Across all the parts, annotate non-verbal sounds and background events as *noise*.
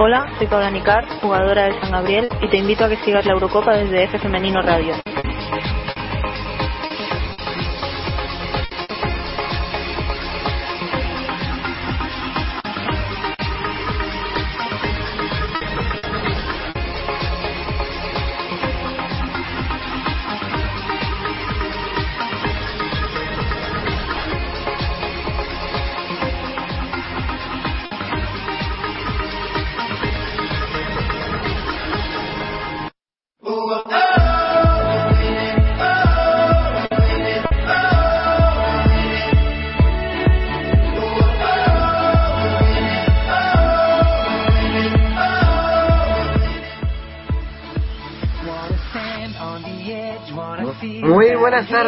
Hola, soy Paula Nicar, jugadora de San Gabriel, y te invito a que sigas la Eurocopa desde F Femenino Radio.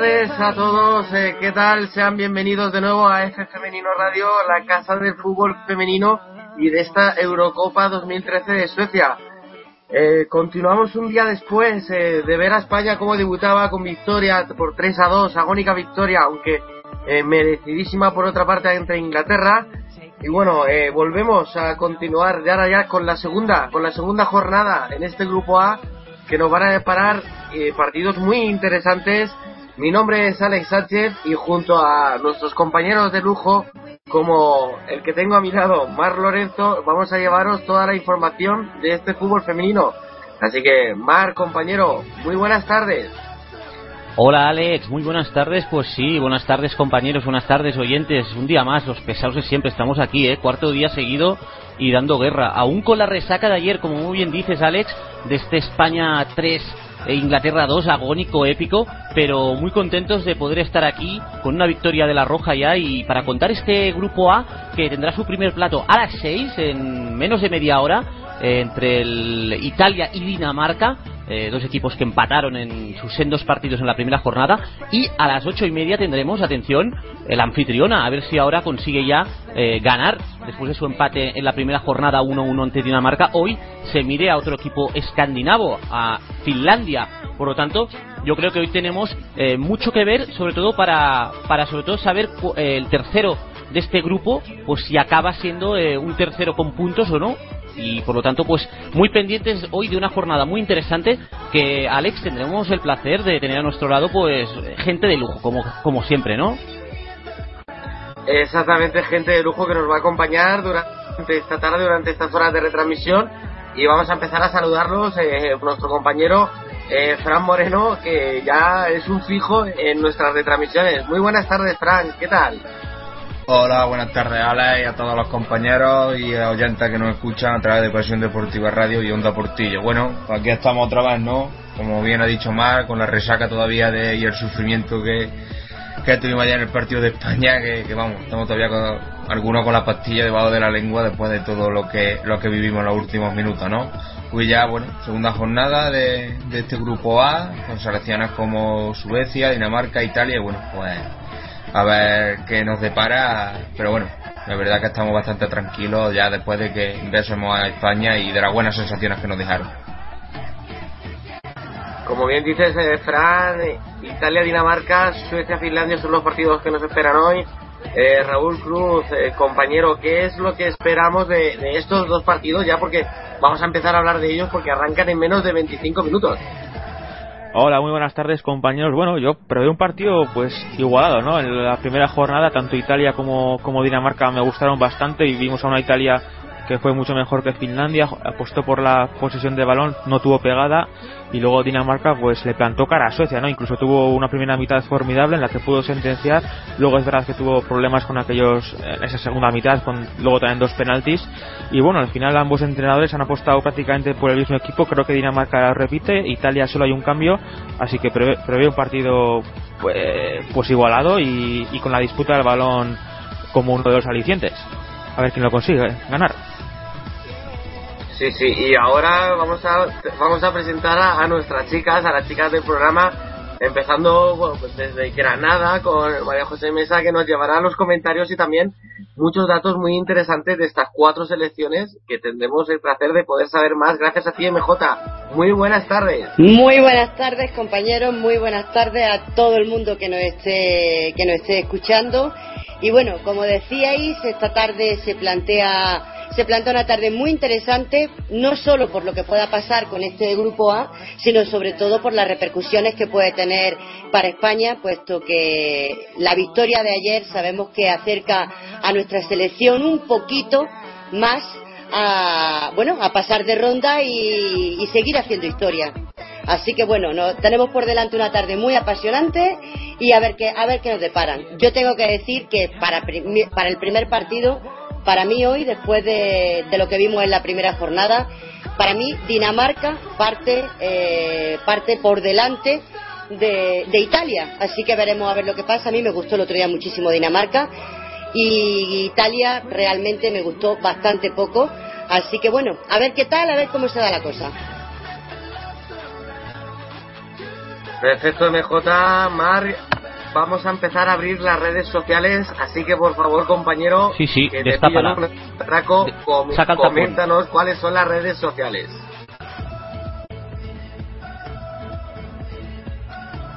Tardes a todos, eh, ¿qué tal? Sean bienvenidos de nuevo a F Femenino Radio, la casa del fútbol femenino y de esta Eurocopa 2013 de Suecia. Eh, continuamos un día después eh, de ver a España cómo debutaba con victoria por 3 a 2, agónica victoria, aunque eh, merecidísima por otra parte entre Inglaterra. Y bueno, eh, volvemos a continuar ya, ya con la segunda, con la segunda jornada en este grupo A que nos van a deparar eh, partidos muy interesantes. Mi nombre es Alex Sánchez y junto a nuestros compañeros de lujo, como el que tengo a mi lado, Mar Lorenzo, vamos a llevaros toda la información de este fútbol femenino. Así que, Mar, compañero, muy buenas tardes. Hola Alex, muy buenas tardes. Pues sí, buenas tardes compañeros, buenas tardes oyentes. Un día más, los pesados de siempre, estamos aquí, ¿eh? cuarto día seguido y dando guerra. Aún con la resaca de ayer, como muy bien dices Alex, de este España 3 e Inglaterra 2, agónico, épico, pero muy contentos de poder estar aquí con una victoria de la Roja ya y para contar este grupo A que tendrá su primer plato a las 6, en menos de media hora, eh, entre el Italia y Dinamarca. Eh, dos equipos que empataron en sus sendos partidos en la primera jornada. Y a las ocho y media tendremos atención el anfitriona a ver si ahora consigue ya eh, ganar después de su empate en la primera jornada 1-1 ante Dinamarca. Hoy se mire a otro equipo escandinavo a Finlandia. Por lo tanto yo creo que hoy tenemos eh, mucho que ver sobre todo para para sobre todo saber eh, el tercero de este grupo pues si acaba siendo un tercero con puntos o no y por lo tanto pues muy pendientes hoy de una jornada muy interesante que Alex tendremos el placer de tener a nuestro lado pues gente de lujo como, como siempre ¿no? Exactamente, gente de lujo que nos va a acompañar durante esta tarde, durante estas horas de retransmisión y vamos a empezar a saludarlos, eh, nuestro compañero eh, Fran Moreno que ya es un fijo en nuestras retransmisiones. Muy buenas tardes Fran, ¿qué tal? Hola, buenas tardes Alex y a todos los compañeros y oyentes que nos escuchan a través de Pasión Deportiva Radio y Onda Portillo. Bueno, pues aquí estamos otra vez, ¿no? Como bien ha dicho Mar, con la resaca todavía de, y el sufrimiento que, que tuvimos ayer en el partido de España, que, vamos, estamos todavía con algunos con la pastilla debajo de la lengua después de todo lo que, lo que vivimos en los últimos minutos, ¿no? Pues ya, bueno, segunda jornada de, de este grupo A, con selecciones como Suecia, Dinamarca, Italia, y bueno, pues a ver qué nos depara, pero bueno, la verdad que estamos bastante tranquilos ya después de que ingresemos a España y de las buenas sensaciones que nos dejaron. Como bien dices, eh, Fran, Italia, Dinamarca, Suecia, Finlandia son los partidos que nos esperan hoy. Eh, Raúl Cruz, eh, compañero, ¿qué es lo que esperamos de, de, estos dos partidos ya? Porque vamos a empezar a hablar de ellos porque arrancan en menos de 25 minutos. Hola, muy buenas tardes compañeros. Bueno, yo prevé un partido pues igualado, ¿no? En la primera jornada tanto Italia como, como Dinamarca me gustaron bastante y vimos a una Italia que fue mucho mejor que Finlandia, apostó por la posesión de balón, no tuvo pegada y luego Dinamarca pues le plantó cara a Suecia, ¿no? Incluso tuvo una primera mitad formidable en la que pudo sentenciar, luego es verdad que tuvo problemas con aquellos en esa segunda mitad, con luego también dos penaltis y bueno, al final ambos entrenadores han apostado prácticamente por el mismo equipo, creo que Dinamarca repite, Italia solo hay un cambio, así que prevé, prevé un partido pues, pues igualado y, y con la disputa del balón como uno de los alicientes. A ver quién lo consigue ganar. Sí, sí, y ahora vamos a, vamos a presentar a, nuestras chicas, a las chicas del programa. empezando bueno, pues desde Granada con María José Mesa que nos llevará los comentarios y también muchos datos muy interesantes de estas cuatro selecciones que tendremos el placer de poder saber más gracias a ti MJ. Muy buenas tardes. Muy buenas tardes compañeros, muy buenas tardes a todo el mundo que nos esté, que nos esté escuchando. Y bueno, como decíais, esta tarde se plantea se plantea una tarde muy interesante, no solo por lo que pueda pasar con este grupo A, sino sobre todo por las repercusiones que puede tener para España, puesto que la victoria de ayer sabemos que acerca a nuestra selección un poquito más a, bueno, a pasar de ronda y, seguir haciendo historia. Así que bueno, tenemos por delante una tarde muy apasionante y a ver qué, a ver qué nos deparan. Yo tengo que decir que para, para el primer partido para mí hoy, después de, lo que vimos en la primera jornada, para mí Dinamarca parte, eh, parte por delante de, Italia. Así que veremos a ver lo que pasa. A mí me gustó el otro día muchísimo Dinamarca y Italia realmente me gustó bastante poco. Así que bueno, a ver qué tal, a ver cómo se da la cosa. Perfecto, MJ, Mar, vamos a empezar a abrir las redes sociales, así que por favor, compañero, sí, sí, que te traco, coméntanos cuáles son las redes sociales.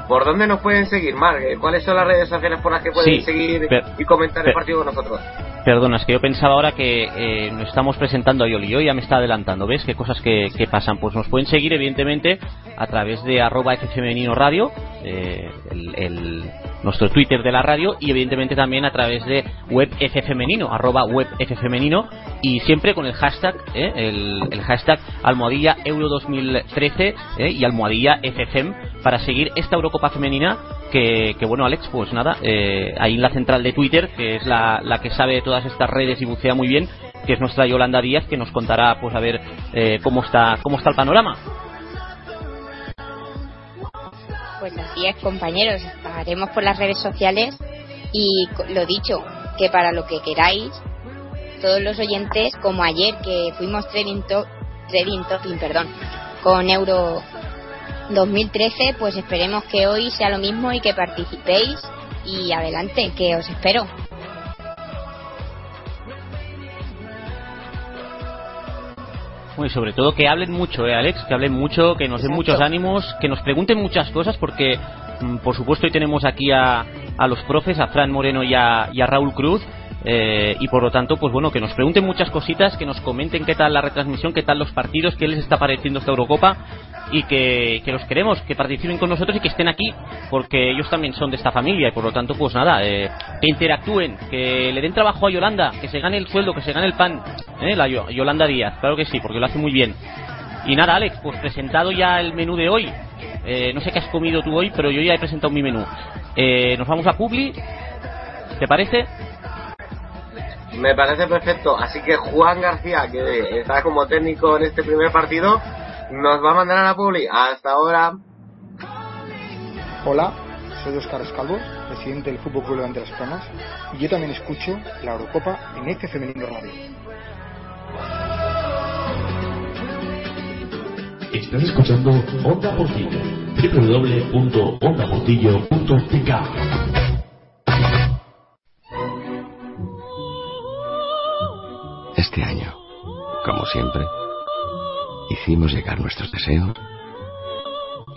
¿Por dónde nos pueden seguir, Mark? ¿Cuáles son las redes sociales por las que pueden seguir y comentar el partido con nosotros? Perdona, es que yo pensaba ahora que eh, nos estamos presentando a Yoli. Yo ya me está adelantando, ¿ves? ¿Qué cosas que, pasan? Pues nos pueden seguir, evidentemente, a través de arroba Femenino Radio, eh, el, nuestro Twitter de la radio, y evidentemente también a través de web Femenino, web Femenino, y siempre con el hashtag, ¿eh? el, hashtag almohadilla Euro 2013 ¿eh? y almohadilla FFM para seguir esta Eurocopa femenina que, bueno, Alex, pues nada, eh, ahí en la central de Twitter, que es la, la, que sabe de todas estas redes y bucea muy bien, que es nuestra Yolanda Díaz, que nos contará, pues a ver eh, cómo está cómo está el panorama. Pues así es, compañeros, estaremos por las redes sociales y lo dicho, que para lo que queráis, todos los oyentes, como ayer que fuimos trading, trading topping, perdón, con Euro 2013, pues esperemos que hoy sea lo mismo y que participéis y adelante, que os espero. y sobre todo que hablen mucho, ¿eh, Alex? Que hablen mucho, que nos den muchos ánimos, que nos pregunten muchas cosas, porque mm, por supuesto hoy tenemos aquí a, a los profes, a Fran Moreno y a, y a Raúl Cruz, eh, y por lo tanto, pues bueno, que nos pregunten muchas cositas, que nos comenten qué tal la retransmisión, qué tal los partidos, qué les está pareciendo esta Eurocopa y que, los queremos, que participen con nosotros y que estén aquí, porque ellos también son de esta familia y por lo tanto, pues nada, eh, que interactúen, que le den trabajo a Yolanda, que se gane el sueldo, que se gane el pan, ¿eh? la Yolanda Díaz, claro que sí, porque lo hace muy bien. Y nada, Alex, pues presentado ya el menú de hoy. no sé qué has comido tú hoy, pero yo ya he presentado mi menú. nos vamos a Publi, ¿te parece? Me parece perfecto. Así que Juan García, que está como técnico en este primer partido, nos va a mandar a la publi. Hasta ahora. Hola, soy Oscar Escalvo, presidente del Fútbol Club de las Palmas, y yo también escucho la Eurocopa en F Femenino Radio. Estás escuchando Onda Portillo, www.ondaportillo.tk. Este año, como siempre, hicimos llegar nuestros deseos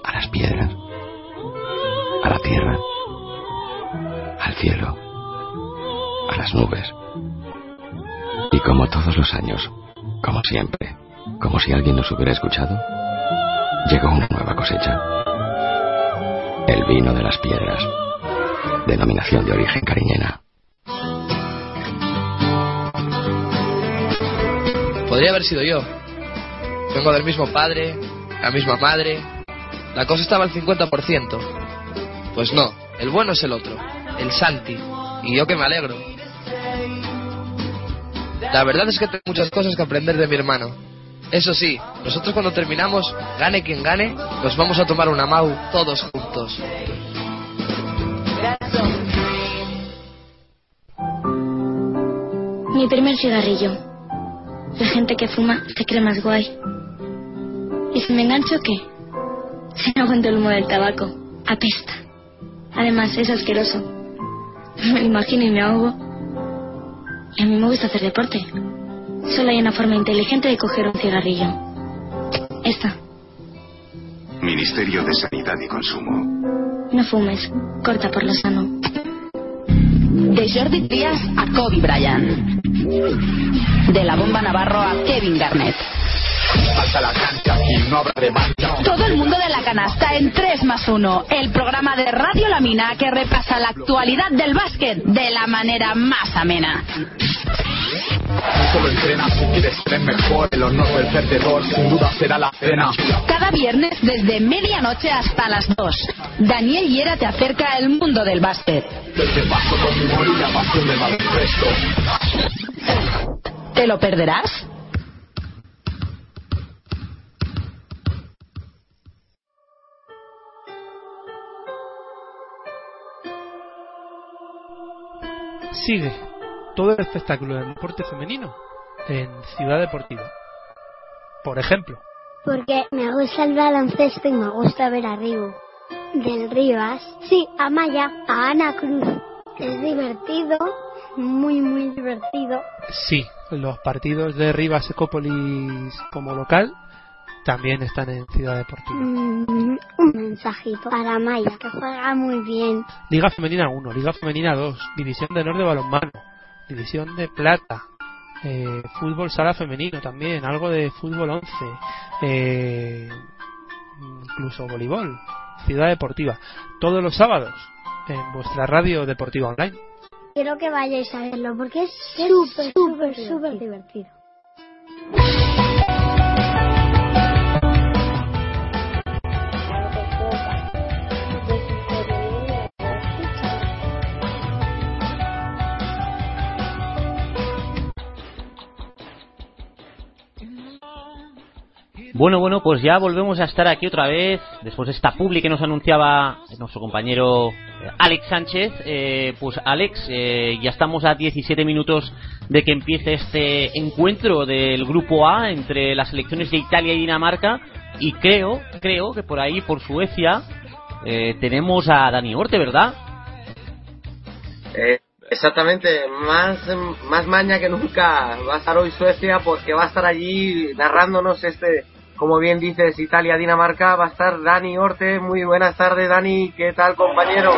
a las piedras, a la tierra, al cielo, a las nubes. Y como todos los años, como siempre, como si alguien nos hubiera escuchado, llegó una nueva cosecha. El vino de las piedras, denominación de origen cariñena. Podría haber sido yo. Vengo del mismo padre, la misma madre. La cosa estaba al 50%. Pues no, el bueno es el otro, el Santi. Y yo que me alegro. La verdad es que tengo muchas cosas que aprender de mi hermano. Eso sí, nosotros cuando terminamos, gane quien gane, nos vamos a tomar una Mau todos juntos. Mi primer cigarrillo. La gente que fuma se cree más guay. ¿Y si me engancho qué? Si no aguanto el humo del tabaco. apesta. Además, es asqueroso. Me lo imagino y me ahogo. Y a mí me gusta hacer deporte. Solo hay una forma inteligente de coger un cigarrillo. Esta. Ministerio de Sanidad y Consumo. No fumes. Corta por lo sano. De Jordi Díaz a Kobe Bryant. De la bomba Navarro a Kevin Garnett. Todo el mundo de la canasta en 3 más 1. El programa de Radio La Mina que repasa la actualidad del básquet de la manera más amena. Solo entrena si quieres ser mejor. El honor del perdedor sin duda será la cena. Cada viernes desde medianoche hasta las 2. Daniel Hiera te acerca al mundo del básquet. Desde paso con mi la pasión del baloncesto. ¿Te lo perderás? Sigue todo el espectáculo del deporte femenino en Ciudad Deportiva. Por ejemplo, Porque me gusta el baloncesto y me gusta ver a Rigo. Del Rivas. Sí, a Maya, a Ana Cruz. Es divertido, muy, muy divertido. sí, los partidos de Rivas Ecópolis como local también están en Ciudad Deportiva. Mm, un mensajito para Maya, que juega muy bien. Liga Femenina 1, Liga Femenina 2, División de Honor de Balonmano, División de Plata, eh, Fútbol Sala Femenino también, algo de Fútbol 11, eh, incluso voleibol, Ciudad Deportiva, todos los sábados en vuestra radio deportiva online. Quiero que vayáis a verlo porque es súper, súper, súper divertido. Bueno, bueno, pues ya volvemos a estar aquí otra vez, después de esta publi que nos anunciaba nuestro compañero eh, Alex Sánchez. Eh, pues Alex, eh, ya estamos a 17 minutos de que empiece este encuentro del Grupo A entre las selecciones de Italia y Dinamarca y creo, creo que por ahí, por Suecia, eh, tenemos a Dani Orte, ¿verdad? Eh, exactamente, más, más maña que nunca va a estar hoy Suecia porque va a estar allí narrándonos este, como bien dices, Italia-Dinamarca, va a estar Dani Orte. Muy buenas tardes, Dani, ¿qué tal, compañero?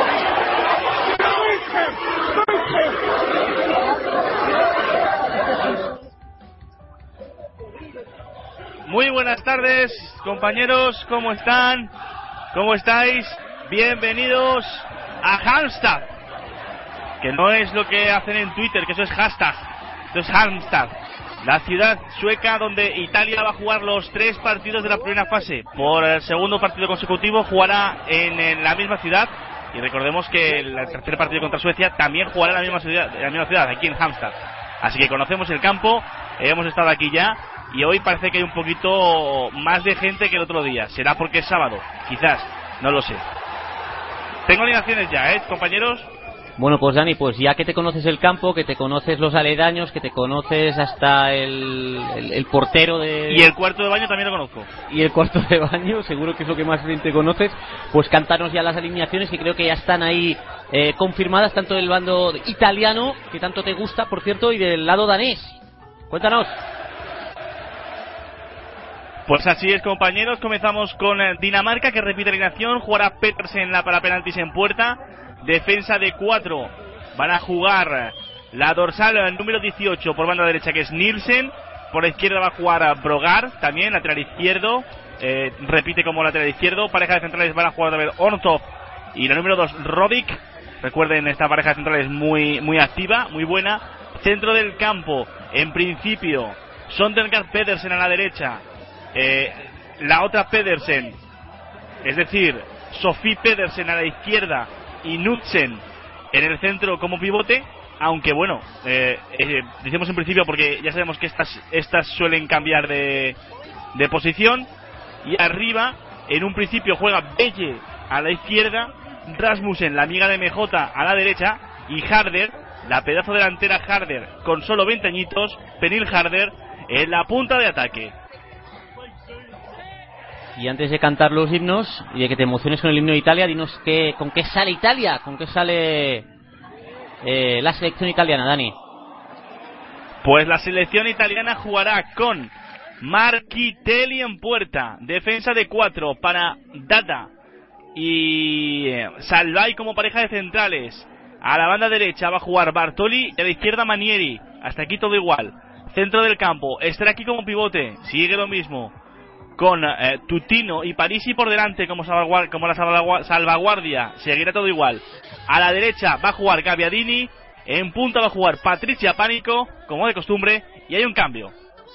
Muy buenas tardes, compañeros, ¿cómo están? ¿Cómo estáis? Bienvenidos a Halmstad, que no es lo que hacen en Twitter, que eso es hashtag, esto es Halmstad, la ciudad sueca donde Italia va a jugar los tres partidos de la primera fase. Por el segundo partido consecutivo jugará en, la misma ciudad. Y recordemos que el tercer partido contra Suecia también jugará en la misma ciudad, en la misma ciudad aquí en Halmstad. Así que conocemos el campo, hemos estado aquí ya y hoy parece que hay un poquito más de gente que el otro día. ¿Será porque es sábado? Quizás, no lo sé. Tengo alineaciones ya, ¿eh, compañeros? Bueno, pues Dani, pues ya que te conoces el campo, que te conoces los aledaños, que te conoces hasta el, el, el portero de... Y el cuarto de baño también lo conozco. y el cuarto de baño, seguro que es lo que más bien te conoces, pues cantarnos ya las alineaciones que creo que ya están ahí eh, confirmadas, tanto del bando italiano, que tanto te gusta, por cierto, y del lado danés. Cuéntanos. Pues así es, compañeros. Comenzamos con eh, Dinamarca, que repite alineación. Jugará Petersen la para penaltis en puerta. Defensa de cuatro. Van a jugar la dorsal número 18 por banda derecha, que es Nielsen. Por la izquierda va a jugar Brogar, también, lateral izquierdo. Eh, repite como lateral izquierdo. Pareja de centrales van a jugar también Orntov y la número 2, Rodik. Recuerden, esta pareja de centrales muy, muy activa, muy buena. Centro del campo, en principio, Sondergaard Pedersen a la derecha. Eh, la otra Pedersen, es decir, Sofie Pedersen a la izquierda y Knudsen en el centro como pivote. Aunque bueno, eh, eh, decimos en principio porque ya sabemos que estas, estas suelen cambiar de, de posición. Y arriba, en un principio juega Belle a la izquierda, Rasmussen, la amiga de MJ, a la derecha, y Harder, la pedazo delantera Harder, con solo 20 añitos, Penil Harder, en la punta de ataque. Y antes de cantar los himnos y de que te emociones con el himno de Italia, dinos qué, con qué sale Italia, con qué sale eh, la selección italiana, Dani. Pues la selección italiana jugará con Marquitelli en puerta, defensa de cuatro para Data y eh, Salvay como pareja de centrales. A la banda derecha va a jugar Bartoli y a la izquierda Manieri. Hasta aquí todo igual. Centro del campo, aquí como pivote, sigue lo mismo. Con eh, Tutino y Parisi por delante como, como la salvaguardia, seguirá todo igual. A la derecha va a jugar Gaviadini, en punta va a jugar Patricia Pánico, como de costumbre, y hay un cambio.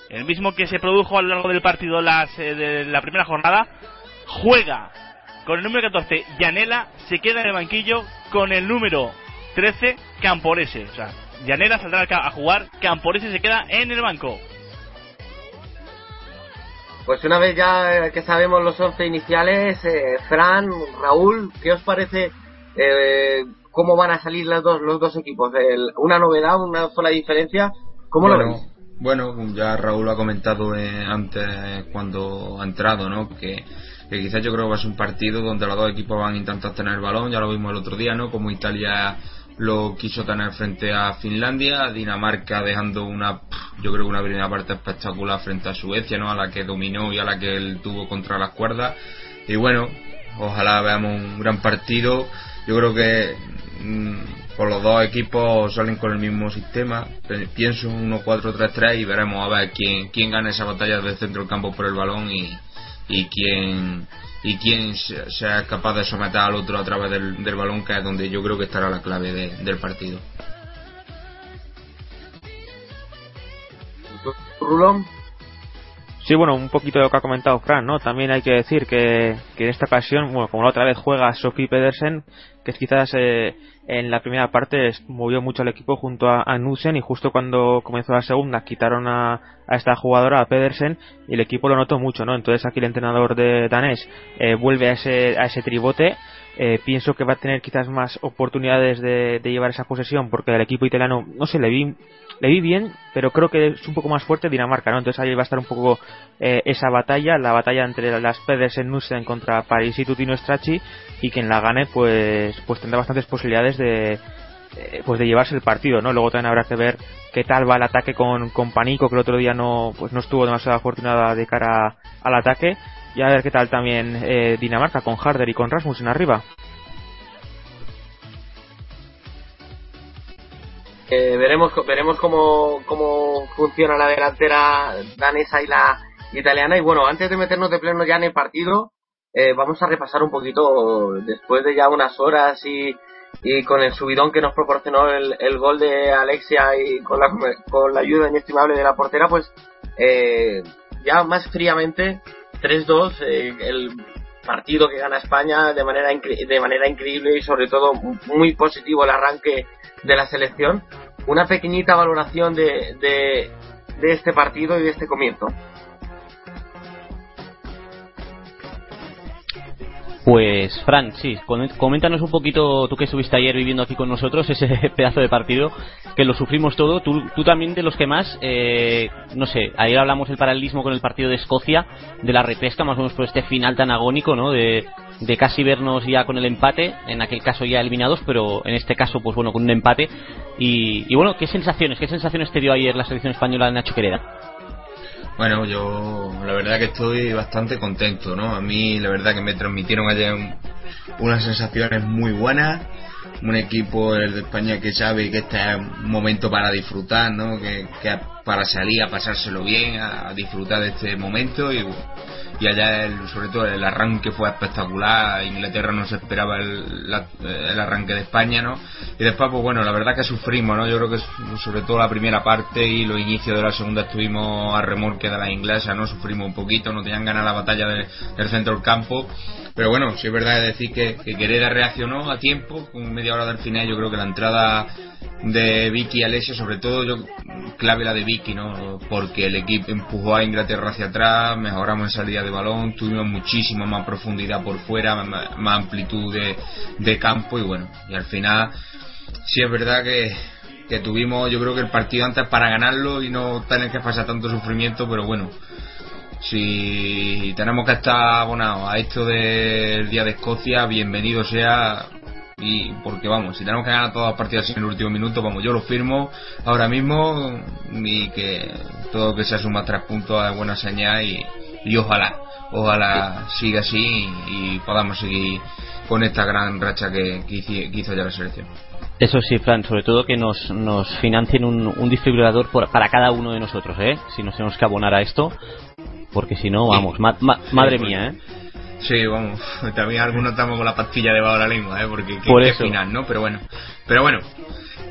El mismo que se produjo a lo largo del partido las, eh, de la primera jornada, juega con el número 14 Yanela, se queda en el banquillo con el número 13 Camporese. O sea, Yanela saldrá a jugar, Camporese se queda en el banco. Pues una vez ya que sabemos los 11 iniciales, eh, Fran, Raúl, ¿qué os parece eh, cómo van a salir los dos, los dos equipos? ¿Una novedad, una sola diferencia? ¿Cómo lo veis? Bueno, ya Raúl ha comentado eh, antes cuando ha entrado, ¿no? Que que quizás yo creo que va a ser un partido donde los dos equipos van a intentar tener el balón, ya lo vimos el otro día, ¿no? Como Italia lo quiso tener frente a Finlandia, Dinamarca dejando una, yo creo una primera parte espectacular frente a Suecia, ¿no? A la que dominó y a la que él tuvo contra las cuerdas. Y bueno, ojalá veamos un gran partido. Yo creo que mm, por los dos equipos salen con el mismo sistema. Pienso un 1-4-3-3 y veremos a ver quién, quién gana esa batalla del centro del campo por el balón y, y quién y quién sea capaz de someter al otro a través del, balón que es donde yo creo que estará la clave del partido Rulón Sí, bueno, un poquito de lo que ha comentado Fran, ¿no? También hay que decir que, que en esta ocasión, bueno, como la otra vez juega Sophie Pedersen, que quizás eh, en la primera parte movió mucho al equipo junto a, a Nusen y justo cuando comenzó la segunda quitaron a, a, esta jugadora, a Pedersen, y el equipo lo notó mucho, ¿no? Entonces aquí el entrenador de danés eh, vuelve a ese, a ese tribote eh, pienso que va a tener quizás más oportunidades de, llevar esa posesión porque el equipo italiano, no sé, le vi, le vi bien, pero creo que es un poco más fuerte Dinamarca, ¿no? Entonces ahí va a estar un poco eh, esa batalla, la batalla entre las Pedersen Nusen contra París y Tutino Stracci y quien la gane pues, pues tendrá bastantes posibilidades de, eh, pues de llevarse el partido, ¿no? Luego también habrá que ver qué tal va el ataque con, con Panico, que el otro día no, pues no estuvo demasiado afortunada de cara al ataque y a ver qué tal también eh, Dinamarca con Harder y con Rasmussen arriba. Eh, veremos veremos cómo, cómo funciona la delantera danesa y la italiana. Y bueno, antes de meternos de pleno ya en el partido, eh, vamos a repasar un poquito, después de ya unas horas y, y con el subidón que nos proporcionó el, gol de Alexia y con la, con la ayuda inestimable de la portera, pues eh, ya más fríamente 3-2, eh, el partido que gana España de manera, de manera increíble y sobre todo muy positivo el arranque de la selección. Una pequeñita valoración de, de este partido y de este comienzo. Pues, Fran, sí, coméntanos un poquito, tú que estuviste ayer viviendo aquí con nosotros, *laughs* ese pedazo de partido, que lo sufrimos todo, tú, tú también de los que más, eh, no sé, ayer hablamos el paralelismo con el partido de Escocia, de la repesca, más o menos por este final tan agónico, ¿no? De, de casi vernos ya con el empate, en aquel caso ya eliminados, pero en este caso, pues bueno, con un empate. Y, y bueno, ¿qué sensaciones, qué sensaciones te dio ayer la selección española de Nacho Quereda? Bueno, yo la verdad que estoy bastante contento, ¿no? A mí la verdad que me transmitieron ayer unas sensaciones muy buenas, un equipo el de España que sabe que este es un momento para disfrutar, ¿no? Que, para salir a pasárselo bien, a disfrutar de este momento y y allá el, sobre todo el arranque fue espectacular Inglaterra no se esperaba el, el, arranque de España no y después pues bueno la verdad que sufrimos no yo creo que sobre todo la primera parte y los inicios de la segunda estuvimos a remolque de la inglesa no sufrimos un poquito no tenían ganas la batalla del centro del campo. Pero bueno sí es verdad decir que, que Quereda reaccionó a tiempo con media hora del final yo creo que la entrada de Vicky y Alessia, sobre todo yo clave la de Vicky, ¿no? Porque el equipo empujó a Inglaterra hacia atrás, mejoramos en salida de balón, tuvimos muchísima más profundidad por fuera, más, amplitud de, de, campo y bueno, y al final sí es verdad que, que tuvimos yo creo que el partido antes para ganarlo y no tener que pasar tanto sufrimiento, pero bueno, si tenemos que estar abonados a esto del Día de Escocia, bienvenido sea. Y porque vamos, si tenemos que ganar todas las partidas en el último minuto, vamos, yo lo firmo ahora mismo y que todo que se suma tres puntos es buena señal y, y ojalá, ojalá siga así y, podamos seguir con esta gran racha que, que hizo ya la selección. Eso sí, Fran, sobre todo que nos, nos financien un, un desfibrilador para cada uno de nosotros, ¿eh? Si nos tenemos que abonar a esto, porque si no, vamos, madre mía, ¿eh? Sí, vamos, *laughs* también algunos estamos con la pastilla debajo de la lengua, ¿eh? Porque qué, final, ¿no? Pero bueno, pero bueno,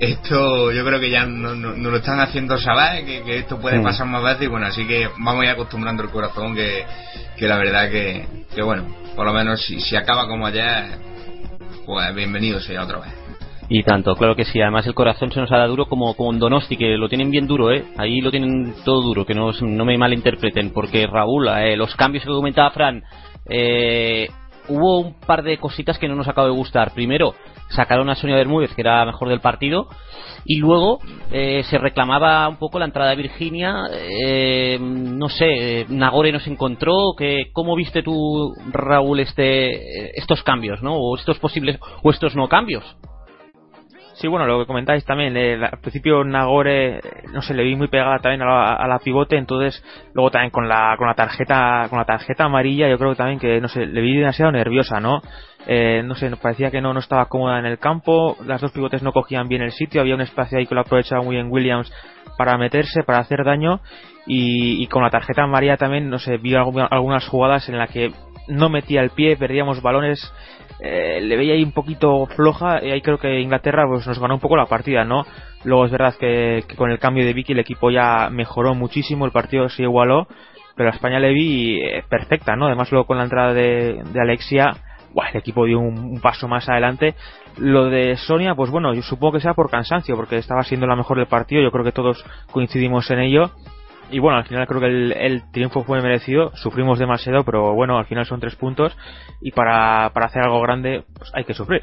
esto yo creo que ya nos no, lo están haciendo saber, que, esto puede pasar más veces y bueno, así que vamos a ir acostumbrando el corazón, que, que la verdad que, que bueno, por lo menos si, si acaba como ayer, pues bienvenido sea otra vez. Y tanto, claro que sí. Además el corazón se nos ha dado duro como con Donosti, que lo tienen bien duro, ¿eh? Ahí lo tienen todo duro, que no, no me malinterpreten. Porque Raúl, eh, los cambios que comentaba Fran, eh, hubo un par de cositas que no nos acabó de gustar. Primero, sacaron a Sonia Bermúdez, que era la mejor del partido. Y luego eh, se reclamaba un poco la entrada de Virginia. Eh, no sé, Nagore nos encontró. Que, ¿Cómo viste tú, Raúl, este, estos cambios, ¿no? O estos posibles, o estos no cambios. Sí, bueno, lo que comentáis también, eh, al principio Nagore, no sé, le vi muy pegada también a la, pivote, entonces luego también con la, con la tarjeta, con la tarjeta amarilla, yo creo que también que, no sé, le vi demasiado nerviosa, ¿no? Eh, no sé, parecía que no, no estaba cómoda en el campo, las dos pivotes no cogían bien el sitio, había un espacio ahí que lo aprovechaba muy bien Williams para meterse, para hacer daño, y, con la tarjeta amarilla también, no sé, vi algunas jugadas en las que no metía el pie, perdíamos balones, eh, le veía ahí un poquito floja y ahí creo que Inglaterra pues nos ganó un poco la partida, ¿no? Luego es verdad que, con el cambio de Vicky el equipo ya mejoró muchísimo, el partido se igualó, pero a España le vi eh, perfecta, ¿no? Además luego con la entrada de, Alexia, el equipo dio un, paso más adelante. Lo de Sonia, pues bueno, yo supongo que sea por cansancio, porque estaba siendo la mejor del partido, yo creo que todos coincidimos en ello y bueno, al final creo que el, triunfo fue merecido. Sufrimos demasiado, pero bueno, al final son tres puntos. Y para, para hacer algo grande, pues hay que sufrir.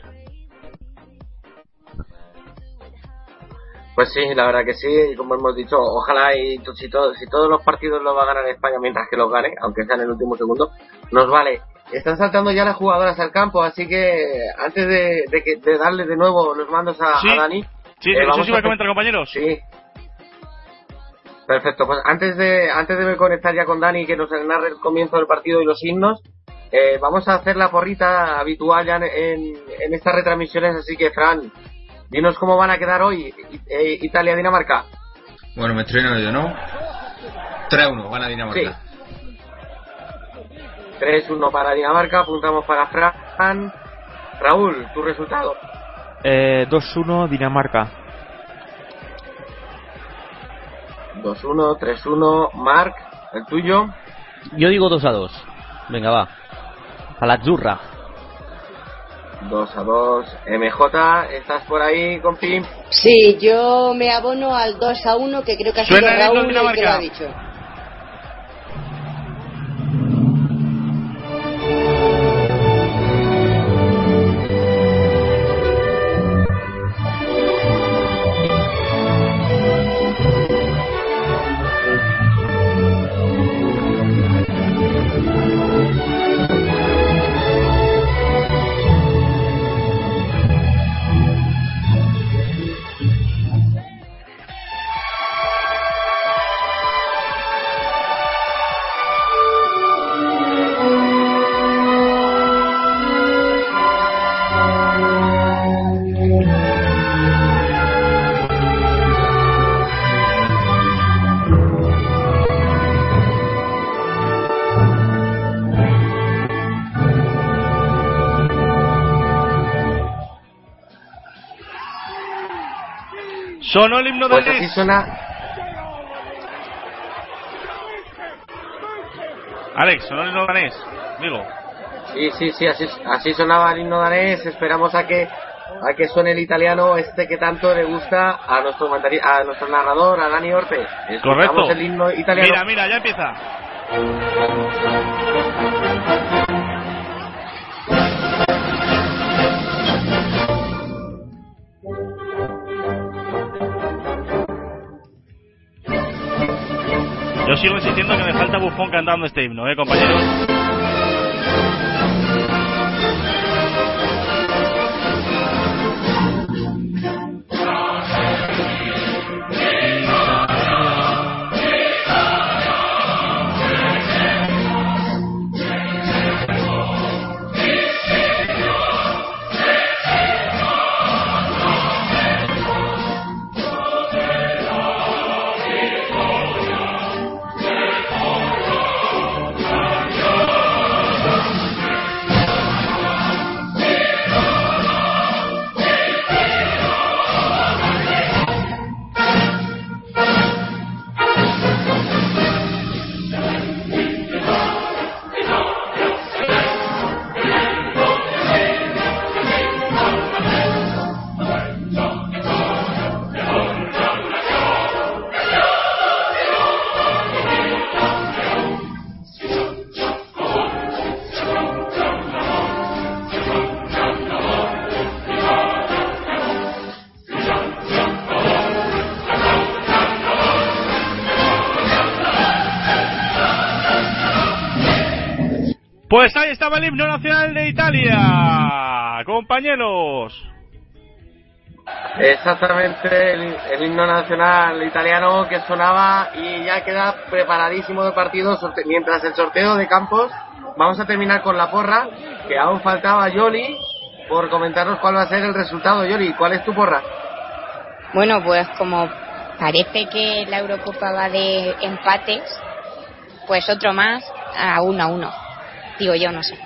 Pues sí, la verdad que sí, y como hemos dicho, ojalá y si, todo, si todos los partidos los va a ganar España mientras que los gane, aunque sea en el último segundo, nos vale. Están saltando ya las jugadoras al campo, así que antes de, de, darle de nuevo los mandos a, Dani. Sí, eh, vamos a comentar, compañeros. Sí, Perfecto, pues antes de, antes de conectar ya con Dani que nos narre el comienzo del partido y los himnos, eh, vamos a hacer la porrita habitual ya en, en estas retransmisiones, así que Fran, dinos cómo van a quedar hoy eh, Italia-Dinamarca. Bueno, me estreno yo, ¿no? 3-1, van a Dinamarca. 3-1 para Dinamarca, apuntamos para Fran. Raúl, tu resultado. Eh, 2-1 Dinamarca. 2-1, 3-1. Mark, el tuyo. Yo digo 2 a 2. Venga, va. A la zurra. 2 a 2. MJ, ¿estás por ahí, compi? Sí, yo me abono al 2 a 1, que creo que ha sido Raúl el que lo ha dicho. Sonó el himno pues así suena. Alex, sonó el himno danés, digo. Sí, sí, sí, así, así sonaba el himno danés. Esperamos a que a que suene el italiano este que tanto le gusta a nuestro a nuestro narrador, a Dani Orte. Correcto. el himno italiano. Mira, mira, ya empieza. Sigo insistiendo que me falta Bufón cantando este himno, ¿eh, compañeros? Pues ahí estaba el himno nacional de Italia, compañeros. Exactamente, el, el himno nacional italiano que sonaba y ya queda preparadísimo de partido sorte- mientras el sorteo de campos. Vamos a terminar con la porra, que aún faltaba Yoli por comentarnos cuál va a ser el resultado. Yoli, ¿cuál es tu porra? Bueno, pues como parece que la Eurocopa va de empates, pues otro más a uno a uno. Digo yo, no sé.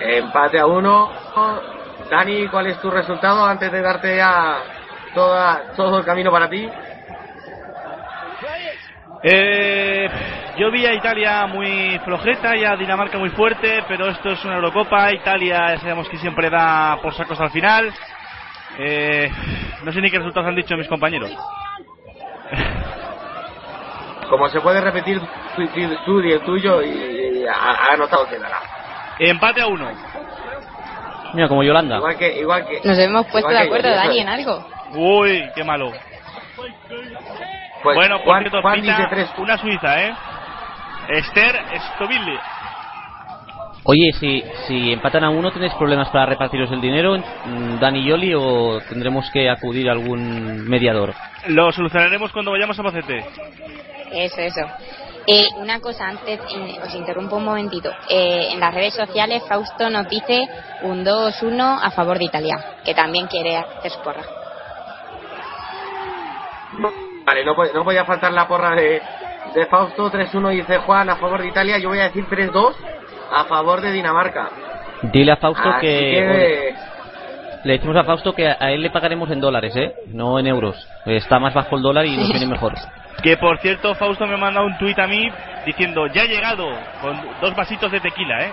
Empate a uno. Dani, ¿cuál es tu resultado antes de darte ya toda, todo el camino para ti? Eh, yo vi a Italia muy flojeta y a Dinamarca muy fuerte, pero esto es una Eurocopa. Italia ya sabemos que siempre da por sacos al final. Eh, no sé ni qué resultados han dicho mis compañeros. Como se puede repetir tu, tu- tu y el tuyo y, y ha, ha notado que dará. Empate a uno. Mira, como Yolanda. Igual que, igual que. Nos hemos puesto de acuerdo, yo, Dani, en algo. Uy, qué malo. Pues, bueno, por Juan- cierto, Juan pita dice tres. una suiza, ¿eh? Esther Stoville. Oye, si, si empatan a uno, ¿tenéis problemas para repartiros el dinero, mm, Dani y Yoli, o tendremos que acudir a algún mediador? Lo solucionaremos cuando vayamos a Pacete. Eso, eso. Eh, una cosa antes, os interrumpo un momentito. Eh, en las redes sociales, Fausto nos dice un 2-1 a favor de Italia, que también quiere hacer su porra. Vale, no, no podía faltar la porra de, de Fausto. 3-1 dice Juan a favor de Italia. Yo voy a decir 3-2 a favor de Dinamarca. Dile a Fausto Así que... que- Le decimos a Fausto que a él le pagaremos en dólares, ¿eh? No en euros. Está más bajo el dólar y nos viene mejor. Que por cierto, Fausto me ha mandado un tuit a mí diciendo, ya he llegado, con dos vasitos de tequila, ¿eh?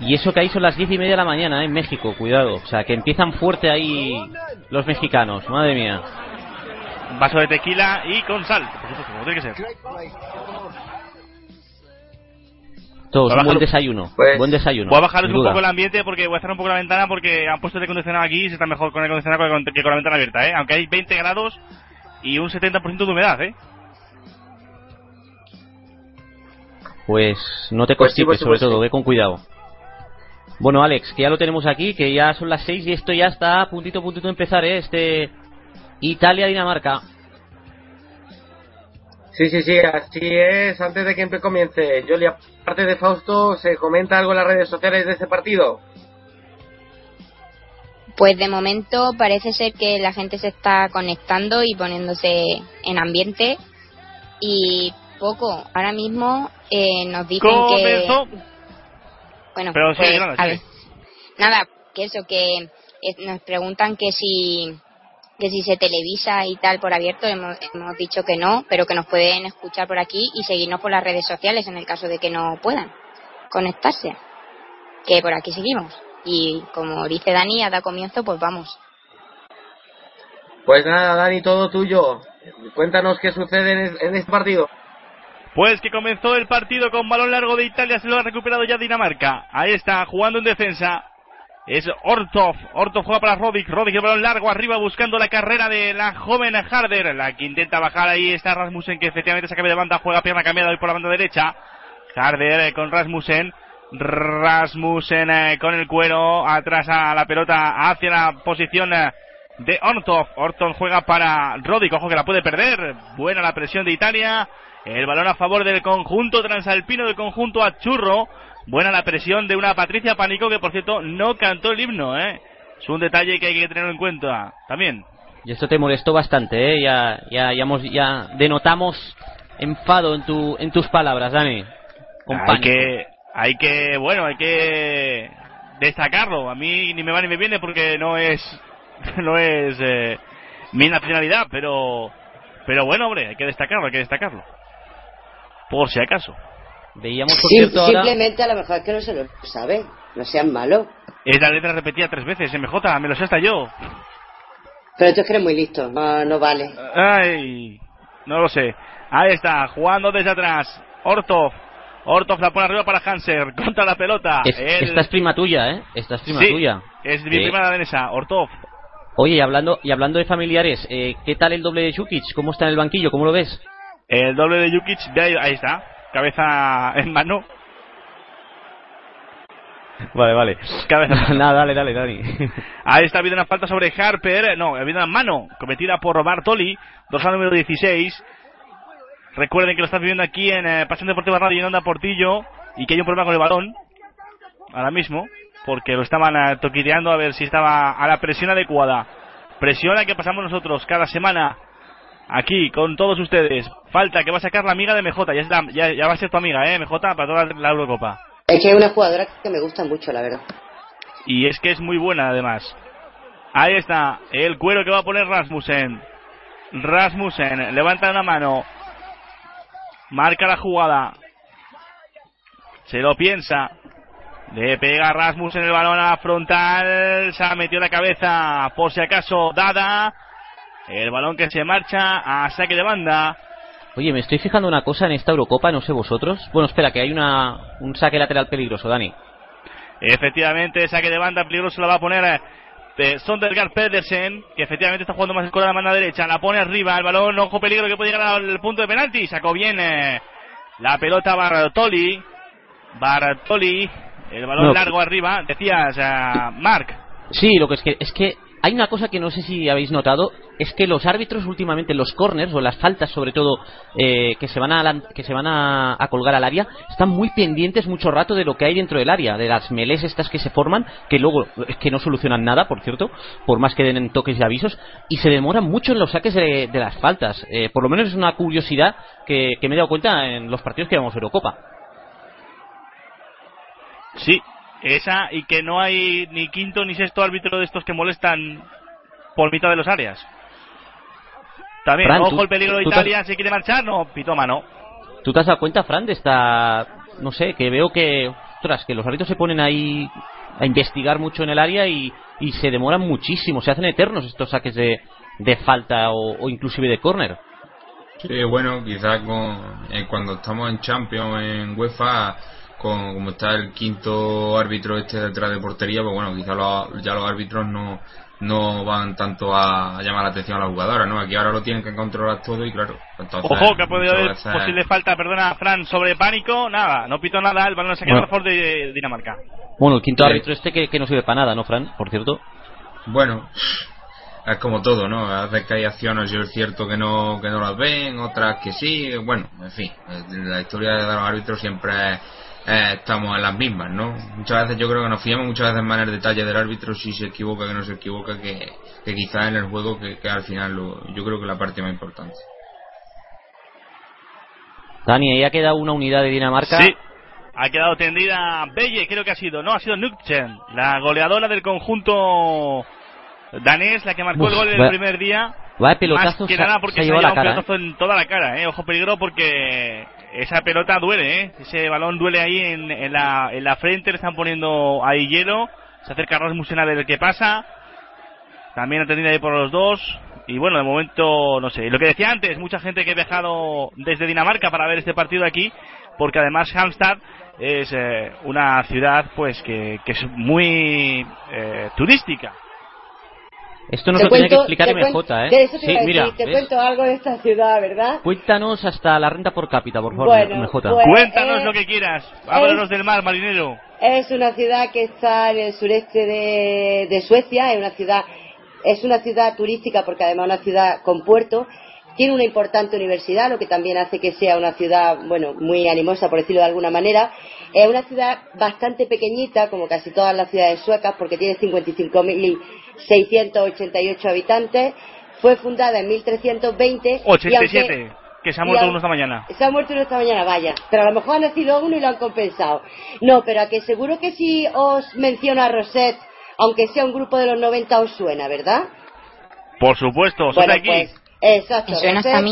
Y eso que ahí son las diez y media de la mañana, ¿eh? en México, cuidado. O sea, que empiezan fuerte ahí los mexicanos, madre mía. Un vaso de tequila y con sal, por supuesto, como tiene que ser. Todos, Voy a un buen bajar- desayuno. Pues, buen desayuno. Voy a bajaros sin un duda. poco el ambiente porque voy a cerrar un poco la ventana porque han puesto de acondicionado aquí y se está mejor con el acondicionado que con, la ventana abierta, ¿eh? Aunque hay 20 grados y un 70% de humedad, ¿eh? Pues no te Pues sí, constipes, por sobre supuesto. todo, ve con cuidado. Bueno, Alex, que ya lo tenemos aquí, que ya son las 6 y esto ya está a puntito, puntito de empezar, ¿eh? Este Italia-Dinamarca. Sí, sí, sí, así es. Antes de que comience, Yoli, aparte de Fausto, ¿se comenta algo en las redes sociales de ese partido? Pues de momento parece ser que la gente se está conectando y poniéndose en ambiente y poco. Ahora mismo eh, nos dicen Comenzó. que... Bueno, Pero pues, a sigue. ver. Nada, que eso, que eh, nos preguntan que si que si se televisa y tal por abierto, hemos, hemos dicho que no, pero que nos pueden escuchar por aquí y seguirnos por las redes sociales en el caso de que no puedan conectarse. Que por aquí seguimos. Y como dice Dani, a da comienzo, pues vamos. Pues nada, Dani, todo tuyo. Cuéntanos qué sucede en, es- en este partido. Pues que comenzó el partido con balón largo de Italia, se lo ha recuperado ya Dinamarca. Ahí está, jugando en defensa. Es Ortov. Ortov juega para Rodic. Rodic el balón largo arriba buscando la carrera de la joven Harder. La que intenta bajar ahí está Rasmussen que efectivamente se cambia de banda. Juega pierna cambiada hoy por la banda derecha. Harder eh, con Rasmussen. Rasmussen eh, con el cuero atrás a la pelota hacia la posición eh, de Ortov. Ortov juega para Rodic. Ojo que la puede perder. Buena la presión de Italia. El balón a favor del conjunto transalpino del conjunto Achurro. Buena la presión de una Patricia Pánico que por cierto no cantó el himno, ¿eh? Es un detalle que hay que tener en cuenta también. Y esto te molestó bastante, ¿eh? Ya, ya, ya, ya denotamos enfado en, tu, en tus palabras, Dani. Hay que, hay que, bueno, hay que destacarlo. A mí ni me va ni me viene porque no es, *laughs* no es eh, mi nacionalidad, pero, pero bueno, hombre, hay que destacarlo, hay que destacarlo. Por si acaso. Veíamos, por cierto, Simplemente a lo mejor es que no se lo sabe. No sean malos. Es la letra repetida tres veces, MJ, me lo sé hasta yo. Pero tú es que eres muy listo, no, no vale. Ay, no lo sé. Ahí está, jugando desde atrás. Ortov. Ortov la pone arriba para Hanser. *laughs* Contra la pelota. Esta es prima tuya, ¿eh? Esta es prima tuya. Es mi prima de danesa, Ortov. Oye, y hablando, y hablando de familiares, eh, ¿qué tal el doble de Jukic? ¿Cómo está en el banquillo? ¿Cómo lo ves? El doble de Jukic, ahí, ahí está cabeza en mano. Vale, vale. Cabeza *laughs* Nada, dale, dale, Dani. Ahí está, ha habido una falta sobre Harper. No, ha habido una mano cometida por Bartoli, dorsal número 16. Recuerden que lo estás viviendo aquí en eh, Pasión Deportiva Radio en Onda Portillo y que hay un problema con el balón ahora mismo porque lo estaban eh, toquiteando a ver si estaba a la presión adecuada. Presión a que pasamos nosotros cada semana aquí con todos ustedes. Falta que va a sacar la amiga de MJ. Ya, ya, va a ser tu amiga, ¿eh? MJ, para toda la Eurocopa. Es que es una jugadora que me gusta mucho, la verdad. Y es que es muy buena, además. Ahí está, el cuero que va a poner Rasmussen. Rasmussen levanta una mano. Marca la jugada. Se lo piensa. Le pega Rasmussen el balón a la frontal. Se ha metido la cabeza. Por si acaso, dada. El balón que se marcha a saque de banda. Oye, me estoy fijando una cosa en esta Eurocopa, no sé vosotros. Bueno, espera, que hay una, un saque lateral peligroso, Dani. Efectivamente, saque de banda peligroso la va a poner eh, Sondergaard Pedersen, que efectivamente está jugando más con la mano derecha. La pone arriba, el balón, ojo peligro que puede llegar al punto de penalti. Sacó bien eh, la pelota Bartoli. Bartoli, el balón largo arriba. Decías, uh, Mark. Sí, lo que es que es que hay una cosa que no sé si habéis notado, es que los árbitros últimamente, los corners o las faltas sobre todo eh, que se van, a, que se van a, colgar al área, están muy pendientes mucho rato de lo que hay dentro del área, de las melés estas que se forman, que luego es que no solucionan nada, por cierto, por más que den toques y avisos, y se demoran mucho en los saques de, las faltas. Eh, por lo menos es una curiosidad que, que me he dado cuenta en los partidos que vamos a Eurocopa. Sí, esa y que no hay ni quinto ni sexto árbitro de estos que molestan por mitad de los áreas. También, ojo el peligro de Italia, se quiere marchar, no, pito mano. ¿Tú te has dado cuenta, Fran, de esta, no sé, que veo que, tras que los árbitros se ponen ahí a investigar mucho en el área y, y se demoran muchísimo, se hacen eternos estos saques de, de falta o, inclusive de córner. Sí, bueno, quizás con, eh, cuando estamos en Champions, en UEFA, con, como está el quinto árbitro este detrás de portería, pues bueno, quizá ya los árbitros no, no van tanto a, llamar la atención a la jugadora, ¿no? Aquí ahora lo tienen que controlar todo y claro, entonces... Ojo, que ha podido haber posible falta, perdona, Fran, sobre pánico, nada, no pito nada, el balón se queda a favor de Dinamarca. Bueno, el quinto árbitro este que, que no sirve para nada, ¿no, Fran? Por cierto. Bueno, es como todo, ¿no? A veces que hay acciones, yo es cierto que no, que no las ven, otras que sí, bueno, en fin, la historia de los árbitros siempre es eh, estamos en las mismas, ¿no? Muchas veces yo creo que nos fiamos muchas veces más en el detalle del árbitro si se equivoca que no se equivoca que, que quizás en el juego que, al final yo creo que la parte más importante. Dani, ahí ha quedado una unidad de Dinamarca. Sí, ha quedado tendida Belle, creo que ha sido, no, ha sido Nukchen, la goleadora del conjunto danés, la que marcó el gol en el primer día. Va pelotazo, más que nada porque se, ha llevado un pelotazo ¿eh? en toda la cara, ¿eh? Ojo peligro porque esa pelota duele, ¿eh? Ese balón duele ahí en, en, la, en la frente, le están poniendo ahí hielo. Se acerca Rasmussen a ver que pasa. También atendida ahí por los dos. Y bueno, de momento, no sé. Lo que decía antes, mucha gente que ha viajado desde Dinamarca para ver este partido aquí. porque además Halmstad es eh, una ciudad pues que, que es muy eh, turística. Esto nos lo tenía que explicar MJ, ¿eh? Eso te sí, mira, decir, te ¿ves? cuento algo de esta ciudad, ¿verdad? Cuéntanos hasta la renta por cápita, por favor, Bueno, MJ. pues- Cuéntanos eh, lo que quieras. Háblanos del mar, marinero. Es una ciudad que está en el sureste de, de Suecia, es una ciudad es una ciudad turística porque además es una ciudad con puerto, tiene una importante universidad, lo que también hace que sea una ciudad, bueno, muy animosa por decirlo de alguna manera. Es una ciudad bastante pequeñita, como casi todas las ciudades suecas, porque tiene 55.688 habitantes. Fue fundada en 1320. y 87, aunque- que se ha y muerto uno esta mañana. se ha muerto uno esta mañana, vaya. Pero a lo mejor ha nacido uno y lo han compensado. No, pero a que seguro que si os menciono a Rosette, aunque sea un grupo de los 90, os suena, ¿verdad? Por supuesto, son bueno, aquí. pues. Rosette,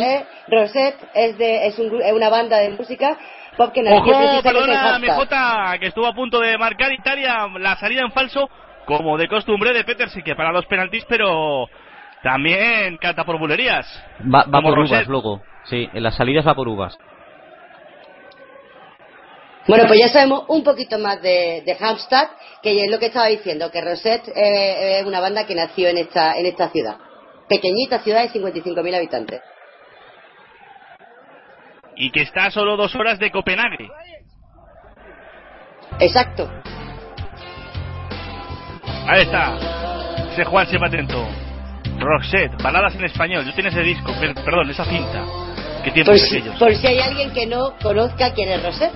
eh, Rosette es, de, es, un gru- es una banda de música pop que nació Ojo, perdona. MJ, que estuvo a punto de marcar Italia la salida en falso, como de costumbre de Petersen, que para los penaltis, pero también canta por bulerías. Va, por uvas Rosette. luego. Sí, en las salidas va por uvas. Bueno, pues ya sabemos un poquito más de, de Halmstad, que es lo que estaba diciendo, que Rosette eh, es una banda que nació en esta, en esta ciudad. Pequeñita ciudad de 55.000 habitantes. Y que está a solo dos horas de Copenhague. Exacto. Ahí está. Ese Juan siempre atento. Roxette, baladas en español. Yo tengo ese disco, per- perdón, esa cinta. ¿Qué tiempos Por si, aquellos? por si hay alguien que no conozca quién es Rosette.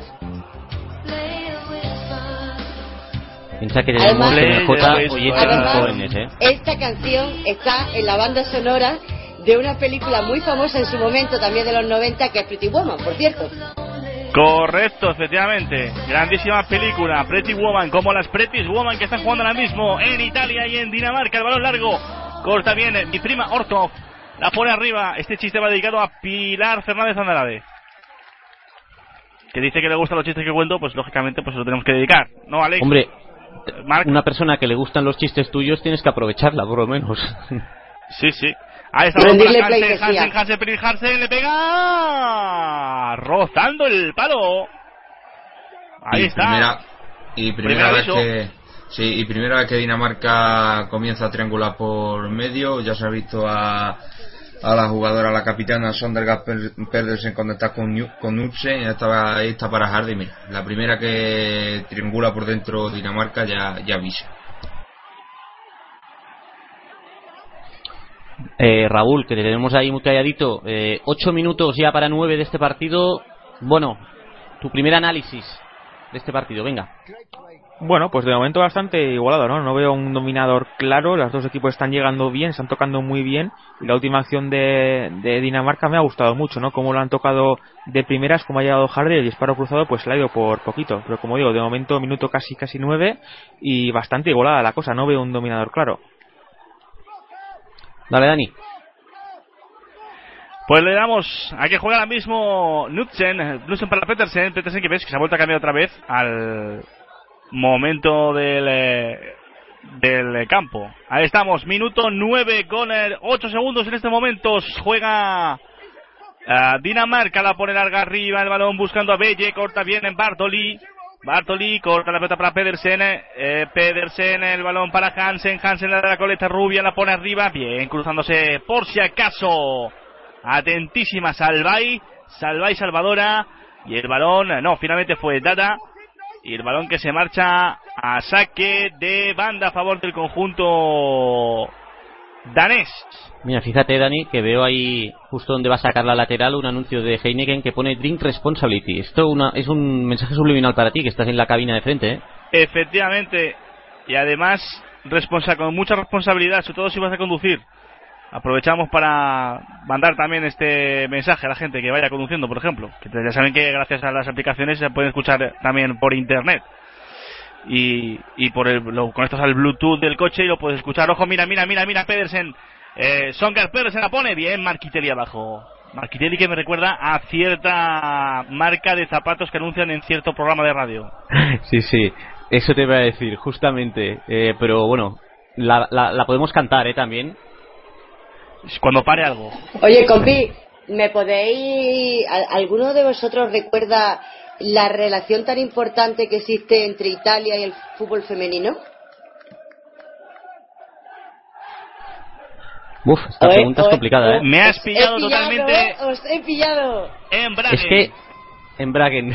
Piensa que tenemos Además- MJ oyentes muy Además- jóvenes, ¿eh? Esta canción está en la banda sonora de una película muy famosa en su momento, también de los 90, que es Pretty Woman, por cierto. Correcto, efectivamente. Grandísima película. Pretty Woman, como las Pretty Woman que están jugando ahora mismo en Italia y en Dinamarca. El balón largo. Corta bien. eh, Mi prima Ortov la pone arriba. Este chiste va dedicado a Pilar Fernández Andrade. Que dice que le gustan los chistes que cuento, pues lógicamente pues lo tenemos que dedicar. ¿No, Alex? Hombre, Marc. una persona que le gustan los chistes tuyos tienes que aprovecharla, por lo menos. Sí, sí. Ahí está Rendirle para Hansen. Hansen, Hansen, Hansen le pega rozando el palo. Ahí y está. Primera, y primera Primer vez aviso. que sí, y primera vez que Dinamarca comienza a triangular por medio, ya se ha visto a, a la jugadora, la capitana Sondergaard Per- Pedersen conectar con, con Knudsen, y esta, ahí está para Hardy, mira, la primera que triangula por dentro Dinamarca ya, ya avisa. Eh, Raúl, que te tenemos ahí muy calladito. Eh, ocho minutos ya para nueve de este partido. Bueno, tu primer análisis de este partido, venga. Bueno, pues de momento bastante igualado, ¿no? No veo un dominador claro, los dos equipos están llegando bien, están tocando muy bien la última acción de, Dinamarca me ha gustado mucho, ¿no? Como lo han tocado de primeras, como ha llegado Hardy, el disparo cruzado pues le ha ido por poquito, pero como digo, de momento minuto casi casi nueve y bastante igualada la cosa, no veo un dominador claro. Dale, Dani. Pues le damos a que juega ahora mismo Knudsen, Knudsen para Petersen, Petersen que ves que se ha vuelto a cambiar otra vez al momento del, eh, del campo. Ahí estamos, minuto 9 con 8 segundos en este momento. Juega ah, Dinamarca, la pone larga arriba, el balón buscando a Belle, corta bien en Bartoli. Bartoli corta la pelota para Pedersen, eh, Pedersen, el balón para Hansen, Hansen la de la coleta rubia, la pone arriba, bien, cruzándose por si acaso. Atentísima Salvay, Salvay Salvadora, y el balón, no, finalmente fue Dada, y el balón que se marcha a saque de banda a favor del conjunto danés. Mira, fíjate, Dani, que veo ahí, justo donde va a sacar la lateral, un anuncio de Heineken que pone Drink Responsibility. Esto una, es un mensaje subliminal para ti, que estás en la cabina de frente, ¿eh? Efectivamente, y además responsa con mucha responsabilidad, sobre todo si vas a conducir. Aprovechamos para mandar también este mensaje a la gente que vaya conduciendo, por ejemplo. Que ya saben que gracias a las aplicaciones se pueden escuchar también por internet. Y, y por el, lo conectas al Bluetooth del coche y lo puedes escuchar. Ojo, mira, mira, mira, mira, Pedersen. Eh, Songar Pedersen la pone bien, Marquitelli abajo. Marquitelli que me recuerda a cierta marca de zapatos que anuncian en cierto programa de radio. *laughs* Sí, sí, eso te iba a decir, justamente. Eh, pero bueno, la, la, la podemos cantar, ¿eh? También. Cuando pare algo. Oye, compi, ¿me podéis... al- ¿Alguno de vosotros recuerda la relación tan importante que existe entre Italia y el fútbol femenino? Uf, esta Oe, pregunta es oe, complicada, oe. ¿eh? Me has pillado he totalmente Os he pillado. en Braga. Es que embraguen.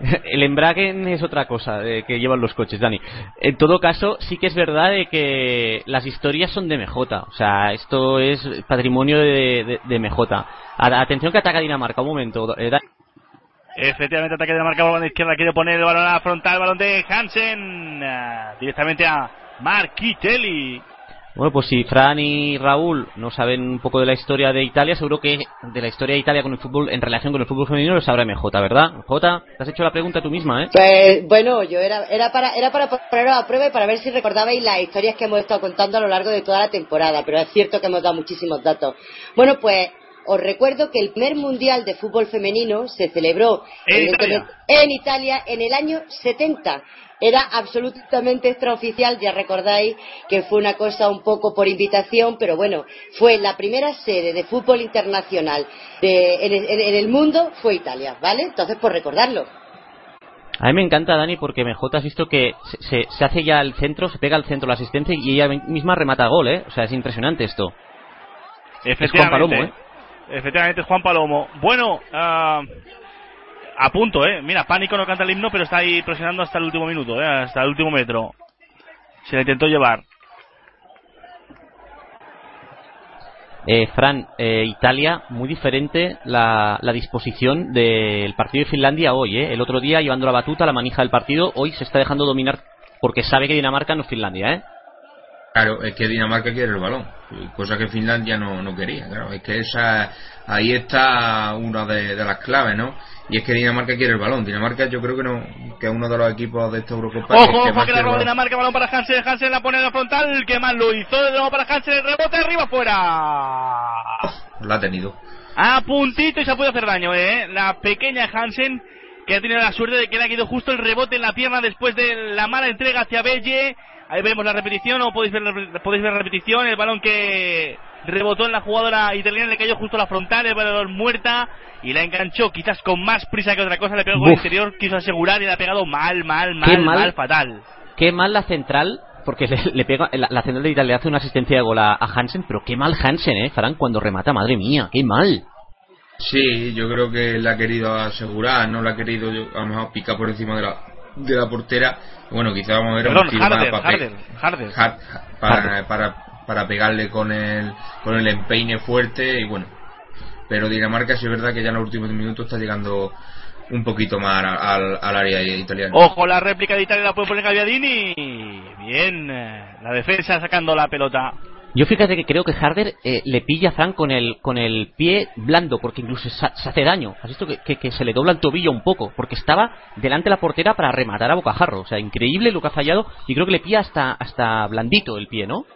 *laughs* El embraguen es otra cosa de que llevan los coches, Dani. En todo caso, sí que es verdad de que las historias son de MJ. O sea, esto es patrimonio de, de- de MJ. A- Atención que ataca Dinamarca. Un momento. eh, Dani. Efectivamente, ataque de marca balón de izquierda. Quiere poner el balón a la frontal. Balón de Hansen. ah, directamente a Marquitelli. Bueno, pues si Fran y Raúl no saben un poco de la historia de Italia, seguro que de la historia de Italia con el fútbol en relación con el fútbol femenino lo sabrá MJ, ¿verdad? J, te has hecho la pregunta tú misma, ¿eh? Pues bueno, yo era, era para era para poneros a prueba y para ver si recordabais las historias que hemos estado contando a lo largo de toda la temporada, pero es cierto que hemos dado muchísimos datos. Bueno, pues os recuerdo que el primer mundial de fútbol femenino se celebró En Italia. en Italia en el año 70. Era absolutamente extraoficial, ya recordáis que fue una cosa un poco por invitación, pero bueno, fue la primera sede de fútbol internacional de- en, el- en el mundo, fue Italia, ¿vale? Entonces, por recordarlo. A mí me encanta, Dani, porque MJ has visto que se, se- se hace ya al centro, se pega al centro la asistencia y ella misma remata gol, ¿eh? O sea, es impresionante esto. Es Juan Palomo, ¿eh? Efectivamente, Juan Palomo. Bueno, ah, a punto, ¿eh? Mira, Pánico no canta el himno, pero está ahí presionando hasta el último minuto, ¿eh? Hasta el último metro. Se la intentó llevar. Eh, Fran, eh, Italia, muy diferente la, la disposición del partido de Finlandia hoy, ¿eh? El otro día llevando la batuta, la manija del partido, hoy se está dejando dominar porque sabe que Dinamarca no es Finlandia, ¿eh? Claro, es que Dinamarca quiere el balón, cosa que Finlandia no, no quería. Claro, es que esa ahí está una de, de las claves, ¿no? Y es que Dinamarca quiere el balón. Dinamarca yo creo que no que es uno de los equipos de esta Eurocopa Ojo, que, que ojo, que la roba. Dinamarca, balón para Hansen, Hansen la pone en la frontal, que más lo hizo, de nuevo para Hansen, el rebote arriba, fuera. La ha tenido. A puntito y se puede hacer daño, eh. La pequeña Hansen, que ha tenido la suerte de que le ha quedado justo el rebote en la pierna después de la mala entrega hacia Belle. Ahí vemos la repetición, o podéis ver, la- podéis ver la repetición, el balón que rebotó en la jugadora italiana, le cayó justo a la frontal, el balón muerta, y la enganchó quizás con más prisa que otra cosa, le pegó con el interior, quiso asegurar y le ha pegado mal, mal, mal, mal. mal, fatal. Qué mal la central, porque le, le pega, la, la central de Italia le hace una asistencia de gol a, a Hansen, pero qué mal Hansen, ¿eh? Fran, cuando remata, madre mía, qué mal. Sí, yo creo que la ha querido asegurar, no la ha querido yo, a lo mejor picar por encima de la de la portera. Bueno, quizá vamos a ver Perdón, un Harder, para, pe- Harder, Harder. Har- para, para, para pegarle con el, con el empeine fuerte y bueno. Pero Dinamarca sí es verdad que ya en los últimos minutos está llegando un poquito más al, al- al área italiana. Ojo, la réplica de Italia la puede poner Gaviadini. Bien, eh, la defensa sacando la pelota. Yo fíjate que creo que Harder eh, le pilla a Fran con el, con el pie blando, porque incluso se, se hace daño. ¿Has visto que, que- que se le dobla el tobillo un poco? Porque estaba delante de la portera para rematar a bocajarro. O sea, increíble lo que ha fallado. Y creo que le pilla hasta, hasta blandito el pie, ¿no?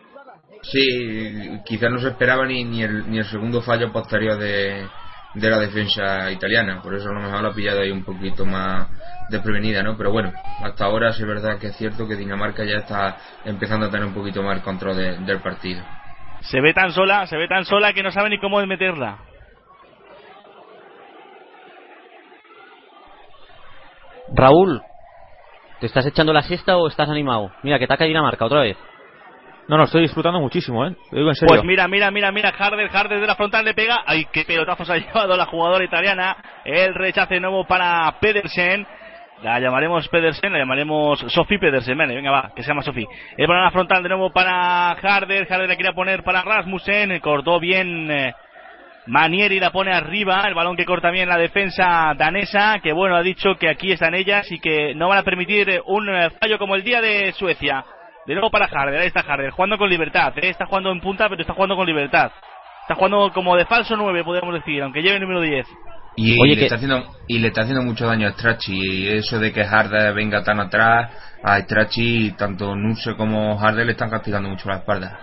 Sí, quizás no se esperaba ni, ni, el, ni el segundo fallo posterior de, de la defensa italiana, por eso a lo mejor la ha pillado ahí un poquito más desprevenida, ¿no? Pero bueno, hasta ahora sí es verdad que es cierto que Dinamarca ya está empezando a tener un poquito más el control de- del partido. Se ve tan sola, se ve tan sola que no sabe ni cómo meterla. Raúl, ¿te estás echando la siesta o estás animado? Mira, que ataca Dinamarca otra vez. No, no, estoy disfrutando muchísimo, ¿eh? Lo digo en serio. Pues mira, mira, mira, mira, Harder, Harder de la frontal le pega. Ay, qué pelotazos ha *laughs* llevado la jugadora italiana. El rechace nuevo para Pedersen. La llamaremos Pedersen, la llamaremos Sophie Pedersen. Vale, venga, va, que se llama Sophie. El balón a la frontal de nuevo para Harder. Harder la quiere poner para Rasmussen. Cortó bien eh, Manieri, la pone arriba. El balón que corta bien la defensa danesa. Que bueno, ha dicho que aquí están ellas y que no van a permitir un eh, fallo como el día de Suecia. De nuevo para Harder, ahí está Harder, jugando con libertad, ¿eh? está jugando en punta, pero está jugando con libertad. Está jugando como de falso 9, podríamos decir, aunque lleve el número 10. Y, Oye, le que- está haciendo, y le está haciendo mucho daño a Strachey. Y eso de que Harder venga tan atrás, a Strachey, tanto Nuse como Harder le están castigando mucho la espalda.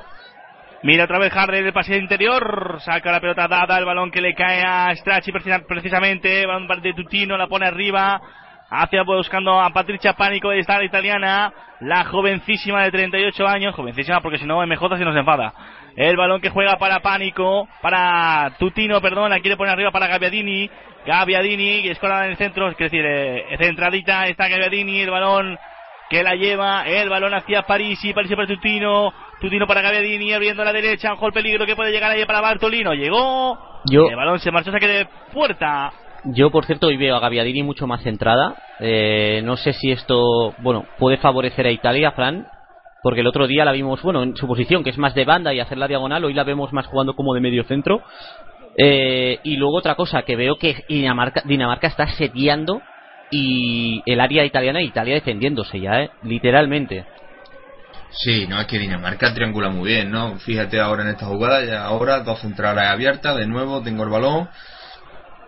Mira otra vez Harder el pase interior, saca la pelota dada, el balón que le cae a precisa- precisamente, balón de Tutino, la pone arriba, hacia buscando a Patricia Pánico, de esta italiana, la jovencísima de 38 años, jovencísima porque si no MJ se nos enfada. El balón que juega para Pánico, para Tutino, perdón, la quiere poner arriba para Gaviadini, Gaviadini, que escola en el centro, es decir, eh, centradita está Gaviadini, el balón que la lleva, el balón hacia Parisi, Parisi para Tutino, Tutino para Gaviadini, abriendo a la derecha, un gol peligro que puede llegar ahí para Bartolino, llegó, el balón se marchó, saque de puerta, yo, por cierto, hoy veo a Gaviadini mucho más centrada. Eh, no sé si esto, bueno, puede favorecer a Italia, Fran, porque el otro día la vimos, bueno, en su posición, que es más de banda y hacer la diagonal, hoy la vemos más jugando como de medio centro. Eh, y luego otra cosa, que veo que Dinamarca, Dinamarca está sediando y el área italiana Italia defendiéndose ya, ¿eh? literalmente. Sí, no, es que Dinamarca triangula muy bien, ¿no? Fíjate ahora en esta jugada, ya ahora dos centrales abiertas, de nuevo tengo el balón,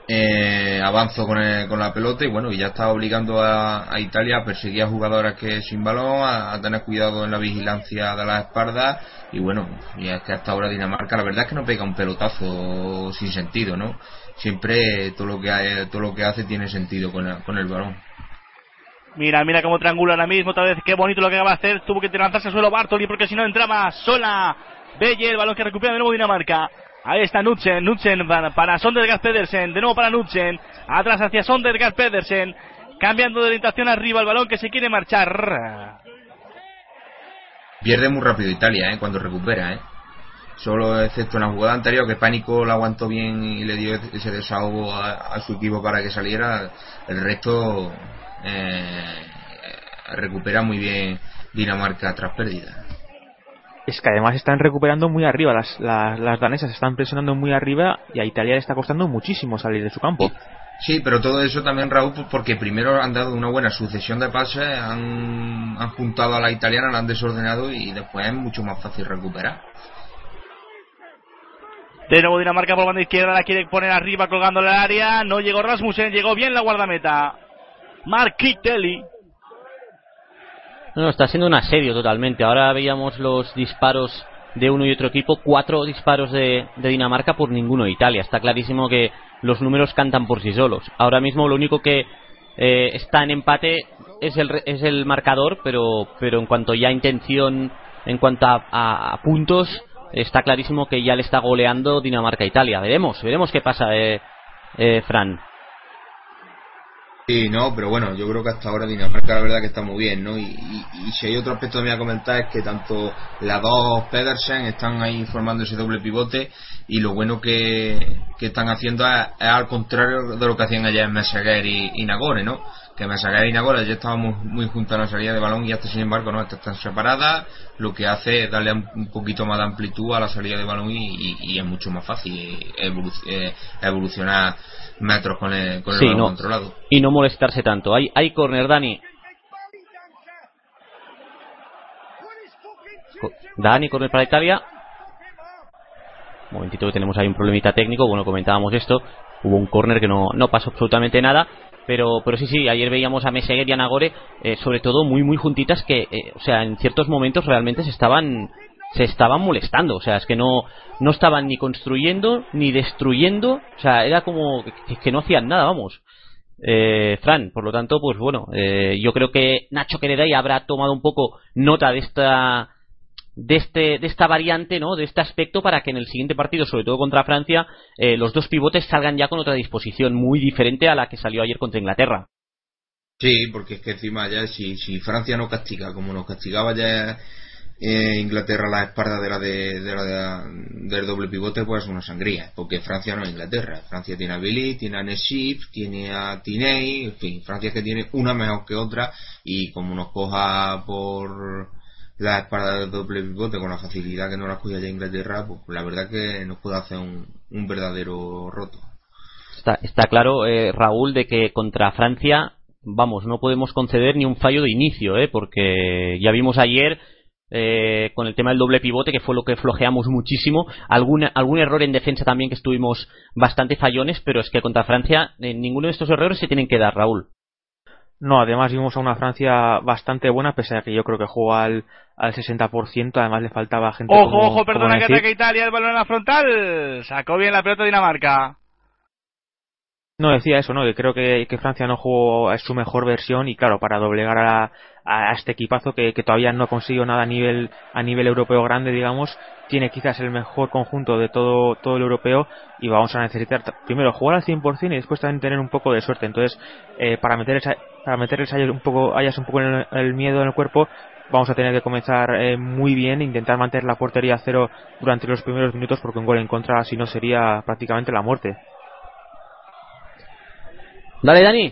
eh, avanzo con, con, la pelota y bueno, y ya está obligando a, Italia a perseguir a jugadoras que sin balón, a, tener cuidado en la vigilancia de las espaldas y bueno, y es que hasta ahora Dinamarca la verdad es que no pega un pelotazo sin sentido, ¿no? Siempre todo lo que todo lo que hace tiene sentido con, con el balón. Mira, mira cómo triangula ahora mismo, otra vez, qué bonito lo que acaba de hacer, tuvo que lanzarse al suelo Bartoli porque si no entraba sola Belle, el balón que recupera de nuevo Dinamarca. Ahí está Nutzen, Nutzen para, para Sondergaard Pedersen, de nuevo para Nutzen, atrás hacia Sondergaard Pedersen, cambiando de orientación arriba el balón que se quiere marchar. Pierde muy rápido Italia, ¿eh? cuando recupera, ¿eh? Solo excepto en la jugada anterior que Pánico la aguantó bien y le dio ese desahogo a, su equipo para que saliera, el resto eh, recupera muy bien Dinamarca tras pérdida es que además están recuperando muy arriba, las, las, danesas están presionando muy arriba y a Italia le está costando muchísimo salir de su campo. Sí, pero todo eso también, Raúl, pues porque primero han dado una buena sucesión de pases, han, han juntado a la italiana, la han desordenado y después es mucho más fácil recuperar. De nuevo Dinamarca por banda izquierda, la quiere poner arriba colgando el área, no llegó Rasmussen, llegó bien la guardameta. Marquitelli no, está siendo un asedio totalmente. Ahora veíamos los disparos de uno y otro equipo, cuatro disparos de, Dinamarca por ninguno de Italia. Está clarísimo que los números cantan por sí solos. Ahora mismo lo único que eh, está en empate es el, es el marcador, pero, pero en cuanto ya a intención, en cuanto a, puntos, está clarísimo que ya le está goleando Dinamarca a Italia. Veremos, veremos qué pasa, eh, eh, Fran. Sí, no, pero bueno, yo creo que hasta ahora Dinamarca la verdad que está muy bien, ¿no? Y, si hay otro aspecto que me a comentar es que tanto las dos Pedersen están ahí formando ese doble pivote y lo bueno que, están haciendo es, al contrario de lo que hacían ayer Mesaguer y, y, Nagore, ¿no? Que Mesaguer y Nagore ya estábamos muy juntos a la salida de balón y hasta sin embargo no, están separadas, lo que hace es darle un, poquito más de amplitud a la salida de balón y, es mucho más fácil eh, evolucionar metros con el, con el controlado. Y no molestarse tanto. Hay, hay corner, Dani. Dani, corner para Italia. Un momentito que tenemos ahí un problemita técnico. Bueno, comentábamos esto. Hubo un corner que no, no pasó absolutamente nada. Pero, pero sí, sí, ayer veíamos a Meseguer y a Nagore, eh, sobre todo muy, muy juntitas, que, eh, o sea, en ciertos momentos realmente se estaban se estaban molestando, o sea, es que no, no estaban ni construyendo ni destruyendo, o sea, era como que, no hacían nada, vamos. Eh, Fran, por lo tanto, pues bueno, eh, yo creo que Nacho Quereday habrá tomado un poco nota de esta de este de esta variante, ¿no? De este aspecto para que en el siguiente partido, sobre todo contra Francia, eh, los dos pivotes salgan ya con otra disposición muy diferente a la que salió ayer contra Inglaterra. Sí, porque es que encima ya si, si Francia no castiga como nos castigaba ya eh, Inglaterra la espalda de la, de, la del doble pivote pues es una sangría porque Francia no es Inglaterra Francia tiene a Billy, tiene a Neship tiene a Tiney en fin Francia que tiene una mejor que otra y como nos coja por la espalda del doble pivote con la facilidad que no la coge ya Inglaterra pues la verdad que nos puede hacer un, un verdadero roto está, está claro eh, Raúl de que contra Francia vamos no podemos conceder ni un fallo de inicio ¿eh? porque ya vimos ayer eh, con el tema del doble pivote, que fue lo que flojeamos muchísimo. Algún, algún error en defensa también que estuvimos bastante fallones, pero es que contra Francia eh, ninguno de estos errores se tienen que dar, Raúl. No, además vimos a una Francia bastante buena, pese a que yo creo que jugó al, al 60%, además le faltaba gente. Ojo, ojo, perdona que ataque Italia, el balón en la frontal. Sacó bien la pelota de Dinamarca. No, decía eso, ¿no? Que creo que, que Francia no jugó su mejor versión y claro, para doblegar a, a este equipazo que, que, todavía no ha conseguido nada a nivel, a nivel europeo grande, digamos, tiene quizás el mejor conjunto de todo, todo el europeo y vamos a necesitar primero jugar al 100% y después también tener un poco de suerte. Entonces, eh, para meter esa, para meterles un poco, hayas un poco el, el, miedo en el cuerpo, vamos a tener que comenzar eh, muy bien, intentar mantener la portería a cero durante los primeros minutos porque un gol en contra si no sería prácticamente la muerte. Dale, Dani.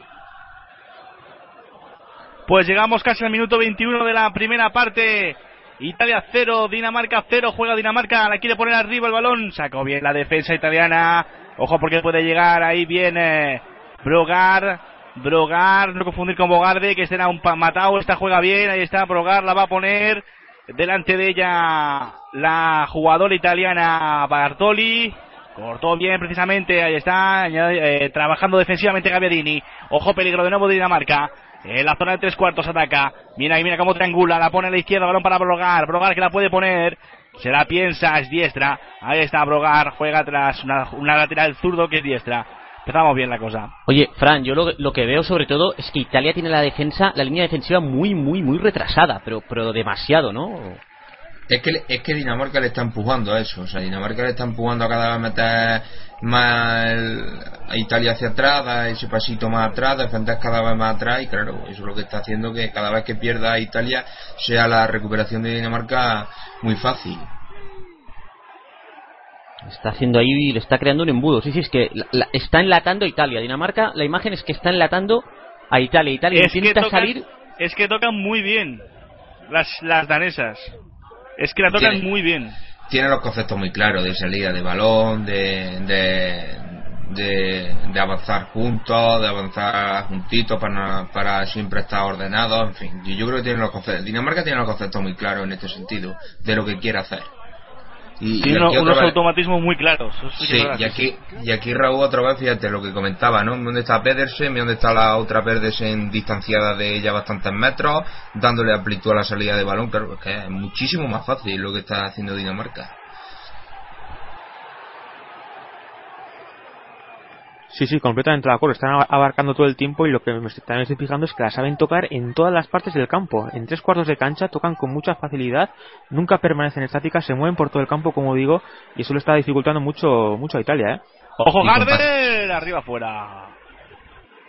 Pues llegamos casi al minuto 21 de la primera parte. Italia 0, Dinamarca 0, juega Dinamarca, la quiere poner arriba el balón, sacó bien la defensa italiana, ojo porque puede llegar ahí bien eh, Brogar, Brogar, no confundir con Bogarde, que será un matado, esta juega bien, ahí está Brogar, la va a poner. Delante de ella la jugadora italiana Bartoli, cortó bien precisamente, ahí está, eh, trabajando defensivamente Gaviadini, ojo peligro de nuevo de Dinamarca, en la zona de tres cuartos ataca. Mira y mira cómo triangula. La pone a la izquierda. Balón para Brogar. Brogar que la puede poner. Se la piensa. Es diestra. Ahí está Brogar. Juega atrás. Una, lateral zurdo que es diestra. Empezamos bien la cosa. Oye, Fran, yo lo, lo, que veo sobre todo es que Italia tiene la defensa, la línea defensiva muy, muy, muy retrasada. Pero, pero demasiado, ¿no? Es que, es que Dinamarca le está empujando a eso. O sea, Dinamarca le está empujando a cada vez meter más a Italia hacia atrás, da ese pasito más atrás, defender cada vez más atrás. Y claro, eso es lo que está haciendo que cada vez que pierda a Italia sea la recuperación de Dinamarca muy fácil. Está haciendo ahí, le está creando un embudo. Sí, sí, es que la, la, está enlatando a Italia. Dinamarca, la imagen es que está enlatando a Italia. Italia es intenta que tocan, salir. Es que tocan muy bien las, las danesas. Es que la tocan Tiene- muy bien. Tiene los conceptos muy claros de salida de balón, de, de, de, de avanzar juntos, de avanzar juntitos para, para siempre estar ordenados, en fin. Yo, yo creo que tiene los conceptos. Dinamarca tiene los conceptos muy claros en este sentido, de lo que quiere hacer. Y, aquí unos, vez- automatismos muy claros. sí Sí, y aquí, y aquí Raúl otra vez, fíjate lo que comentaba, ¿no? ¿Dónde está Pedersen? ¿Dónde está la otra Pedersen distanciada de ella bastantes metros? Dándole amplitud a la salida de balón, claro, es que es muchísimo más fácil lo que está haciendo Dinamarca. Sí, sí, completamente de acuerdo. Están ab- abarcando todo el tiempo y lo que me estoy, también estoy fijando es que la saben tocar en todas las partes del campo. En tres cuartos de cancha tocan con mucha facilidad, nunca permanecen estáticas, se mueven por todo el campo, como digo, y eso le está dificultando mucho, mucho a Italia, ¿eh? Ojo, Garder, arriba afuera.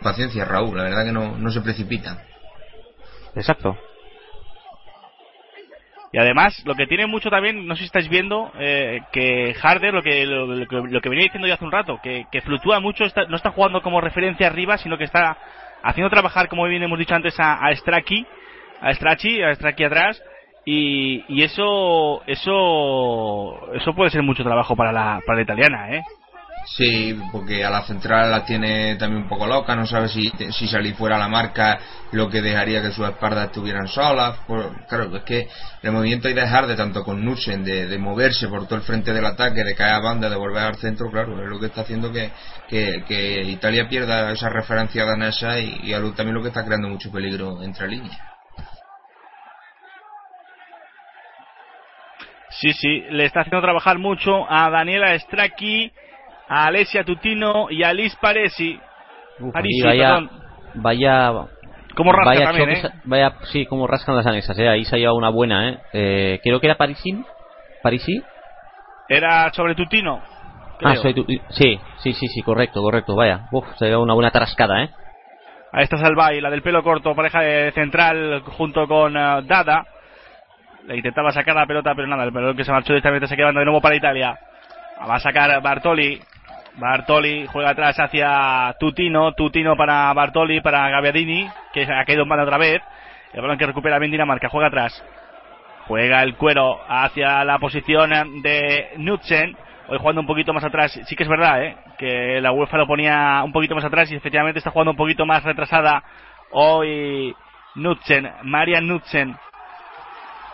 Paciencia, Raúl, la verdad que no, no se precipitan. Exacto. Y además, lo que tiene mucho también, no sé si estáis viendo, eh, que Harder, lo que, lo, que, lo que venía diciendo yo hace un rato, que, que fluctúa mucho, está- no está jugando como referencia arriba, sino que está haciendo trabajar, como bien hemos dicho antes, a, a Straki, a Strachi, a Straki atrás, y, y eso, eso, eso puede ser mucho trabajo para la, para la italiana, ¿eh? Sí, porque a la central la tiene también un poco loca, no sabe si, si salir fuera a la marca lo que dejaría que sus espaldas estuvieran solas. Por- claro, es que el movimiento y dejar de tanto con Nussen, de, de moverse por todo el frente del ataque, de caer a banda, de volver al centro, claro, es lo que está haciendo que, que, Italia pierda esa referencia danesa y, y algo también lo que está creando mucho peligro entre líneas. Sí, sí, le está haciendo trabajar mucho a Daniela Straki, a Alessia Tutino y a Liz Paresi. Uf, Parisi, vaya, vaya, Cómo rasca vaya también, choques- ¿eh? vaya, sí, como rascan las anexas, eh, ahí se ha llevado una buena, eh. eh creo que era Parisi, Parisi, Era sobre Tutino. ah, creo. soy tu- sí, sí, sí, sí, correcto, correcto, vaya, uf, se ha llevado una buena tarascada, eh. Ahí está Salvay, la del pelo corto, pareja de central junto con eh, Dada. Le intentaba sacar la pelota, pero nada, el balón que se marchó directamente se queda de nuevo para Italia. Va a sacar Bartoli. Bartoli juega atrás hacia Tutino. Tutino para Bartoli, para Gaviadini, que ha caído banda otra vez. El balón que recupera bien Dinamarca, juega atrás. Juega el cuero hacia la posición de Knudsen. Hoy jugando un poquito más atrás. Sí que es verdad, ¿eh? Que la UEFA lo ponía un poquito más atrás y efectivamente está jugando un poquito más retrasada hoy Knudsen. Maria Knudsen.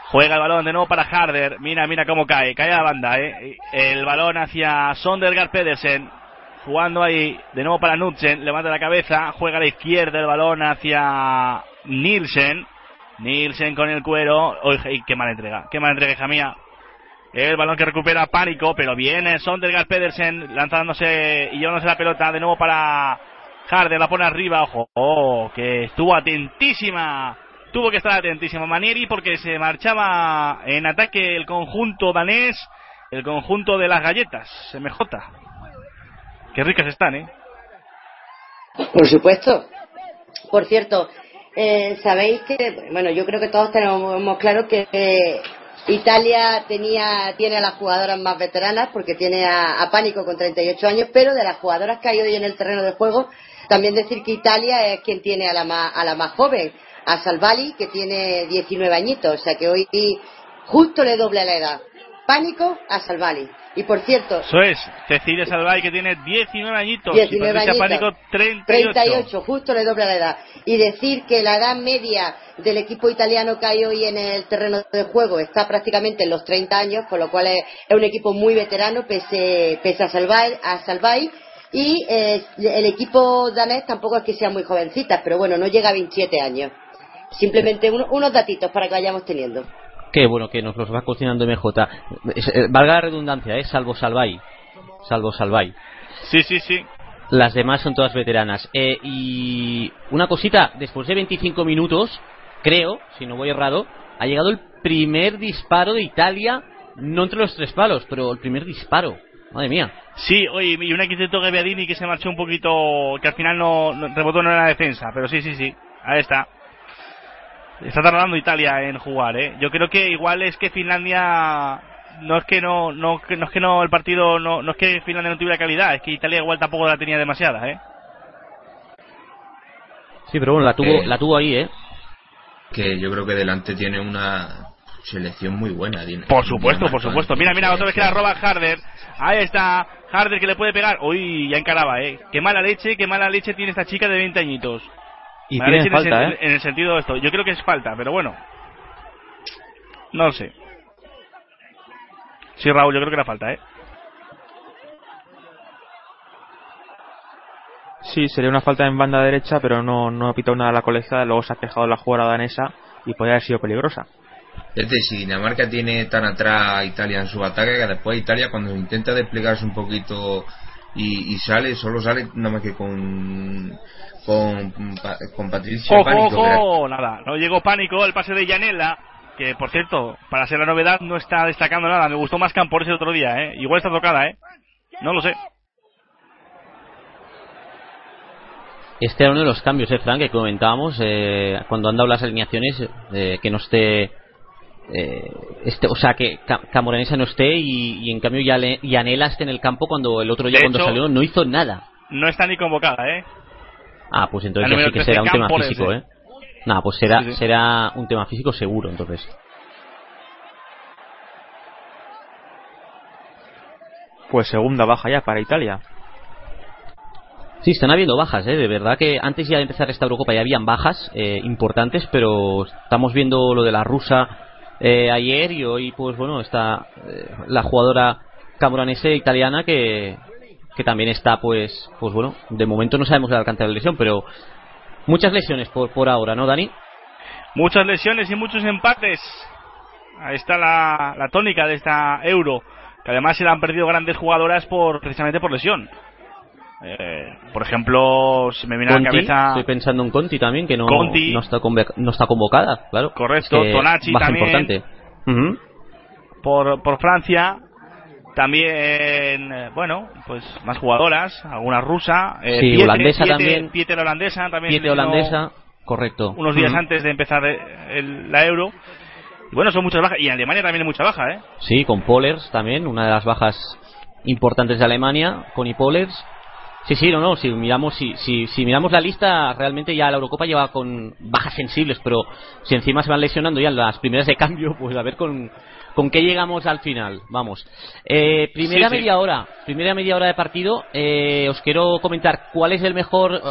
Juega el balón de nuevo para Harder. Mira, mira cómo cae. Cae a la banda, ¿eh? El balón hacia Sondergaard Pedersen. Jugando ahí de nuevo para Knudsen. Levanta la cabeza. Juega a la izquierda el balón hacia Nielsen. Nielsen con el cuero. Qué mala entrega. Qué mala entrega, hija mía. El balón que recupera Pánico, pero viene Sondergaard Pedersen lanzándose y llevándose la pelota de nuevo para Harder la pone arriba, ojo, oh, que estuvo atentísima. Tuvo que estar atentísima Manieri porque se marchaba en ataque el conjunto danés, el conjunto de las galletas, MJ. Qué ricas están, ¿eh? Por supuesto. Por cierto, eh, sabéis que, bueno, yo creo que todos tenemos claro que Italia tenía, tiene a las jugadoras más veteranas porque tiene a, a, Pánico con 38 años, pero de las jugadoras que hay hoy en el terreno de juego, también decir que Italia es quien tiene a la más, a la más joven, a Salvali, que tiene 19 añitos, o sea que hoy justo le dobla la edad. Pánico a Salvali. Y por cierto. Eso es. Cecilia Salvay que tiene 19 añitos. 19 y añitos. Pánico 38. 38, justo le dobla la edad. Y decir que la edad media del equipo italiano que hay hoy en el terreno de juego está prácticamente en los 30 años, con lo cual es, es un equipo muy veterano, pese, pese a Salvay. A Salvay y eh, el equipo danés tampoco es que sea muy jovencita, pero bueno, no llega a 27 años. Simplemente uno, unos datitos para que vayamos teniendo. Qué bueno que nos los va cocinando MJ. Eh, valga la redundancia, ¿eh? Salvo Salvay. Salvo Salvay. Sí, sí, sí. Las demás son todas veteranas. Eh, y una cosita, después de 25 minutos, creo, si no voy errado, ha llegado el primer disparo de Italia, no entre los tres palos, pero el primer disparo. Madre mía. Sí, oye, y una que intentó Gaviadini que se marchó un poquito, que al final no, no rebotó en la defensa, pero sí, sí, sí. Ahí está. Está tardando Italia en jugar, ¿eh? Yo creo que igual es que Finlandia no es que no no, no es que no el partido no, no es que Finlandia no tuviera calidad, es que Italia igual tampoco la tenía demasiada, ¿eh? Sí, pero bueno, la tuvo la tuvo ahí, ¿eh? Que yo creo que delante tiene una selección muy buena. Por supuesto, por supuesto. Mira, mira, otra vez que la roba Harder. Ahí está, Harder que le puede pegar. Uy, ya encaraba, ¿eh? Qué mala leche, qué mala leche tiene esta chica de 20 añitos. Y tiene falta, en, ¿eh? en el sentido de esto. Yo creo que es falta, pero bueno. No lo sé. Sí, Raúl, yo creo que era falta, ¿eh? Sí, sería una falta en banda derecha, pero no, no ha pitado nada la colecta. Luego se ha quejado la jugada danesa y podría haber sido peligrosa. Es decir, si Dinamarca tiene tan atrás a Italia en su ataque, que después Italia cuando intenta desplegarse un poquito y, y sale, solo sale nada más que con con, con Patricia ojo, Pánico. Ojo, nada, no llegó pánico el pase de Yanela, que por cierto, para ser la novedad no está destacando nada. Me gustó más Campores el otro día, ¿eh? Igual está tocada, ¿eh? No lo sé. Este era uno de los cambios, ¿eh, Frank? Que comentábamos eh, cuando han dado las alineaciones, eh, que no esté. Eh, este, o sea, que Camoranesa no esté y, y en cambio Yanela esté en el campo cuando el otro día, De cuando hecho, salió, no hizo nada. No está ni convocada, ¿eh? Ah, pues entonces ya sí que 13, será un tema físico, ¿eh? ¿eh? Nada, pues será, Sí, sí. será un tema físico seguro, entonces. Pues segunda baja ya para Italia. Sí, están habiendo bajas, ¿eh? De verdad que antes ya de empezar esta Eurocopa ya habían bajas eh, importantes, pero estamos viendo lo de la rusa eh, ayer y hoy, pues bueno, está eh, la jugadora camoranese italiana que, que también está, pues, pues bueno, de momento no sabemos el alcance de la lesión, pero muchas lesiones por, por ahora, ¿no, Dani? Muchas lesiones y muchos empates. Ahí está la, la tónica de esta Euro. Que además se le han perdido grandes jugadoras por precisamente por lesión. Eh, por ejemplo, se me viene a la cabeza. estoy pensando en Conti también, que no, Conti. no, está, no está convocada, claro. Correcto, Es que Tonachi también. importante. Por, por Francia. También, eh, bueno, pues más jugadoras, alguna rusa. eh, Sí, Pietre- holandesa Pietre- también. Pietre holandesa también. Pietre holandesa, correcto. Unos días antes de empezar eh, el- la Euro. Y bueno, son muchas bajas. Y en Alemania también hay mucha baja, ¿eh? Sí, con Pollers también, una de las bajas importantes de Alemania, con Pollers. Sí, sí, no, no, si miramos, si, si, si miramos la lista, realmente ya la Eurocopa lleva con bajas sensibles, pero si encima se van lesionando ya las primeras de cambio, pues a ver con, con qué llegamos al final. Vamos. Eh, primera Sí, sí. media hora, primera media hora de partido, eh, os quiero comentar cuál es el mejor,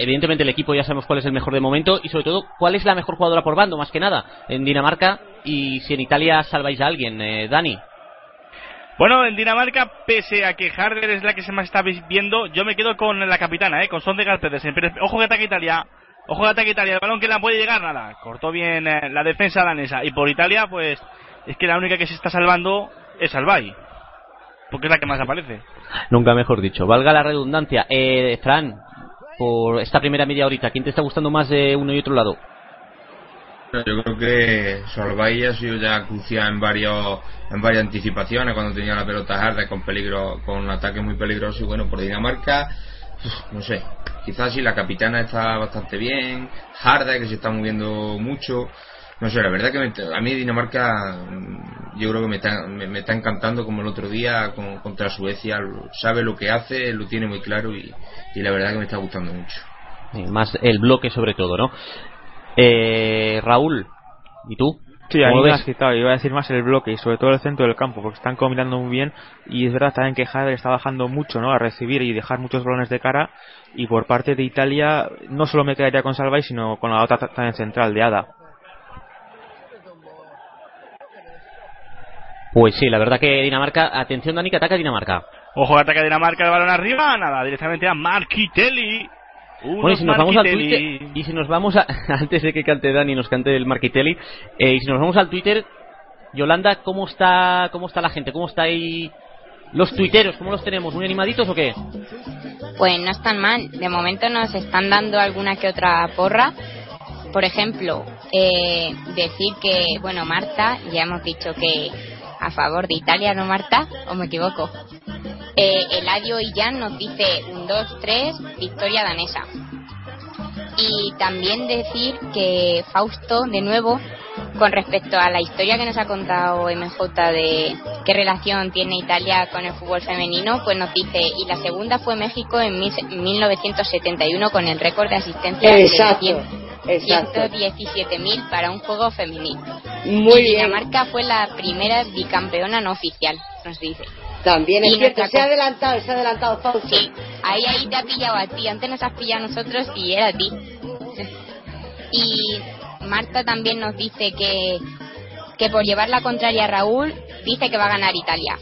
evidentemente el equipo ya sabemos cuál es el mejor de momento, y sobre todo cuál es la mejor jugadora por bando, más que nada, en Dinamarca, y si en Italia salváis a alguien, eh, Dani. Bueno, en Dinamarca, pese a que Harder es la que se más está viendo, yo me quedo con la capitana, ¿eh? con Sondegard Pedersen. Pero ojo que ataque Italia. Ojo que ataque Italia. El balón que la puede llegar, nada. Cortó bien eh, la defensa danesa. Y por Italia, pues, es que la única que se está salvando es Albay. Porque es la que más aparece. Nunca mejor dicho. Valga la redundancia. Eh, Fran, por esta primera media horita? ¿Quién te está gustando más de uno y otro lado? Yo creo que Solvay ha sido ya crucial en varios en varias anticipaciones cuando tenía la pelota Harder con peligro con un ataque muy peligroso y bueno por Dinamarca no sé quizás si la capitana está bastante bien Harder que se está moviendo mucho no sé la verdad que a mí Dinamarca mm, yo creo que me está, me, está encantando como el otro día contra Suecia sabe lo que hace lo tiene muy claro y, y la verdad que me está gustando mucho. Más el bloque sobre todo no eh, Raúl, ¿y tú? Sí, a mí me has citado, iba a decir más el bloque y sobre todo el centro del campo, porque están combinando muy bien y es verdad también que Jader está bajando mucho ¿no? a recibir y dejar muchos balones de cara y por parte de Italia no solo me quedaría con Salvay sino con la otra también central de Ada. Pues sí, la verdad que Dinamarca, atención Dani que ataca Dinamarca. Ojo, ataca Dinamarca el balón arriba, nada, directamente a Marquitelli bueno, y si nos vamos al Twitter, y si nos vamos a, *laughs* antes de que cante Dani nos cante el Marquitelli, eh, y si nos vamos al Twitter, Yolanda, ¿cómo está, cómo está la gente? ¿Cómo está ahí los tuiteros? ¿Cómo los tenemos? ¿Muy animaditos o qué? Pues no están mal. De momento nos están dando alguna que otra porra. Por ejemplo, eh, decir que, bueno, Marta, ya hemos dicho que a favor de Italia, ¿no, Marta? ¿O me equivoco? Eh, Eladio y Jan nos dice un 2-3, victoria danesa. Y también decir que Fausto, de nuevo, con respecto a la historia que nos ha contado MJ de qué relación tiene Italia con el fútbol femenino, pues nos dice, y la segunda fue México en 1971 con el récord de asistencia de 117.000 para un juego femenino. Muy y Dinamarca fue la primera bicampeona no oficial, nos dice. También es cierto, se ha adelantado, se ha adelantado Fausto. Sí, ahí, ahí te ha pillado a ti, antes nos has pillado a nosotros y era a ti. Y Marta también nos dice que, que por llevar la contraria a Raúl, dice que va a ganar Italia.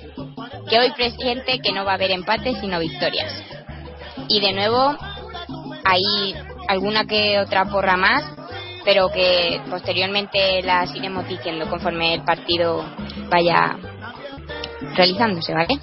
Que hoy presiente que no va a haber empates sino victorias. Y de nuevo, hay alguna que otra porra más, pero que posteriormente las iremos diciendo conforme el partido vaya realizándose, ¿vale?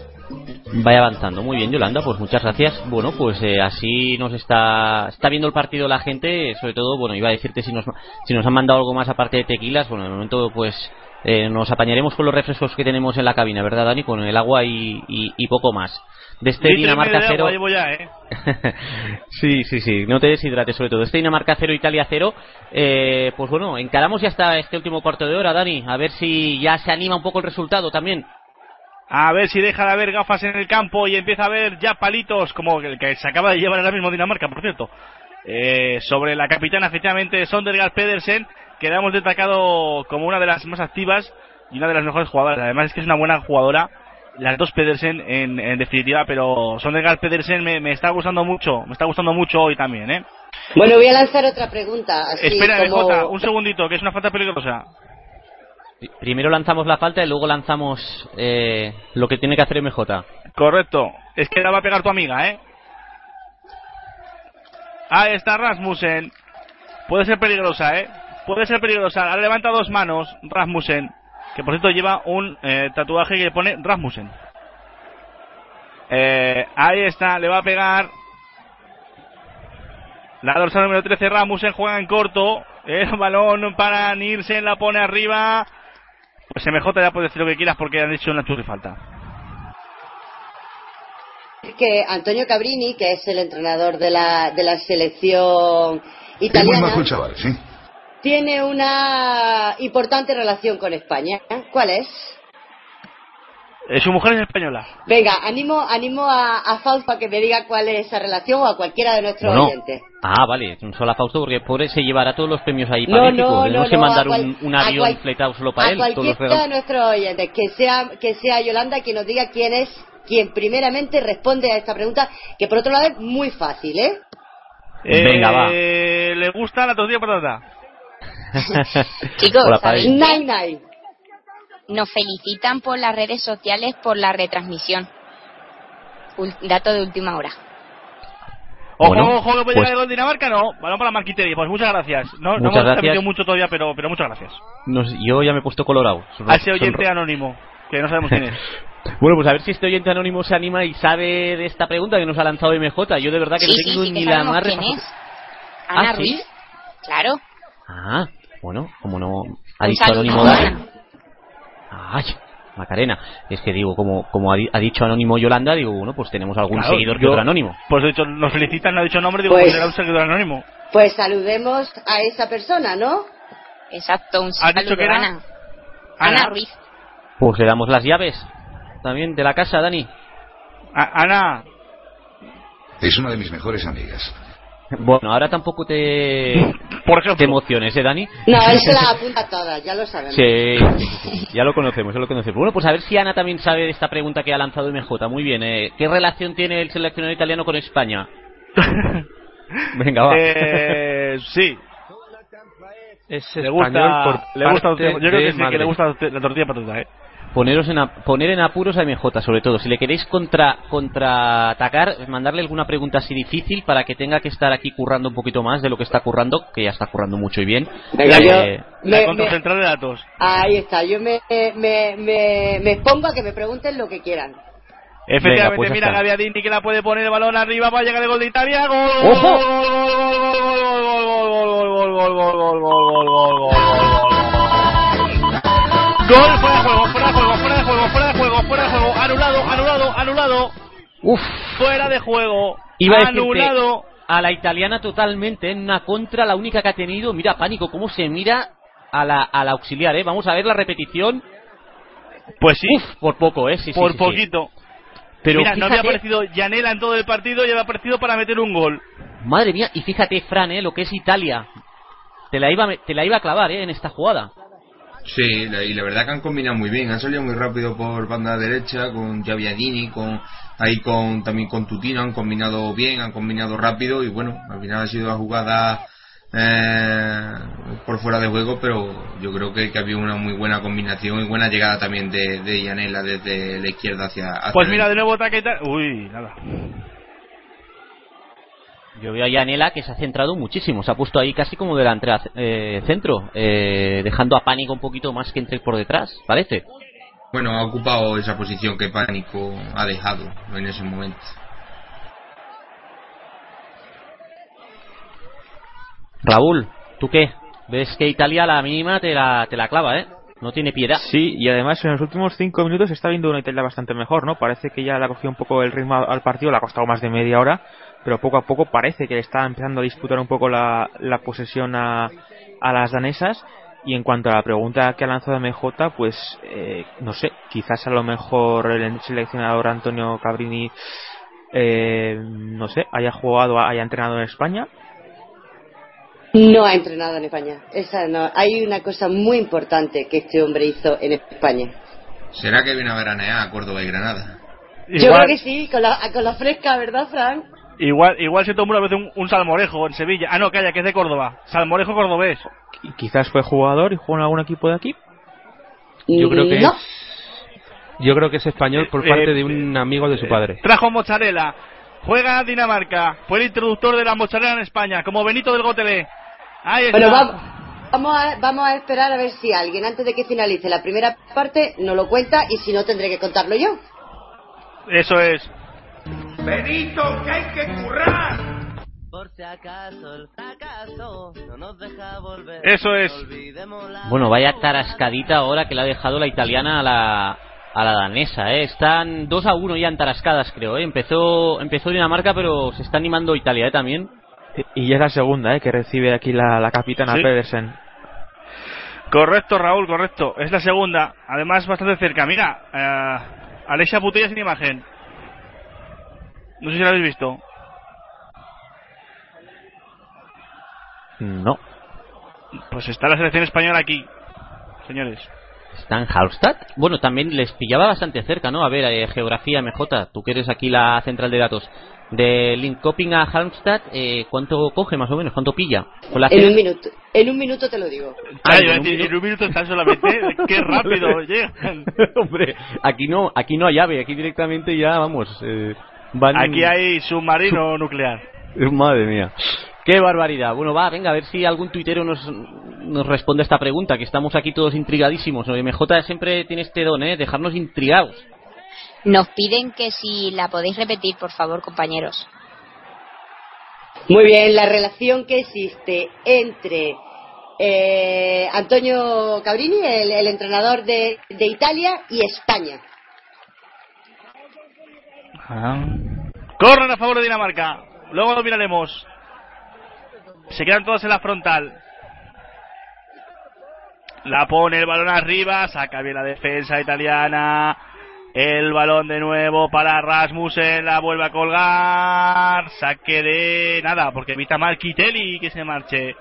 Vaya avanzando. Muy bien, Yolanda, pues muchas gracias. Bueno, pues eh, así nos está está viendo el partido la gente, sobre todo, bueno, iba a decirte si nos si nos han mandado algo más aparte de tequilas, bueno, de momento pues eh, nos apañaremos con los refrescos que tenemos en la cabina, ¿verdad, Dani? Con el agua y, y, poco más. De este Dinamarca 0. ¿eh? *laughs* sí, sí, sí, no te deshidrates sobre todo. Este Dinamarca 0, Italia 0. Eh, pues bueno, encaramos ya hasta este último cuarto de hora, Dani. A ver si ya se anima un poco el resultado también. A ver si deja de haber gafas en el campo y empieza a haber ya palitos, como el que se acaba de llevar ahora mismo Dinamarca, por cierto. Eh, sobre la capitana, efectivamente, Sondergaard Pedersen, que la hemos destacado como una de las más activas y una de las mejores jugadoras. Además, es que es una buena jugadora, las dos Pedersen en, definitiva, pero Sondergaard Pedersen me, está gustando mucho, me está gustando mucho hoy también, ¿eh? Bueno, voy a lanzar otra pregunta. Espera, un segundito, que es una falta peligrosa. Primero lanzamos la falta y luego lanzamos eh, lo que tiene que hacer MJ. Correcto. Es que la va a pegar tu amiga, ¿eh? Ahí está Rasmussen. Puede ser peligrosa, ¿eh? Puede ser peligrosa. Ahora levanta dos manos Rasmussen. Que por cierto lleva un eh, tatuaje que pone Rasmussen. Eh, ahí está, le va a pegar. La dorsal número 13 Rasmussen juega en corto. El balón para Nielsen la pone arriba. Pues MJ ya puede decir lo que quieras porque han hecho una churri falta. Que Antonio Cabrini, que es el entrenador de la, de la selección italiana, tiene una importante relación con España. ¿Cuál es? Eh, su mujer es española. Venga, animo, animo a, a Fausto a que me diga cuál es esa relación o a cualquiera de nuestros oyentes. Ah, vale, solo a Fausto porque por se llevará todos los premios ahí para no, no, no, que mandar un, avión fletado solo para él. A cualquiera de nuestros oyentes, que sea, que sea Yolanda quien nos diga quién es quien primeramente responde a esta pregunta, que por otro lado es muy fácil, ¿eh? eh Venga, va. ¿Le gusta la tortilla patata? *laughs* *laughs* Chicos, Hola, Nine, nine nos felicitan por las redes sociales por la retransmisión. dato de última hora. Ojo, ojo, que puede llegar pues, Dinamarca, no. Balón para Marquiteri. Pues muchas gracias. No, no hemos gracias. mucho todavía, pero, pero muchas gracias. yo ya me he pueso colorado. A ese oyente anónimo, que no sabemos quién es. *laughs* Bueno, pues a ver si este oyente anónimo se anima y sabe de esta pregunta que nos ha lanzado MJ. Yo de verdad que Sí, no sí, tengo sí, que ni la sabemos más quién es. Ana ¿Ah, sí? Ruiz. Claro. Ah, bueno, como no ha dicho anónimo Ana. *laughs* Ay, Macarena. Es que digo, como, como ha, di- ha dicho anónimo Yolanda, digo, bueno, pues tenemos algún Claro, seguidor que yo- otro anónimo. Pues de hecho, nos felicitan, no ha dicho nombre, digo, Pues- pues será un seguidor anónimo. Pues saludemos a esa persona, ¿no? Exacto, un ¿Has dicho saludo, que era? Ana. Ana. Ana Ruiz. Pues le damos las llaves también de la casa, Dani. Ana. Es una de mis mejores amigas. *laughs* Bueno, ahora tampoco te, *laughs* te emociones, ¿eh, Dani? No, *laughs* él se la apunta todas, ya lo sabemos. Sí, ya lo conocemos, ya lo conocemos. Bueno, pues a ver si Ana también sabe de esta pregunta que ha lanzado MJ. Muy bien, eh, ¿qué relación tiene el seleccionador italiano con España? Venga, va. Eh, sí. Es Le gusta, por le gusta, yo creo que sí, que le gusta la tortilla patata, eh. Poneros en a- poner en apuros a MJ, sobre todo. Si le queréis contra contraatacar, mandarle alguna pregunta así difícil para que tenga que estar aquí currando un poquito más de lo que está currando, que ya está currando mucho y bien. Venga, Eh, yo- me- Contra me- central de datos. Ahí está, yo me, me, me, me expongo a que me pregunten lo que quieran. Efectivamente, Venga, pues mira. Gaviadini que la puede poner el balón arriba para llegar el gol de Italia. ¡Gol! ¡Ojo! Gol fuera de juego, fuera de juego, fuera de juego, fuera de juego, fuera de juego, anulado, anulado, anulado. Uf. Fuera de juego. Iba anulado. a la italiana totalmente en una contra, la única que ha tenido. Mira, pánico, cómo se mira a la, a la auxiliar, ¿eh? Vamos a ver la repetición. Pues sí. Uf, por poco, ¿eh? Sí, por sí, sí. poquito. Pero Mira, no había aparecido Yanela en todo el partido y había aparecido para meter un gol. Madre mía, y fíjate, Fran, ¿eh? Lo que es Italia. Te la iba, te la iba a clavar, ¿eh? En esta jugada. Sí, la- y la verdad que han combinado muy bien. Han salido muy rápido por banda derecha con Javiadini, con ahí con también con Tutino. Han combinado bien, han combinado rápido y bueno, al final ha sido la jugada eh, por fuera de juego, pero yo creo que, que había una muy buena combinación y buena llegada también de, de Yanela desde la izquierda hacia, hacia Pues mira, de nuevo tal. Uy, nada. Yo veo a Yanela que se ha centrado muchísimo. Se ha puesto ahí casi como delantera eh, centro, eh, dejando a Pánico un poquito más que entre por detrás, parece. Bueno, ha ocupado esa posición que Pánico ha dejado en ese momento. Raúl, ¿tú qué? ¿Ves que Italia a la mínima te la, te la clava, eh? No tiene piedad. Sí, y además en los últimos cinco minutos está viendo una Italia bastante mejor, ¿no? Parece que ya le ha cogido un poco el ritmo al partido, le ha costado más de media hora, pero poco a poco parece que le está empezando a disputar un poco la, la posesión a, a las danesas. Y en cuanto a la pregunta que ha lanzado MJ, pues eh, no sé, quizás a lo mejor el seleccionador Antonio Cabrini, eh, no sé, haya jugado, haya entrenado en España. No ha entrenado en España. Esa no. Hay una cosa muy importante que este hombre hizo en España. ¿Será que viene a veranear a Córdoba y Granada? Yo creo que sí, con la, con la fresca, ¿verdad, Frank? Igual, igual se tomó una vez un, un salmorejo en Sevilla. Ah, no, calla, que es de Córdoba. Salmorejo cordobés. Y quizás fue jugador y jugó en algún equipo de aquí. Yo creo que No. es, yo creo que es español por Eh, parte eh, de un amigo de su padre. Trajo mozzarella. Juega Dinamarca. Fue el introductor de la mozzarella en España, como Benito del Gotelé. Ahí está. Bueno, vamos, vamos, a, vamos a esperar a ver si alguien, antes de que finalice la primera parte, nos lo cuenta y si no, tendré que contarlo yo. Eso es. Benito, que hay que currar. Por si acaso el fracaso no nos deja volver. Eso es. Bueno, vaya tarascadita ahora que le ha dejado la italiana a la, a la danesa, ¿eh? Están 2 a 1 ya en tarascadas, creo, ¿eh? Empezó, empezó Dinamarca, pero se está animando Italia, ¿eh? También. Y ya es la segunda, ¿eh? Que recibe aquí la, la capitana Sí. Pedersen. Correcto, Raúl, correcto. Es la segunda. Además, bastante cerca. Mira, eh, Alexia Putella sin imagen. No sé si la habéis visto. No. Pues está la selección española aquí, señores. ¿Está en Hallstatt? Bueno, también les pillaba bastante cerca, ¿no? A ver, eh, geografía MJ, tú que eres aquí la central de datos. De Linköping a Halmstad, eh, ¿cuánto coge más o menos? ¿Cuánto pilla? Con la En un minuto, en un minuto te lo digo. Ah, en un en un minuto están solamente. *laughs* ¡Qué rápido llegan! Hombre, aquí no, aquí no hay llave, aquí directamente ya, vamos, eh, van... Aquí hay submarino nuclear. *laughs* Madre mía. Qué barbaridad. Bueno, va, venga, a ver si algún tuitero nos, nos responde a esta pregunta, que estamos aquí todos intrigadísimos. ¿no? MJ siempre tiene este don, ¿eh? Dejarnos intrigados. Nos piden que si la podéis repetir, por favor, compañeros. Muy bien, la relación que existe entre eh, Antonio Cabrini, el, el entrenador de, de Italia, y España. Corren a favor de Dinamarca. Luego lo miraremos. Se quedan todos en la frontal. La pone el balón arriba. Saca bien la defensa italiana. El balón de nuevo para Rasmussen. La vuelve a colgar. Saque de nada, porque evita Marquitelli que se marche.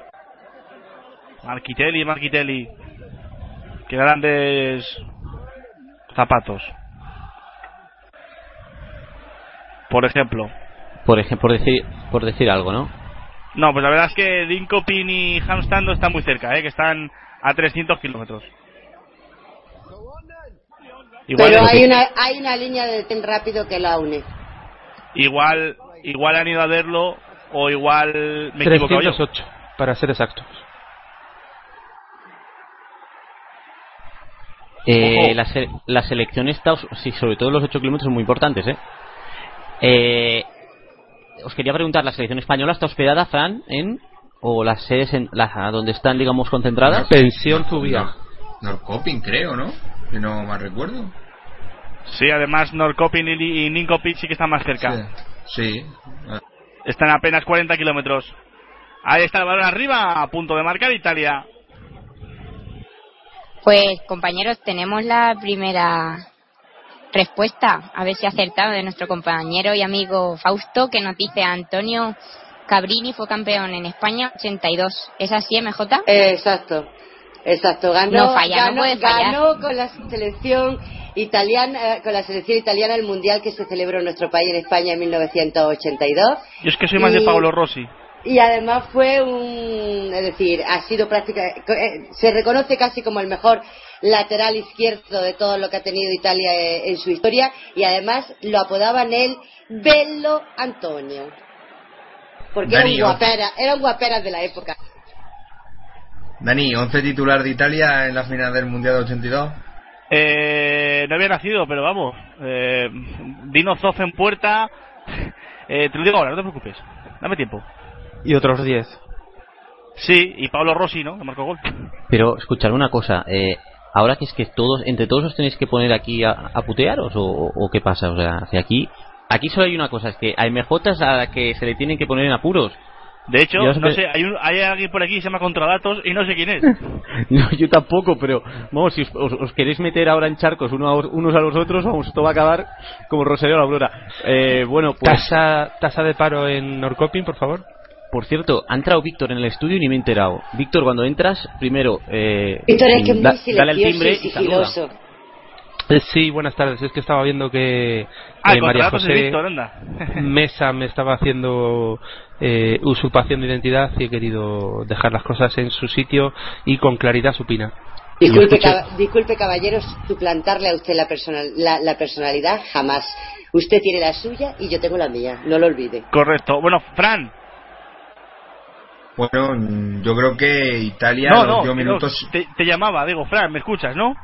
Marquitelli, Marquitelli. Qué grandes zapatos. Por ejemplo. Por ejemplo, por decir, por decir algo, ¿no? No, pues la verdad es que Linkopin y Hamstand no están muy cerca, ¿eh? que están a 300 kilómetros. Pero hay una, hay una línea de tren rápido que la une. igual, igual han ido a verlo o igual me he equivocado yo. 308, para ser exactos. Eh, la, se- la selección está, sí, sobre todo los 8 kilómetros son muy importantes, ¿eh? Eh, Os quería preguntar, ¿la selección española está hospedada, Fran, en o las sedes en la, donde están, digamos, concentradas? Pensión Zubia. Norcoping, creo, ¿no? Si no mal recuerdo. Sí, además Norcopin y, y sí que están más cerca. Sí. Están a apenas 40 kilómetros. Ahí está el balón arriba, a punto de marcar Italia. Pues compañeros, tenemos la primera respuesta, a ver si ha acertado de nuestro compañero y amigo Fausto, que nos dice Antonio Cabrini fue campeón en España 82. ¿Es así, MJ? Exacto, exacto. Ganó, No falla, no ganó, puede fallar. ganó con la selección italiana, eh, con la selección italiana el mundial que se celebró en nuestro país en España en 1982. Yo es que soy más de Paolo Rossi. Y además fue un, es decir, ha sido prácticamente, se reconoce casi como el mejor lateral izquierdo de todo lo que ha tenido Italia eh, en su historia y además lo apodaban él Bello Antonio. Porque era un guapera, era un guapera de la época. Dani, 11 titular de Italia en la final del Mundial de 82. Eh, no había nacido, pero vamos. Eh, Dino Zoff en puerta. *laughs* Eh, te lo digo ahora, no te preocupes. Dame tiempo. Y otros 10. Sí, y Pablo Rossi, ¿no? Que marcó gol. Pero, escuchar una cosa, eh, ahora que es que todos, entre todos os tenéis que poner aquí a, a putearos, o, o qué pasa, o sea, que aquí, aquí solo hay una cosa, es que hay MJs a la que se le tienen que poner en apuros. De hecho, no sé, hay, un- hay alguien por aquí que se llama Contradatos y no sé quién es. *laughs* No, yo tampoco, pero vamos, si os, os- os queréis meter ahora en charcos uno a os- unos a los otros, vamos, esto va a acabar como Rosario a la Aurora. Eh, bueno, pues... Tasa, tasa de paro en Norcoping, por favor. Por cierto, ha entrado Víctor en el estudio y ni me he enterado. Víctor, cuando entras, primero... Eh, Víctor es que muy da- dale al silencioso timbre y saluda. Eh, Sí, buenas tardes. Es que estaba viendo que Ah, eh, María José Víctor, anda. *laughs* Mesa me estaba haciendo eh, usurpación de identidad y he querido dejar las cosas en su sitio y con claridad supina. Disculpe, caba- disculpe caballeros, suplantarle a usted la, personal, la, la personalidad jamás. Usted tiene la suya y yo tengo la mía, no lo olvide. Correcto. Bueno, Fran. Bueno, yo creo que Italia No, no, dio minutos. te, te llamaba, digo, Fran, ¿me escuchas, no?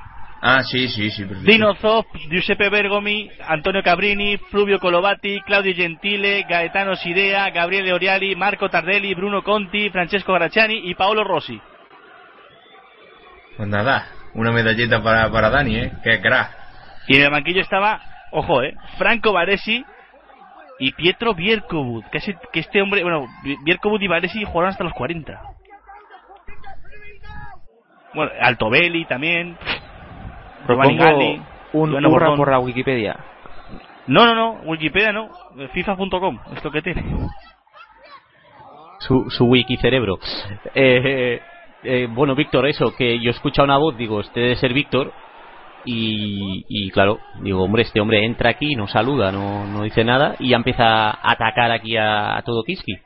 Ah, sí, sí, sí. perfecto. Dino Zoff, Giuseppe Bergomi, Antonio Cabrini, Fluvio Colovati, Claudio Gentile, Gaetano Sidea, Gabriele Oriali, Marco Tardelli, Bruno Conti, Francesco Gracciani y Paolo Rossi. Pues nada, una medalleta para, para Dani, ¿eh? Qué crack. Y en el banquillo estaba, ojo, eh, Franco Baresi y Pietro Bierkovud, que, ese- que este hombre, bueno, Bierkovud y Baresi jugaron hasta los 40. Bueno, Altobelli también, Galli, un hurra Bordón. por la Wikipedia. No, no, no, Wikipedia no, FIFA.com, esto que tiene. su, su wiki cerebro. Eh, eh, bueno, Víctor, eso, que yo he escuchado una voz, digo, este debe ser Víctor. Y, y claro, digo, hombre, este hombre entra aquí, no saluda, no, no dice nada y ya empieza a atacar aquí a, a todo Kiski.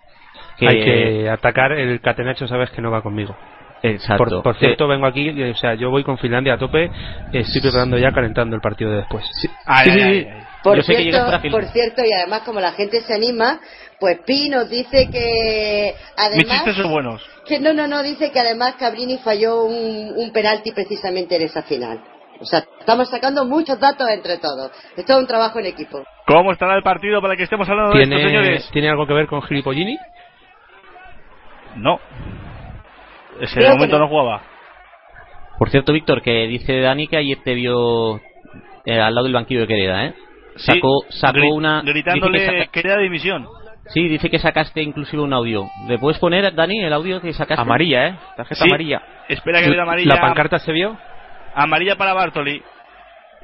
Que- Hay que atacar el catenacho, sabes que no va conmigo. Exacto. Por, por cierto, vengo aquí, eh, o sea, yo voy con Finlandia a tope, estoy preparando ya, calentando el partido de después. Ay, Sí, sí, ay, sí. ay, ay. Por Yo sé que cierto, por cierto, y además como la gente se anima, pues Pi nos dice que Mis además chistes son buenos. que no, no, no, dice que además Cabrini falló un, un penalti precisamente en esa final. O sea, estamos sacando muchos datos entre todos. Esto es un trabajo en equipo. ¿Cómo estará el partido para que estemos hablando de esto, ¿Tiene, señores? ¿Tiene algo que ver con Gilipollini? No. Ese Creo momento no. no jugaba. Por cierto, Víctor, que dice Dani que ayer te vio eh, al lado del banquillo de Quereda, ¿eh? Sí, Sacó, sacó gri- una... Gritándole que saca- querida dimisión. Sí, dice que sacaste inclusive un audio. ¿Le puedes poner, Dani, el audio que sacaste? Amarilla, ¿eh? Tarjeta Sí. amarilla. Espera que vea amarilla. ¿La pancarta se vio? Amarilla para Bartoli.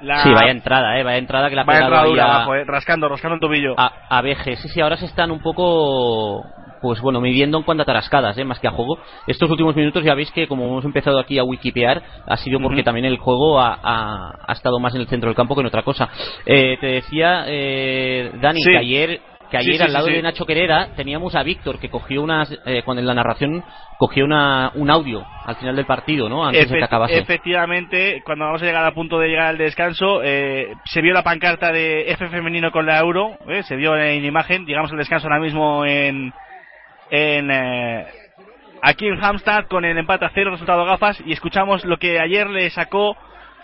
La... Sí, vaya entrada, ¿eh? Vaya entrada que la Vaya entrada dura abajo, eh, rascando, rascando el tobillo. a, a Veje. Sí, sí, ahora se están un poco, pues bueno, midiendo en cuanto a tarascadas, ¿eh? más que a juego. Estos últimos minutos ya veis que como hemos empezado aquí a wikipear, ha sido porque también el juego ha, ha- ha estado más en el centro del campo que en otra cosa. Eh, te decía, eh, Dani, Sí. que ayer, que ayer sí, al lado sí, de Nacho Quereda teníamos a Víctor que cogió unas, eh, cuando en la narración cogió una, un audio al final del partido, ¿no? Antes de que acabase. Efectivamente, cuando vamos a llegar a punto de llegar al descanso, eh, se vio la pancarta de F femenino con la Euro, eh, se vio en imagen, llegamos al descanso ahora mismo en, en eh, aquí en Hamstad con el empate a cero, resultado gafas, y escuchamos lo que ayer le sacó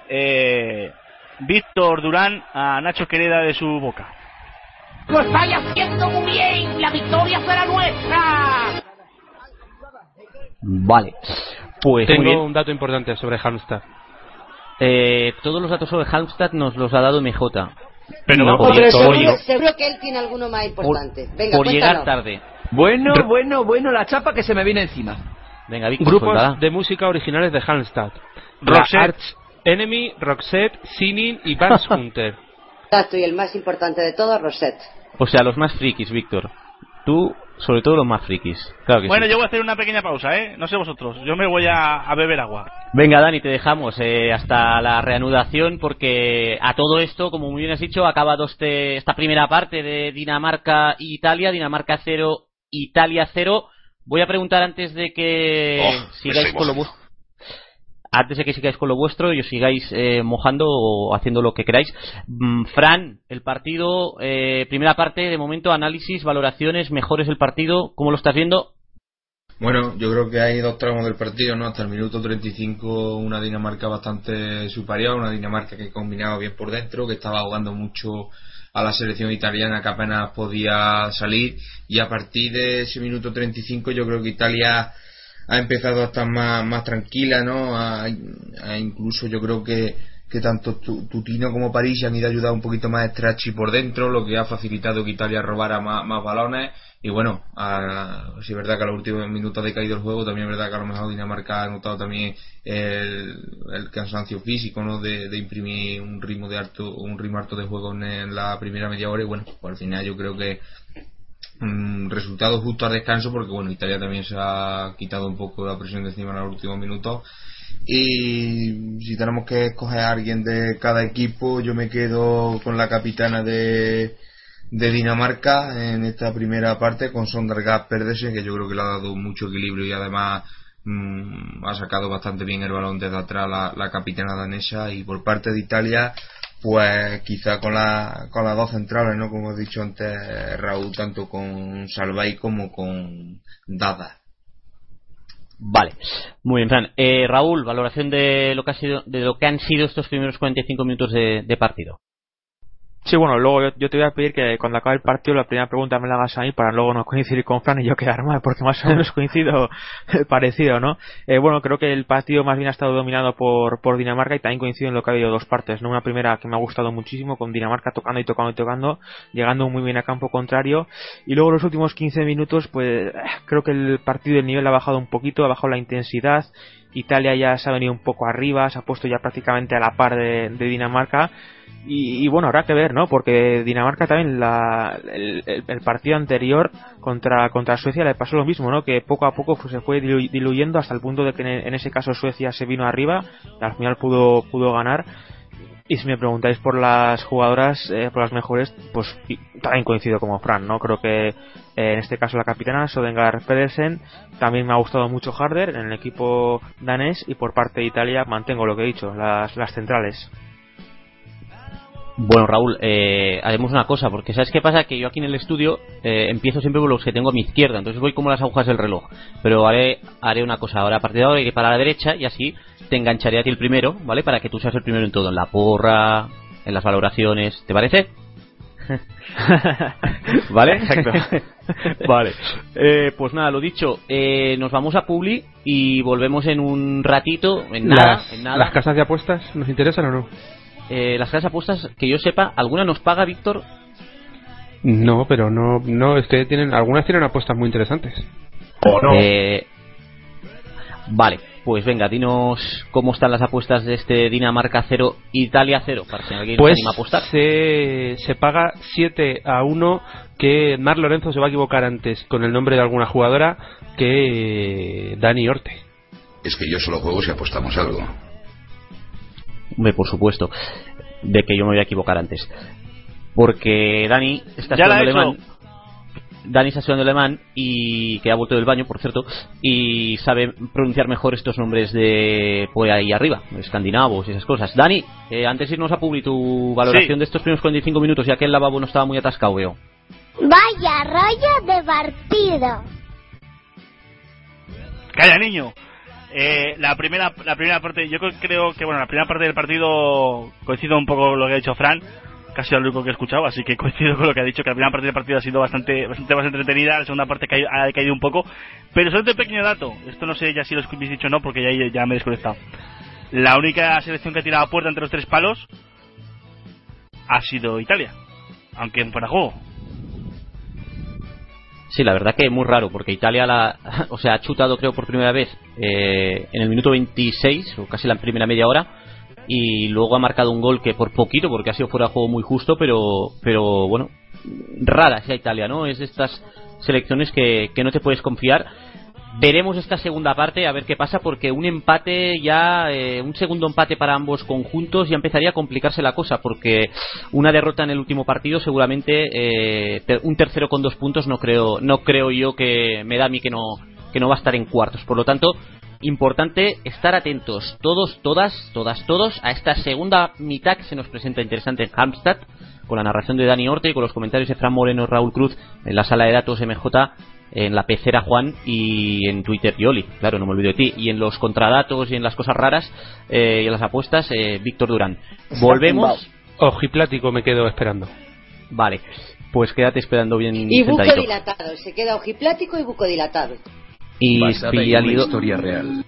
eh, Víctor Durán a Nacho Quereda de su boca. Lo estáis haciendo muy bien. La victoria será nuestra. Vale. Pues. Tengo un dato importante sobre Halmstad. Eh, todos los datos sobre Halmstad nos los ha dado MJ. Pero No, por, seguro, seguro que él tiene alguno más por- importante. Venga, por llegar tarde. Bueno, bueno, bueno, la chapa que se me viene encima. Venga, Grupos de música originales de Halmstad. Roxette. Arch Enemy, Roxette, Sinin y Vance *laughs* Hunter. Exacto, y el más importante de todos, Rosette. O sea, los más frikis, Víctor. Tú, sobre todo los más frikis. Claro que Bueno, sí. yo voy a hacer una pequeña pausa, ¿eh? No sé vosotros, yo me voy a, a beber agua. Venga, Dani, te dejamos eh, hasta la reanudación porque a todo esto, como muy bien has dicho, ha acabado este, esta primera parte de Dinamarca e Italia. Dinamarca 0, Italia 0. Voy a preguntar antes de que Oh, sigáis con lo. Antes de que sigáis con lo vuestro y os sigáis eh, mojando o haciendo lo que queráis. Mm, Fran, el partido, eh, primera parte, de momento, análisis, valoraciones, mejores el partido. ¿Cómo lo estás viendo? Bueno, yo creo que hay dos tramos del partido, ¿no? Hasta el minuto 35 una Dinamarca bastante superior, una Dinamarca que combinaba bien por dentro, que estaba jugando mucho a la selección italiana que apenas podía salir y a partir de ese minuto 35 yo creo que Italia ha empezado a estar más, más tranquila, ¿no? A- incluso yo creo que, que tanto Tu- Tutino como París han ido a ayudar un poquito más a Stracci por dentro, lo que ha facilitado que Italia robara más, más balones. Y bueno, a, sí es verdad que a los últimos minutos ha decaído el juego, también es verdad que a lo mejor Dinamarca ha notado también el, cansancio físico, ¿no? De, de imprimir un ritmo de alto, un ritmo alto de juego en, en la primera media hora y bueno, pues al final yo creo que mm, resultado justo al descanso porque bueno Italia también se ha quitado un poco la presión de encima en los últimos minutos. Y si tenemos que escoger a alguien de cada equipo yo me quedo con la capitana de de Dinamarca en esta primera parte con Sondergaard Pedersen que yo creo que le ha dado mucho equilibrio y además mm, ha sacado bastante bien el balón desde atrás la capitana danesa. Y por parte de Italia pues quizá con la con las dos centrales no como he dicho antes Raúl tanto con Salvay como con Dada Vale, muy bien, Fran. Eh, Raúl, valoración de lo que ha sido, de lo que han sido estos primeros 45 minutos de, de partido. Sí, bueno, luego yo, yo te voy a pedir que cuando acabe el partido la primera pregunta me la hagas a mí para luego no coincidir con Fran y yo quedar mal, porque más o menos *laughs* coincido *laughs* parecido, ¿no? Eh, bueno, creo que el partido más bien ha estado dominado por, por Dinamarca y también coincido en lo que ha habido dos partes, ¿no? Una primera que me ha gustado muchísimo con Dinamarca tocando y tocando y tocando, llegando muy bien a campo contrario y luego los últimos 15 minutos, pues creo que el partido del nivel ha bajado un poquito, ha bajado la intensidad Italia ya se ha venido un poco arriba, se ha puesto ya prácticamente a la par de, Dinamarca. Y, bueno, habrá que ver, ¿no? Porque Dinamarca también, la, el, partido anterior contra, contra Suecia le pasó lo mismo, ¿no? Que poco a poco se fue dilu diluyendo hasta el punto de que en, en, ese caso Suecia se vino arriba y al final pudo, pudo ganar. Y si me preguntáis por las jugadoras, eh, por las mejores, pues también coincido como Fran, ¿no? Creo que eh, en este caso la capitana, Sodengar Pedersen, también me ha gustado mucho Harder en el equipo danés y por parte de Italia mantengo lo que he dicho, las, las centrales. Bueno, Raúl, eh, haremos una cosa, porque ¿sabes qué pasa? Que yo aquí en el estudio eh, empiezo siempre por los que tengo a mi izquierda, entonces voy como las agujas del reloj. Pero haré, haré una cosa, ahora a partir de ahora iré para la derecha y así te engancharé a ti el primero, ¿vale? Para que tú seas el primero en todo, en la porra, en las valoraciones, ¿te parece? *laughs* ¿Vale? Exacto. *laughs* vale. Eh, pues nada, lo dicho, eh, nos vamos a Publi y volvemos en un ratito, en nada, las, en nada. ¿Las casas de apuestas nos interesan o no? Eh, las casas apuestas, que yo sepa, ¿alguna nos paga, Víctor? No, pero no, no, es que tienen, algunas tienen apuestas muy interesantes. Eh, vale, pues venga, dinos cómo están las apuestas de este Dinamarca 0, Italia 0, para si alguien se Pues anima a apostar. se, se paga 7 a 1 que Mar Lorenzo se va a equivocar antes con el nombre de alguna jugadora que Dani Orte. Es que yo solo juego si apostamos algo. Hombre, por supuesto, de que yo me voy a equivocar antes. Porque Dani está Ya estudiando alemán. Dani está estudiando alemán y que ha vuelto del baño, por cierto, y sabe pronunciar mejor estos nombres de pues ahí arriba, escandinavos y esas cosas. Dani, eh, antes de irnos a Publi, tu valoración Sí. de estos primeros 45 minutos, ya que el lavabo no estaba muy atascado, veo. Vaya rollo de partido. Calla, niño. Eh, la primera la primera parte, yo creo que bueno, la primera parte del partido coincido un poco con lo que ha dicho Fran, casi lo único que he escuchado, así que *laughs* coincido con lo que ha dicho, que la primera parte del partido ha sido bastante bastante más entretenida, la segunda parte ca- ha caído un poco, pero solo un pequeño dato, esto no sé ya si lo habéis dicho o no, porque ya, ya me he desconectado. La única selección que ha tirado a puerta entre los tres palos ha sido Italia, aunque en fuera juego. Sí, la verdad que es muy raro, porque Italia la, *laughs* o sea, ha chutado creo por primera vez eh, en el minuto 26, o casi la primera media hora, y luego ha marcado un gol que por poquito, porque ha sido fuera de juego muy justo, pero, pero bueno, rara esa Italia, ¿no? Es de estas selecciones que, que no te puedes confiar. Veremos esta segunda parte a ver qué pasa porque un empate ya, eh, un segundo empate para ambos conjuntos ya empezaría a complicarse la cosa porque una derrota en el último partido seguramente eh, un tercero con dos puntos no creo, no creo yo que me da a mí que no, que no va a estar en cuartos. Por lo tanto, importante estar atentos todos, todas, todas, todos a esta segunda mitad que se nos presenta interesante en Halmstad con la narración de Dani Orte y con los comentarios de Fran Moreno, Raúl Cruz en la sala de datos MJ en la pecera Juan y en Twitter Yoli, claro, no me olvido de ti, y en los contradatos y en las cosas raras eh, y en las apuestas eh, Víctor Durán. Volvemos. Ojiplático me quedo esperando. Vale, pues quédate esperando bien Y buco sentadito. dilatado, se queda ojiplático y buco dilatado. Y historia real.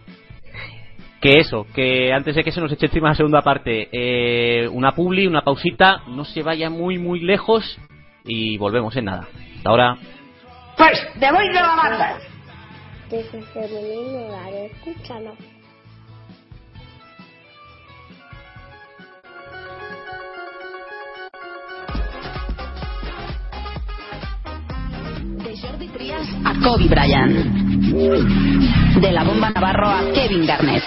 Que eso, que antes de que se nos eche encima la segunda parte, eh, una publi, una pausita, no se vaya muy muy lejos y volvemos en nada. Hasta ahora. Pues, te voy de la banda. Desde femenino, vale, escúchalo. De Jordi Trias a Kobe Bryant. De la bomba Navarro a Kevin Garnett.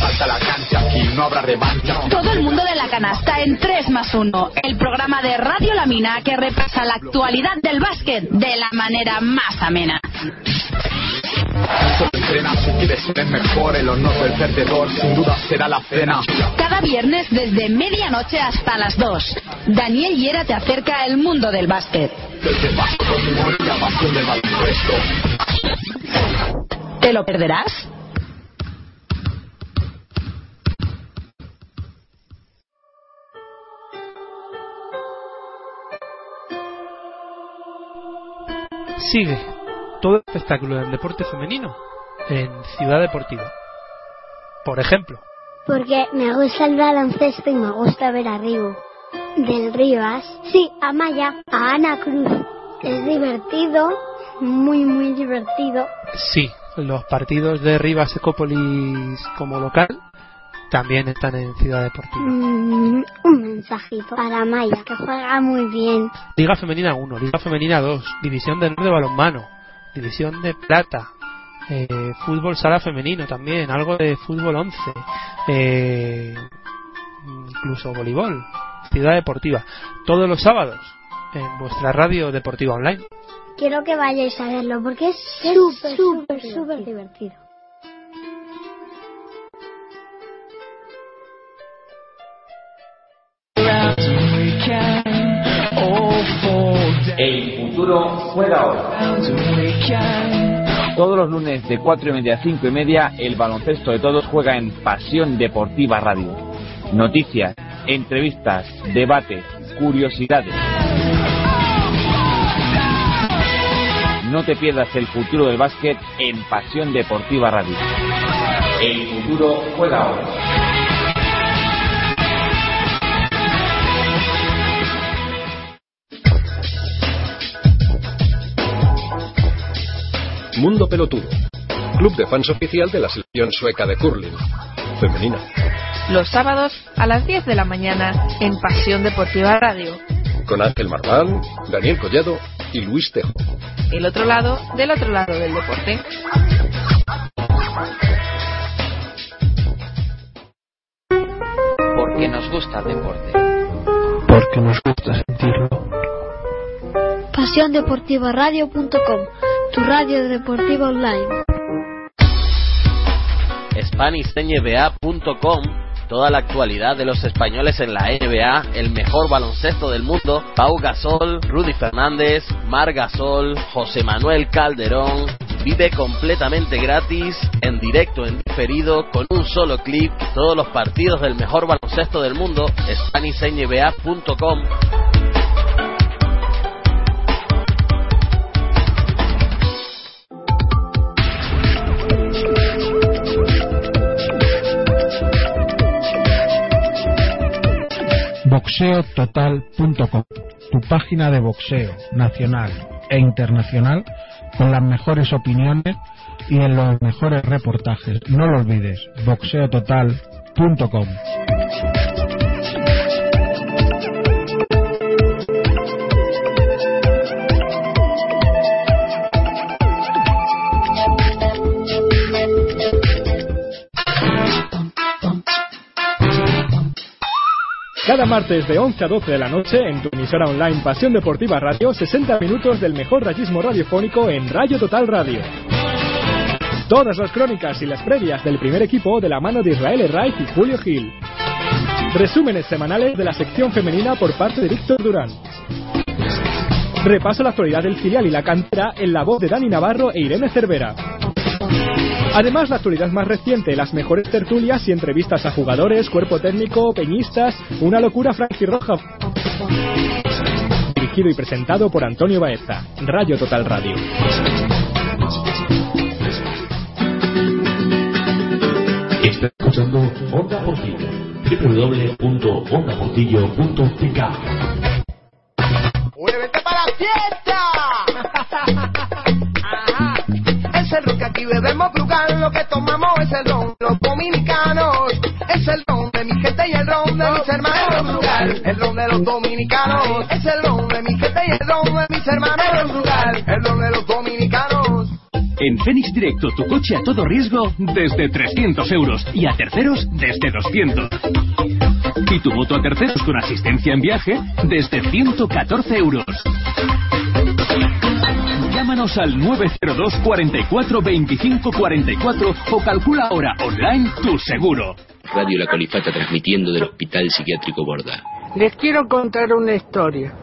Salta la cancha, aquí no habrá revancha. Todo el mundo de la canasta en 3 más 1. El programa de Radio La Mina que repasa la actualidad del básquet de la manera más amena. Solo entrena si quieres ser mejor. El honor del perdedor sin duda será la cena. Cada viernes desde medianoche hasta las 2. Daniel Hiera te acerca al mundo del básquet. Desde Vasco con humor y la pasión del baloncesto. ¿Te lo perderás? Sigue todo el espectáculo del deporte femenino en Ciudad Deportiva. Por ejemplo, Porque me gusta el baloncesto y me gusta ver a Rigo. Del Rivas. Sí, a Maya, a Ana Cruz. Es divertido, muy, muy divertido. sí, los partidos de Rivas Ecópolis como local también están en Ciudad Deportiva. Mm, un mensajito para Maya, que juega muy bien. Liga Femenina 1, Liga Femenina 2, División de Honor de Balonmano, División de Plata, eh, Fútbol Sala Femenino también, algo de Fútbol 11, eh, incluso voleibol, Ciudad Deportiva, todos los sábados en vuestra radio deportiva online. Quiero que vayáis a verlo porque es súper, súper, súper divertido. El futuro juega ahora. Todos los lunes de 4 y media a 5 y media, el baloncesto de todos juega en Pasión Deportiva Radio. Noticias, entrevistas, debates, curiosidades. No te pierdas el futuro del básquet en Pasión Deportiva Radio. El futuro juega ahora. Mundo Pelotudo, club de fans oficial de la selección sueca de curling, femenina. Los sábados a las 10 de la mañana en Pasión Deportiva Radio. Con Ángel Marván, Daniel Collado y Luis Tejo. El otro lado del otro lado del deporte. Porque nos gusta el deporte. Porque nos gusta sentirlo. PasiónDeportivaRadio.com, tu radio deportiva online. SpanishNBA.com Toda la actualidad de los españoles en la NBA, el mejor baloncesto del mundo, Pau Gasol, Rudy Fernández, Mar Gasol, José Manuel Calderón. Vive completamente gratis, en directo, en diferido, con un solo clic, todos los partidos del mejor baloncesto del mundo, SpanishNBA.com. boxeototal.com, tu página de boxeo nacional e internacional con las mejores opiniones y en los mejores reportajes. No lo olvides, boxeototal.com. Cada martes de 11 a 12 de la noche en tu emisora online Pasión Deportiva Radio, 60 minutos del mejor rayismo radiofónico en Rayo Total Radio. Todas las crónicas y las previas del primer equipo de la mano de Israel Herraiz y Julio Gil. Resúmenes semanales de la sección femenina por parte de Víctor Durán. Repaso la actualidad del filial y la cantera en la voz de Dani Navarro e Irene Cervera. Además, la actualidad más reciente, las mejores tertulias y entrevistas a jugadores, cuerpo técnico, peñistas, una locura Frankie Roja. Dirigido y presentado por Antonio Baeza, Rayo Total Radio. Está escuchando Onda Portillo. www.ondaportillo.tk ¡Muévete para la fiesta! *laughs* Es el ron que aquí bebemos frugal, lo que tomamos es el ron, los dominicanos. Es el ron de mi gente y el ron de mis hermanos frugal. El ron de los dominicanos. Es el ron de mi gente y el ron de mis hermanos frugal. El ron de los dominicanos. En Fénix Directo, tu coche a todo riesgo desde 300 euros y a terceros desde 200. Y tu moto a terceros con asistencia en viaje desde 114 euros. Llámanos al 902 44 25 44 o calcula ahora online tu seguro. Radio La Colifata transmitiendo del Hospital Psiquiátrico Borda. Les quiero contar una historia.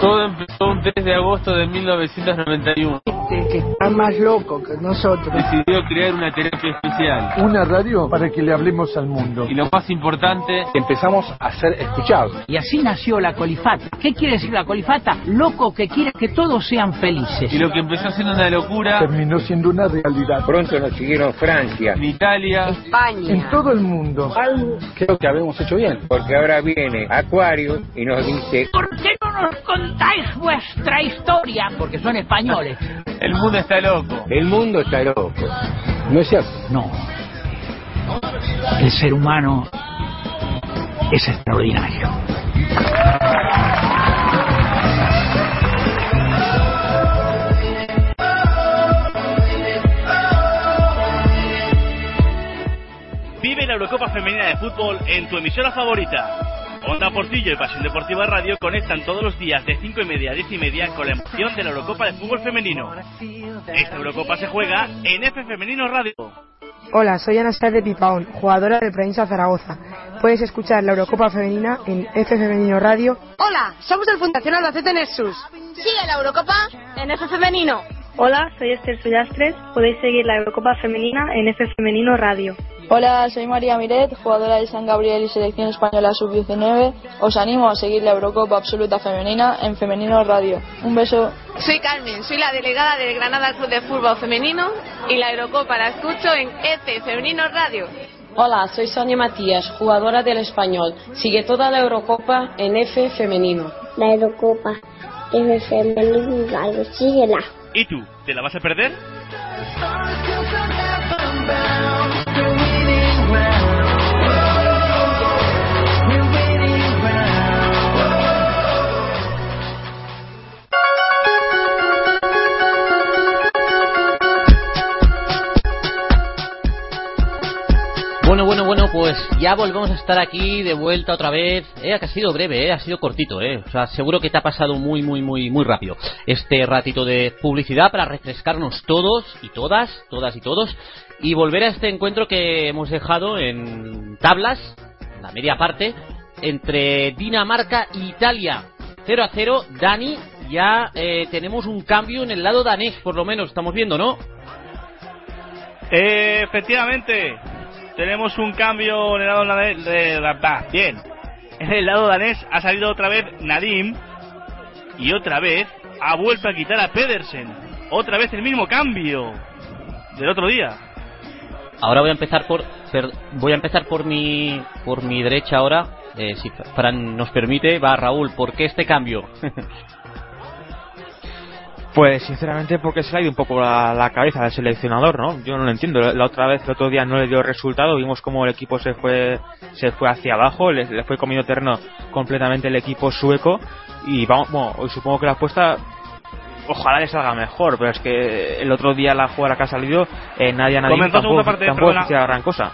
Todo empezó un 3 de agosto de 1991. Este que está más loco que nosotros. Decidió crear una terapia especial. Una radio para que le hablemos al mundo. Y lo más importante, empezamos a ser escuchados. Y así nació la colifata. ¿Qué quiere decir la colifata? Loco que quiere que todos sean felices. Y lo que empezó siendo una locura, terminó siendo una realidad. Pronto nos siguieron Francia, en Italia, España, en todo el mundo. Algo creo que habíamos hecho bien. Porque ahora viene Acuario y nos dice... ¿Por qué no nos contáis vuestra historia? Porque son españoles. El mundo está loco. El mundo está loco. ¿No es cierto? No. El ser humano es extraordinario. Vive la Eurocopa Femenina de Fútbol en tu emisora favorita. Onda Portillo y Pasión Deportiva Radio conectan todos los días de 5 y media a 10 y media con la emoción de la Eurocopa de Fútbol Femenino. Esta Eurocopa se juega en F Femenino Radio. Hola, soy Anastasia de Pipaón, jugadora del Provincia Zaragoza. puedes escuchar la Eurocopa Femenina en F Femenino Radio. Hola, somos el Fundación Albacete Nexus. Sigue la Eurocopa en F Femenino. Hola, soy Esther Suyastres. Podéis seguir la Eurocopa Femenina en F Femenino Radio. Hola, soy María Miret, jugadora de San Gabriel y Selección Española Sub-19. Os animo a seguir la Eurocopa Absoluta Femenina en Femenino Radio. Un beso. Soy Carmen, soy la delegada del Granada Club de Fútbol Femenino y la Eurocopa la escucho en F Femenino Radio. Hola, soy Sonia Matías, jugadora del Español. Sigue toda la Eurocopa en F Femenino. La Eurocopa F Femenino Radio, síguela. ¿Y tú? ¿Te la vas a perder? Pues ya volvemos a estar aquí de vuelta otra vez. Eh, que ha sido breve, eh, ha sido cortito, eh. O sea, seguro que te ha pasado muy, muy, muy, muy rápido. Este ratito de publicidad para refrescarnos todos y todas, todas y todos, y volver a este encuentro que hemos dejado en tablas, la media parte, entre Dinamarca e Italia. 0 a 0, Dani, ya eh, tenemos un cambio en el lado danés, por lo menos, estamos viendo, ¿no? Eh, efectivamente, tenemos un cambio en el lado danés. De, bien, en el lado danés ha salido otra vez Nadim y otra vez ha vuelto a quitar a Pedersen. Otra vez el mismo cambio del otro día. Ahora voy a empezar por per, voy a empezar por mi por mi derecha ahora. Eh, si Fran nos permite, va Raúl. ¿Por qué este cambio? *laughs* Pues sinceramente porque se le ha ido un poco la, la, cabeza del seleccionador, ¿no? Yo no lo entiendo. La otra vez, el otro día no le dio resultado, vimos como el equipo se fue se fue hacia abajo, le, le fue comiendo terreno completamente el equipo sueco y vamos, bueno, hoy supongo que la apuesta ojalá le salga mejor, pero es que el otro día la jugada que ha salido eh, nadie nadie Comenzó tampoco, parte, tampoco hacía gran cosa.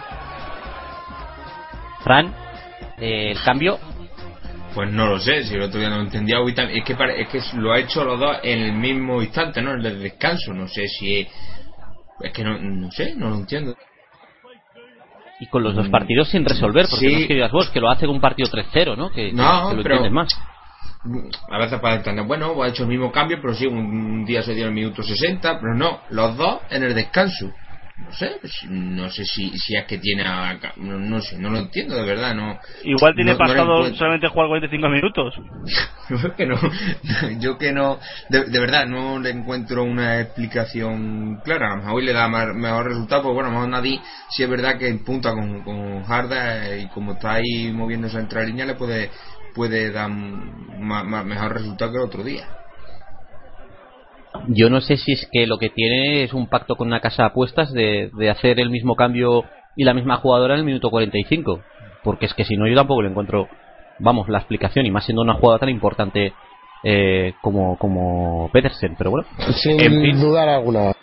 Fran, eh, el cambio pues no lo sé, si el otro día no lo entendía, es que, es que lo ha hecho los dos en el mismo instante, ¿no? En el descanso, no sé si... Es que no, no sé, no lo entiendo. Y con los dos partidos sin resolver, porque Sí. no es que digas vos, que lo hace con un partido 3-0, ¿no? Que, No, que lo pero- entiendes más. A veces para entender, bueno, ha hecho el mismo cambio, pero sí, un día se dio en el minuto 60, pero no, los dos en el descanso. No sé, pues, no sé si, si es que tiene... a- no, no sé, no lo entiendo de verdad, no... Igual tiene no- no pasado encuentro- solamente jugar 45 minutos. *laughs* Yo que no, *laughs* yo que no, de, de verdad no le encuentro una explicación clara. A lo mejor hoy le da mejor resultado, pues bueno, a lo mejor nadie, si es verdad que en punta con, con Harda y como está ahí moviéndose entre líneas, le puede, puede dar mejor resultado que el otro día. Yo no sé si es que lo que tiene es un pacto con una casa de apuestas de, de hacer el mismo cambio y la misma jugadora en el minuto 45. Porque es que si no, yo tampoco le encuentro, vamos, la explicación, y más siendo una jugada tan importante eh, como, como Pedersen. Pero bueno, Sin en fin, dudar alguna.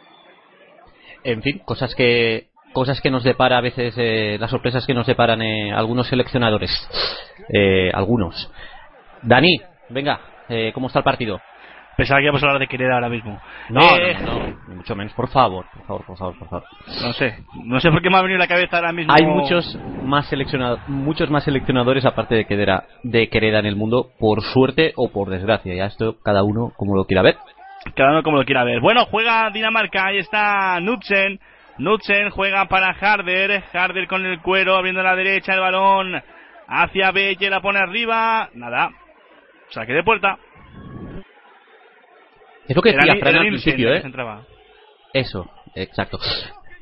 en fin, cosas que cosas que nos depara a veces eh, las sorpresas que nos deparan eh, algunos seleccionadores eh, algunos Dani venga eh, cómo está el partido Pensaba que íbamos a hablar de Quereda ahora mismo. no, Eh, no, no, no, ni mucho menos por favor por favor por favor por favor No sé, no sé por qué me ha venido a la cabeza ahora mismo. hay muchos más seleccionadores muchos más seleccionadores aparte de Quereda de Quereda en el mundo por suerte o por desgracia ya esto cada uno como lo quiera ver Cada uno como lo quiera ver. Bueno, juega Dinamarca, ahí está Knudsen. Knudsen juega para Harder. Harder con el cuero, abriendo a la derecha el balón hacia Belle, la pone arriba. Nada. Saque de puerta. Es lo que decía Fran al principio eh. Eso, exacto.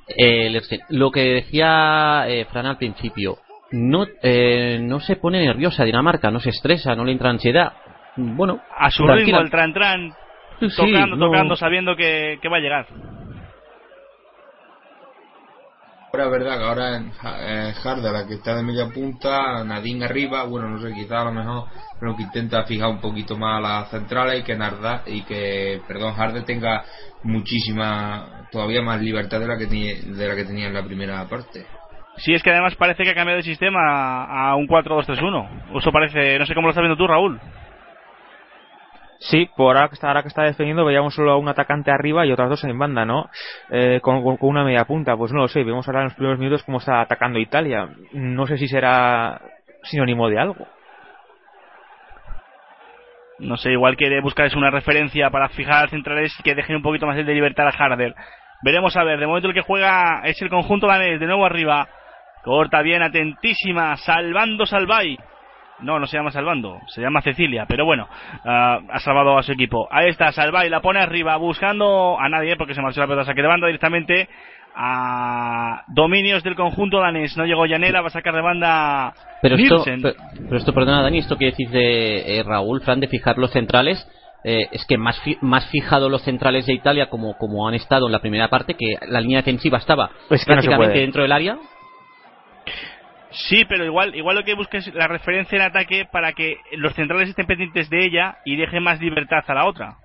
Eh, lo que decía eh, Fran al principio, no, eh, no se pone nerviosa Dinamarca, no se estresa, no le entra ansiedad. Bueno, A su tranquila. ritmo, el tran tran. Sí, sí, tocando, no- tocando, sabiendo que, que va a llegar. Ahora verdad que ahora es Harda la que está de media punta, Nadine arriba, bueno, no sé, quizá a lo mejor, pero que intenta fijar un poquito más a las centrales y que Narda, y que, perdón, Harder tenga muchísima, todavía más libertad de la que de la que tenía en la primera parte. Sí, es que además parece que ha cambiado de sistema a un 4-2-3-1. Eso parece, no sé cómo lo estás viendo tú, Raúl. Sí, por ahora que está, ahora que está defendiendo veíamos solo a un atacante arriba y otras dos en banda, ¿no? Eh, con, una media punta, pues no lo sé, vemos ahora en los primeros minutos cómo está atacando Italia. No sé si será sinónimo de algo. No sé, igual quiere buscar una referencia para fijar centrales y que dejen un poquito más de libertad a Harder. Veremos a ver, de momento el que juega es el conjunto danés, de nuevo arriba. Corta bien, atentísima, salvando Salvay. No, no se llama salvando, se llama Cecilia, pero bueno, ah, ha salvado a su equipo. Ahí está, Salvay, la pone arriba, buscando a nadie porque se marchó la pelota, saque de banda directamente a dominios del conjunto danés. No llegó Yanela, va a sacar de banda Pero esto, Nielsen. pero, pero esto, perdona Dani, esto que decís de eh, Raúl, Fran, de fijar los centrales, eh, es que más, fi- más fijado los centrales de Italia como, como han estado en la primera parte, que la línea defensiva estaba Es que no se prácticamente dentro del área. Sí, pero igual, igual lo que busca es la referencia en ataque para que los centrales estén pendientes de ella y dejen más libertad a la otra.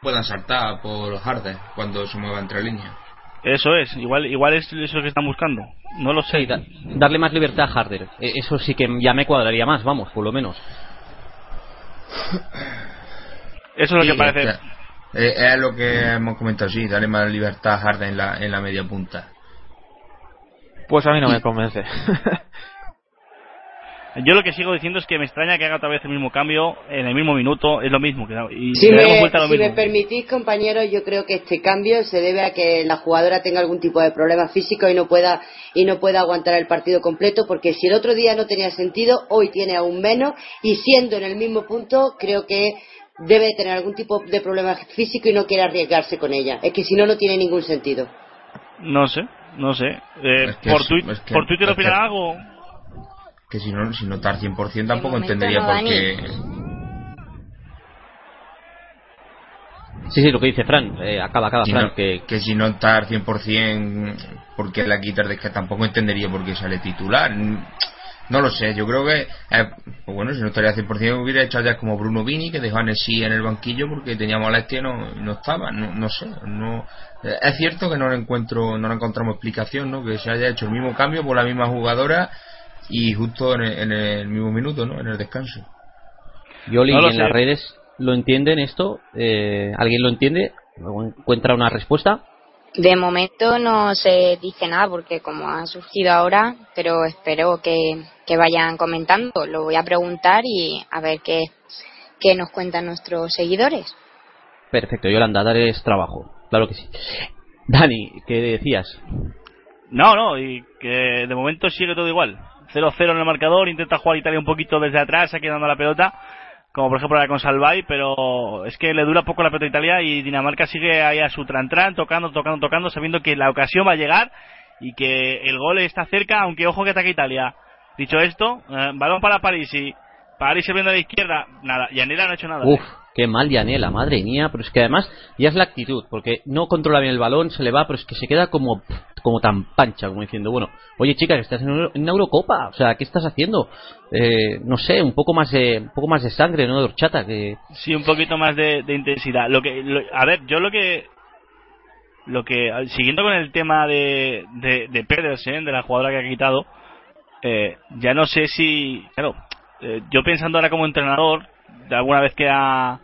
Puedan saltar por Harder cuando se mueva entre líneas. Eso es, igual, igual es eso que están buscando. No lo sé. Sí, da- darle más libertad a Harder. Eh, eso sí que ya me cuadraría más, vamos, por lo menos. Eso es lo Sí, que parece. eh, es lo que hemos comentado, sí, darle más libertad a Harden en la, en la media punta. Pues a mí no me convence. *laughs* Yo lo que sigo diciendo es que me extraña que haga otra vez el mismo cambio en el mismo minuto, es lo mismo. Que, y Si, me, vuelta a lo si me mismo. permitís, compañeros, yo creo que este cambio se debe a que la jugadora tenga algún tipo de problema físico y no pueda y no pueda aguantar el partido completo, porque si el otro día no tenía sentido, hoy tiene aún menos y siendo en el mismo punto, creo que debe tener algún tipo de problema físico y no quiere arriesgarse con ella. Es que si no, no tiene ningún sentido. No sé, no sé. Eh, Es que por, es- tuit- es que- ¿Por Twitter es que- algo? Que si no, si no está al 100% tampoco entendería no, por qué. Sí, sí, lo que dice Fran. Eh, acaba, acaba, Si Fran. no- que, que si no está al 100% porque la quitas de que tampoco entendería por qué sale titular no lo sé yo creo que eh, pues bueno si no estaría al 100% hubiera hecho ya como Bruno Vini que dejó a Nessi en el banquillo porque tenía molestia y no, y no estaba no, no sé no eh, es cierto que no le encuentro no le encontramos explicación no que se haya hecho el mismo cambio por la misma jugadora y justo en el, en el mismo minuto no en el descanso Yoli, No lo en sé. las redes lo entienden esto. Eh, ¿Alguien lo entiende? ¿O ¿Encuentra una respuesta? De momento no se dice nada porque como ha surgido ahora, pero espero que, que vayan comentando. Lo voy a preguntar y a ver qué, qué nos cuentan nuestros seguidores. Perfecto, Yolanda, darles trabajo. Claro que sí. Dani, ¿qué decías? No, no, y que de momento sigue todo igual. 0-0 en el marcador, intenta jugar Italia un poquito desde atrás, aquí dando la pelota, como por ejemplo la con Salvay, pero es que le dura poco la pelota a Italia y Dinamarca sigue ahí a su tran-tran, tocando, tocando, tocando, sabiendo que la ocasión va a llegar y que el gol está cerca, aunque ojo que ataque Italia. Dicho esto, eh, balón para Parisi. Parisi viendo a la izquierda, nada, Yanela no ha hecho nada. Uf, qué mal Yanela, madre mía. Pero es que además ya es la actitud, porque no controla bien el balón, se le va, pero es que se queda como, como tan pancha, como diciendo, bueno, oye chica, que estás en una Eurocopa, o sea, ¿qué estás haciendo? Eh, no sé, un poco más de, un poco más de sangre, ¿no? De horchata, que Sí, un poquito más de, de intensidad. Lo que, lo- a ver, yo lo que, lo que, siguiendo con el tema de, de, de Pedersen, de la jugadora que ha quitado, eh, ya no sé si, claro, eh, yo pensando ahora como entrenador, de alguna vez que ha,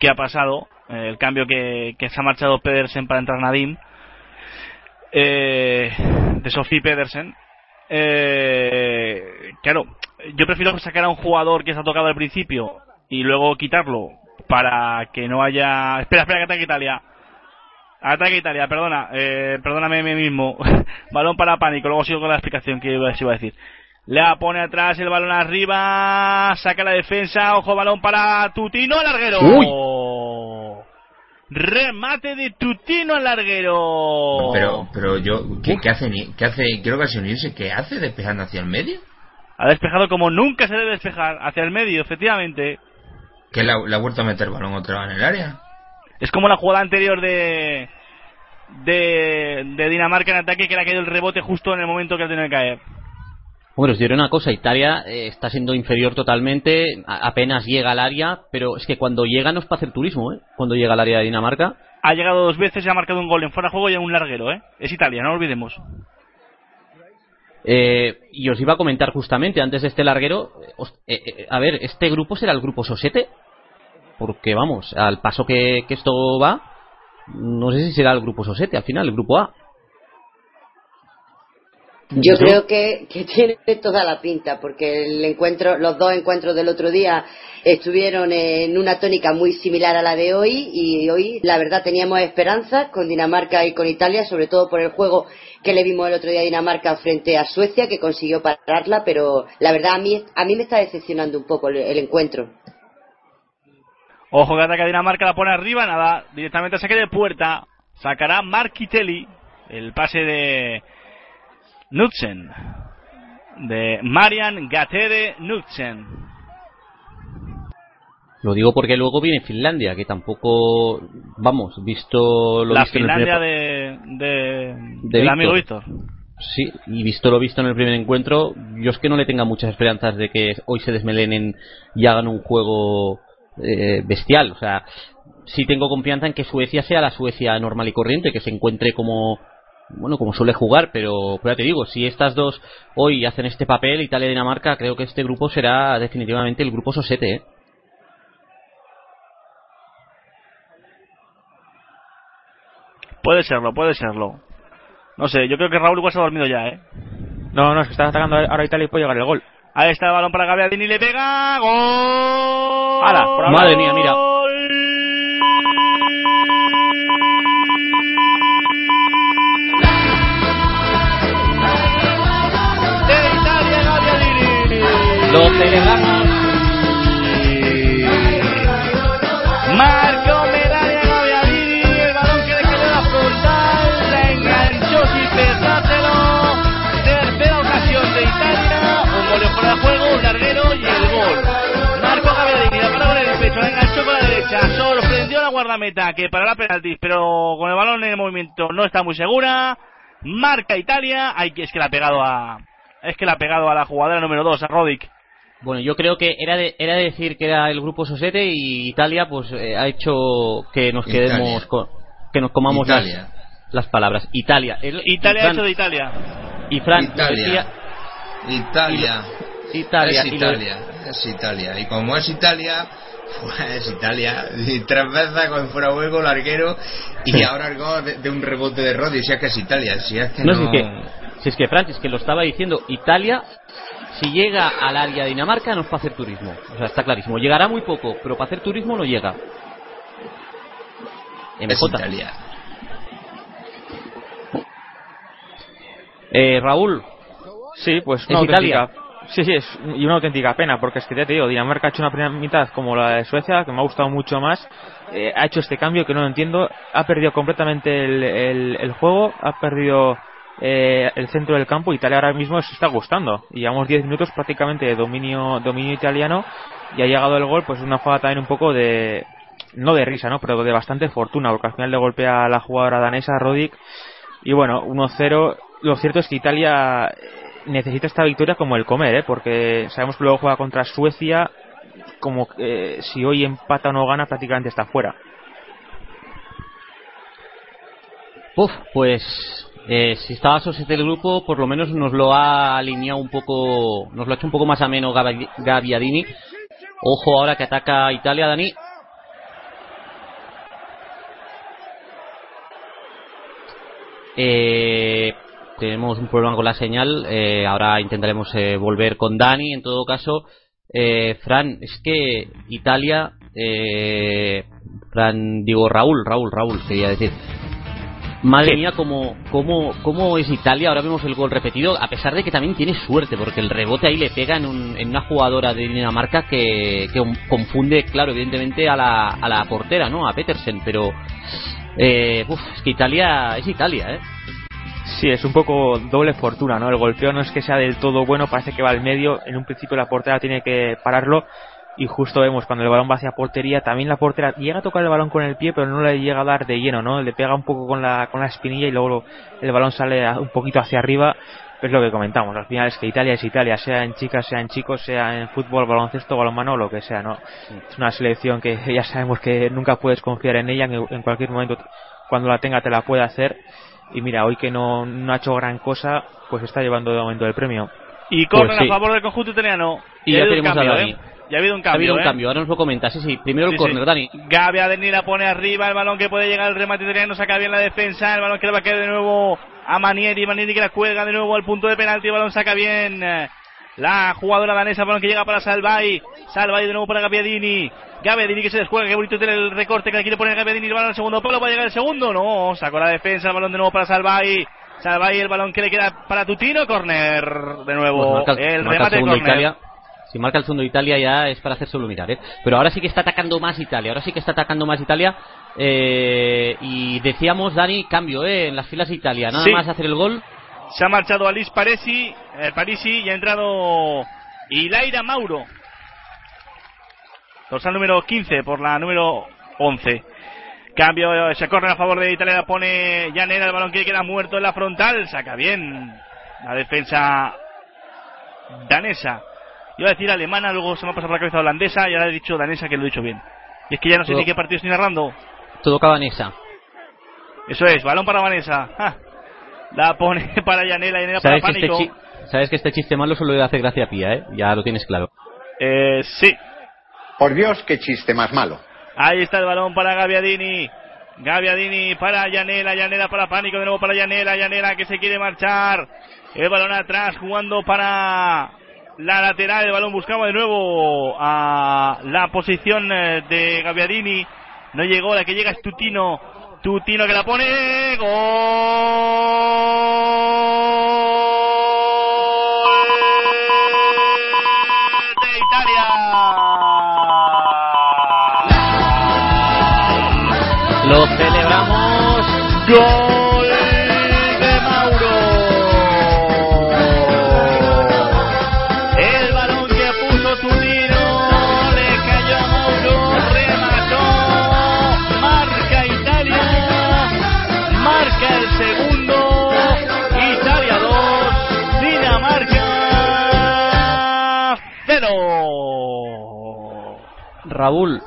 que ha pasado, eh, el cambio que, que se ha marchado Pedersen para entrar Nadim, eh, de Sophie Pedersen, eh, claro, yo prefiero sacar a un jugador que se ha tocado al principio y luego quitarlo para que no haya. Espera, espera, que ataque Italia. Ataque Italia, perdona, eh, perdóname a mí mismo. *laughs* balón para pánico, luego sigo con la explicación que iba, a decir. La pone atrás, el balón arriba, saca la defensa, ojo, balón para Tutino al larguero. Remate de Tutino al larguero. pero pero yo ¿qué, qué hace qué hace creo que hace unirse qué hace despejando hacia el medio Ha despejado como nunca se debe despejar, hacia el medio, efectivamente. que la, la ha vuelto a meter balón otra vez en el área Es como la jugada anterior de, de, de Dinamarca en ataque que le ha caído el rebote justo en el momento que ha tenido que caer. Hombre, os diré una cosa, Italia eh, está siendo inferior totalmente, a- apenas llega al área, pero es que cuando llega no es para hacer turismo, ¿eh? Cuando llega al área de Dinamarca. Ha llegado dos veces y ha marcado un gol en fuera de juego y en un larguero, ¿eh? Es Italia, no lo olvidemos. Eh, y os iba a comentar justamente antes de este larguero, eh, os- eh, a ver, ¿este grupo será el grupo Sosete? Porque vamos, al paso que, que esto va, no sé si será el grupo Sosete, al final, el grupo A. Yo creo que, que tiene toda la pinta, porque el encuentro, los dos encuentros del otro día estuvieron en una tónica muy similar a la de hoy y hoy la verdad teníamos esperanzas con Dinamarca y con Italia, sobre todo por el juego que le vimos el otro día a Dinamarca frente a Suecia, que consiguió pararla, pero la verdad a mí, a mí me está decepcionando un poco el, el encuentro. Ojo que ataca Dinamarca, la pone arriba, nada, directamente saque de puerta. Sacará Marquitelli el pase de Knudsen. De Marian Gatere Knudsen. Lo digo porque luego viene Finlandia, que tampoco, vamos, visto lo la visto en el Finlandia primer- de, de, de del amigo Víctor. Víctor. Sí, y visto lo visto en el primer encuentro, yo es que no le tenga muchas esperanzas de que hoy se desmelenen y hagan un juego eh, bestial. O sea, sí tengo confianza en que Suecia sea la Suecia normal y corriente, que se encuentre como bueno como suele jugar, pero, pero ya te digo, si estas dos hoy hacen este papel, Italia y Dinamarca, creo que este grupo será definitivamente el grupo Sosete. ¿eh? Puede serlo, puede serlo. No sé, yo creo que Raúl igual se ha dormido ya, ¿eh? No, no, es que está atacando ahora Italia y puede llegar el gol. Ahí está el balón para Gaviadini, le pega. ¡Gol! ¡Hala! Madre mía, mira. Lo celebramos. Medalla Gaviadini, el balón que le quedó en la frontal, la enganchó sin pensárselo. Tercera ocasión de Italia, un gol fuera de juego, un larguero y el gol. Marco Gaviadini la paró con el pecho, la enganchó con la derecha, sorprendió a la guardameta que parará penaltis, pero con el balón en el movimiento no está muy segura. Marca Italia, ay es que la ha pegado a es que la ha pegado a la jugadora número 2, a Rodic. Bueno, yo creo que era de, era de decir que era el grupo Sosete y Italia pues eh, ha hecho que nos Italia. quedemos con, que nos comamos Italia. las, las palabras. Italia. El- Italia ha hecho de Italia. Y Fran, Italia. decía- Italia. Italia. Es y lo- Italia, es Italia. Y como es Italia, pues es Italia. Y tres veces con fuera hueco, larguero, y ahora el gol de, de un rebote de Rodri. Si es que es Italia, si es que no, no. si es que, si es que Francis, que lo estaba diciendo, Italia, si llega al área de Dinamarca no es para hacer turismo. O sea, está clarísimo. Llegará muy poco, pero para hacer turismo no llega. Es MJ. Italia. Eh, Raúl, Sí, pues ¿Es una Italia? auténtica. Sí, sí, es y una auténtica pena, porque es que ya te digo, Dinamarca ha hecho una primera mitad como la de Suecia, que me ha gustado mucho más. Eh, ha hecho este cambio que no lo entiendo. Ha perdido completamente el, el, el juego, ha perdido eh, el centro del campo. Italia ahora mismo se está gustando. Llevamos 10 minutos prácticamente de dominio, dominio italiano. Y ha llegado el gol, pues una jugada también un poco de. No de risa, ¿no? Pero de bastante fortuna, porque al final le golpea a la jugadora danesa, Rodic. Y bueno, 1-0. Lo cierto es que Italia necesita esta victoria como el comer, ¿eh? porque sabemos que luego juega contra Suecia, como eh, si hoy empata o no gana prácticamente está fuera. Uf, pues eh, si estaba Sosete el grupo, por lo menos nos lo ha alineado un poco, nos lo ha hecho un poco más ameno Gavi- Gaviadini. Ojo ahora que ataca Italia, Dani. Eh, tenemos un problema con la señal. eh, ahora intentaremos eh, volver con Dani. En todo caso, eh, Fran, es que Italia, eh, Fran, digo Raúl, Raúl, Raúl, quería decir. Madre mía, cómo, cómo, cómo es Italia. Ahora vemos el gol repetido, a pesar de que también tiene suerte, porque el rebote ahí le pega en, un- en una jugadora de Dinamarca que, que confunde, claro, evidentemente a la, a la portera, ¿no? A Petersen, pero. Eh, uf, es que Italia es Italia, ¿eh? Sí, es un poco doble fortuna, ¿no? El golpeo no es que sea del todo bueno, parece que va al medio, en un principio la portera tiene que pararlo y justo vemos cuando el balón va hacia portería, también la portera llega a tocar el balón con el pie, pero no le llega a dar de lleno, ¿no? Le pega un poco con la, con la espinilla y luego el balón sale a- un poquito hacia arriba, es lo que comentamos, al final es que Italia es Italia, sea en chicas, sea en chicos, sea en fútbol, baloncesto, balonmano, lo que sea, ¿no? Es una selección que *laughs* ya sabemos que nunca puedes confiar en ella, en, en cualquier momento cuando la tenga te la puede hacer y mira, hoy que no, no ha hecho gran cosa, pues está llevando de momento el premio. Y corren Pues sí. a favor del conjunto italiano. Y ha ya tenemos a cambio, Dani. ¿eh? Ya ha habido un Ha cambio, habido un ¿eh? cambio, ahora nos lo comenta. Sí, sí. Primero el Sí, córner, sí. Dani. Gabi Adenir la pone arriba, el balón que puede llegar al remate italiano, saca bien la defensa, el balón que le va a caer de nuevo a Manieri. Manieri que la cuelga de nuevo al punto de penalti. El balón saca bien eh, la jugadora danesa. Balón que llega para Salvay. Salvay de nuevo para Gaviadini. Gaviadini que se descuelga. Qué bonito tiene el recorte que le quiere poner Gaviadini. El balón al segundo palo. Va a llegar el segundo. No, sacó la defensa. El balón de nuevo para Salvay. Salvay el balón que le queda para Tutino. Corner de nuevo. Pues marca el remate de corner. Italia. Si marca el segundo Italia ya es para hacérselo mirar, ¿eh? Pero ahora sí que está atacando más Italia. Ahora sí que está atacando más Italia. eh, y decíamos, Dani, cambio, ¿eh? En las filas de Italia. Nada Sí. más hacer el gol. Se ha marchado Alice Parisi, eh, Parisi y ha entrado Ilaira Mauro. Dorsal número 15 por la número 11. Cambio, se corre a favor de Italia, la pone Llanera, el balón que queda muerto en la frontal, saca bien la defensa danesa. Iba a decir alemana, luego se me ha pasado por la cabeza holandesa y ahora he dicho danesa que lo he dicho bien. Y es que ya no sé Todo- ni qué partido estoy narrando. Todo Cabanesa. Eso es, balón para Vanessa. Ja. La pone *laughs* para Llanera, Llanera para que, este Pánico. sabes que este chiste malo solo le hace gracia a Pía, ¿eh? Ya lo tienes claro. Eh, sí. Por Dios, qué chiste más malo. Ahí está el balón para Gaviadini. Gaviadini para Llanera, Llanera para Pánico, de nuevo para Llanera, Llanera que se quiere marchar. El balón atrás jugando para la lateral, el balón buscaba de nuevo a la posición eh, de Gaviadini. No llegó, la que llega es Tutino. Tutino que la pone. ¡Gol! Raúl,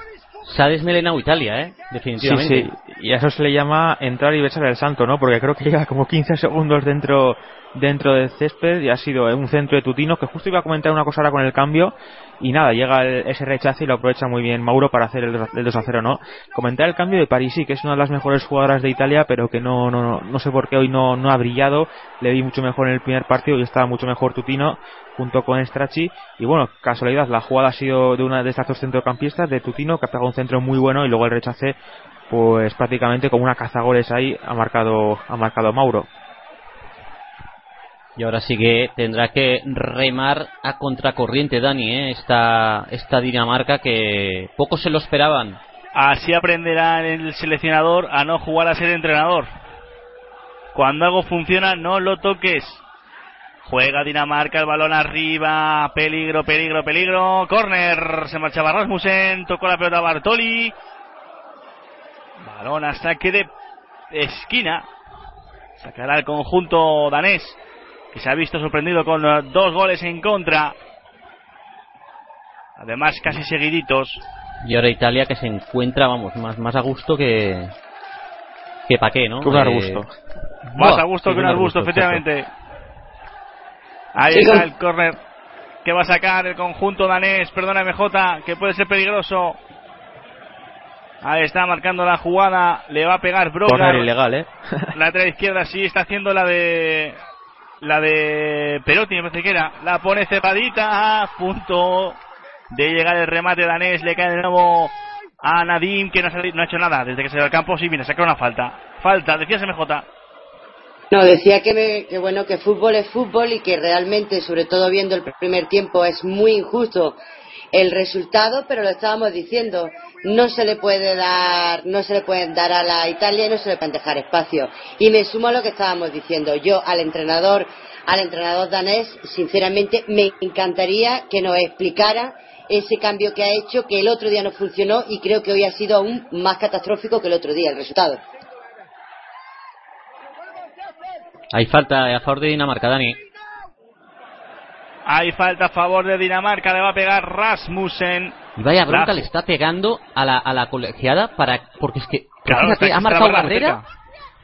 se ha desmelenado Italia, ¿eh? Definitivamente. Sí, sí. Y a eso se le llama entrar y besar el santo, ¿no? Porque creo que llega como 15 segundos dentro dentro del césped y ha sido un centro de Tutino que justo iba a comentar una cosa ahora con el cambio y nada, llega el- ese rechazo y lo aprovecha muy bien Mauro para hacer el, el 2 a 0, ¿no? Comentar el cambio de Parisi, que es una de las mejores jugadoras de Italia, pero que no, no, no, sé por qué hoy no, no ha brillado, le vi mucho mejor en el primer partido y estaba mucho mejor Tutino junto con Stracci y bueno, casualidad, la jugada ha sido de una de estas dos centrocampistas, de Tutino, que ha pegado un centro muy bueno y luego el rechace pues prácticamente como una cazagoles ahí ha marcado ha marcado Mauro. Y ahora sí que tendrá que remar a contracorriente, Dani, ¿eh? esta, esta Dinamarca que pocos se lo esperaban. Así aprenderá el seleccionador a no jugar a ser entrenador. Cuando algo funciona, no lo toques. Juega Dinamarca, el balón arriba, peligro, peligro, peligro. Corner, se marchaba Rasmussen, tocó la pelota Bartoli. Balón a saque de esquina. Sacará el conjunto danés, que se ha visto sorprendido con eh, dos goles en contra. Además, casi seguiditos. Y ahora Italia que se encuentra, vamos, más, más a gusto que. que pa' qué, ¿no? Que un Eh, arbusto. Más a gusto sí, que un arbusto, efectivamente. Ahí Sí, está el córner que va a sacar el conjunto danés, perdona MJ, que puede ser peligroso. Ahí está marcando la jugada, le va a pegar Brogar. Corner ilegal, ¿eh? *laughs* Lateral izquierda sí está haciendo la de la de Perotti, me parece que era. La pone cepadita a punto de llegar el remate danés, le cae de nuevo a Nadim que no ha, no ha hecho nada desde que se dio al campo, sí, viene, saca una falta. Falta, decías MJ. No, decía que, me- que bueno, que fútbol es fútbol y que realmente, sobre todo viendo el primer tiempo, es muy injusto el resultado, pero lo estábamos diciendo, no se le puede dar, no se le pueden dar a la Italia y no se le pueden dejar espacio. Y me sumo a lo que estábamos diciendo. Yo al entrenador, al entrenador danés, sinceramente me encantaría que nos explicara ese cambio que ha hecho, que el otro día no funcionó y creo que hoy ha sido aún más catastrófico que el otro día el resultado. Hay falta a favor de Dinamarca, Dani. Hay falta a favor de Dinamarca, le va a pegar Rasmussen. Y vaya bronca le está pegando a la, a la colegiada para. Porque es que. Claro, fíjate, está- ha marcado barrera barrera.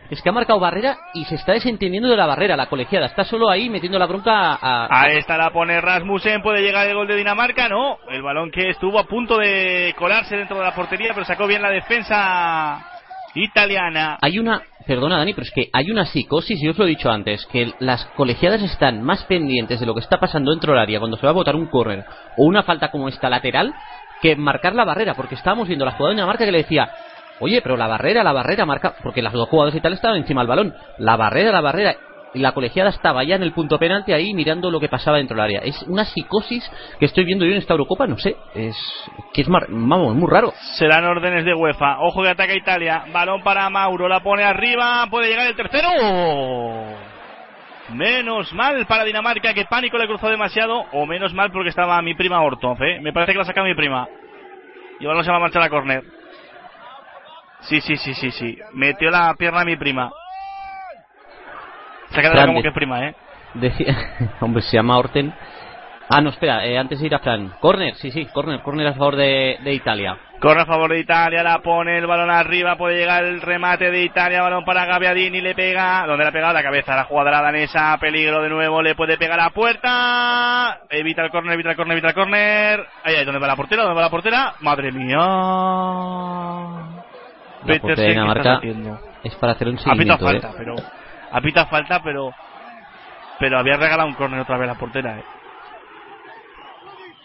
Es que ha marcado barrera y se está desentendiendo de la barrera, la colegiada. Está solo ahí metiendo la bronca a. a- Ahí está la pone Rasmussen, puede llegar el gol de Dinamarca, no, el balón que estuvo a punto de colarse dentro de la portería, pero sacó bien la defensa italiana. Hay una perdona Dani, pero es que hay una psicosis, yo os lo he dicho antes, que las colegiadas están más pendientes de lo que está pasando dentro del área cuando se va a botar un córner o una falta como esta lateral que marcar la barrera, porque estábamos viendo la jugada de Dinamarca que le decía, oye, pero la barrera, la barrera marca, porque las dos jugadoras y tal estaban encima del balón, la barrera, la barrera, y la colegiada estaba ya en el punto penalti ahí mirando lo que pasaba dentro del área. Es una psicosis que estoy viendo yo en esta Eurocopa, no sé, es que es mar- vamos, muy raro. Serán órdenes de UEFA. Ojo que ataca Italia. Balón para Mauro. La pone arriba. Puede llegar el tercero. Menos mal para Dinamarca que pánico le cruzó demasiado. O menos mal porque estaba mi prima Ortov. ¿eh? Me parece que la saca mi prima. Y ahora se va a marchar a córner. Sí, sí, sí, sí, sí. Metió la pierna a mi prima. Se ha quedado Grande. como que es prima, ¿eh? Decía, *laughs* hombre, se llama Orten. Ah, no, espera, eh, antes de ir a Fran. Corner, sí, sí, corner, corner a favor de, de Italia. Corre a favor de Italia, la pone el balón arriba, puede llegar el remate de Italia, balón para Gaviadini, le pega, donde le ha pegado la cabeza, la jugadora danesa, peligro de nuevo, le puede pegar a puerta, evita el córner, evita el córner, evita el córner, ahí, ahí, ¿dónde va la portera? ¿Dónde va la portera? Madre mía. La portería de ¿qué Dinamarca es para hacer un seguimiento, falta, eh. pero, apita falta, pero, pero había regalado un córner otra vez la portera, eh.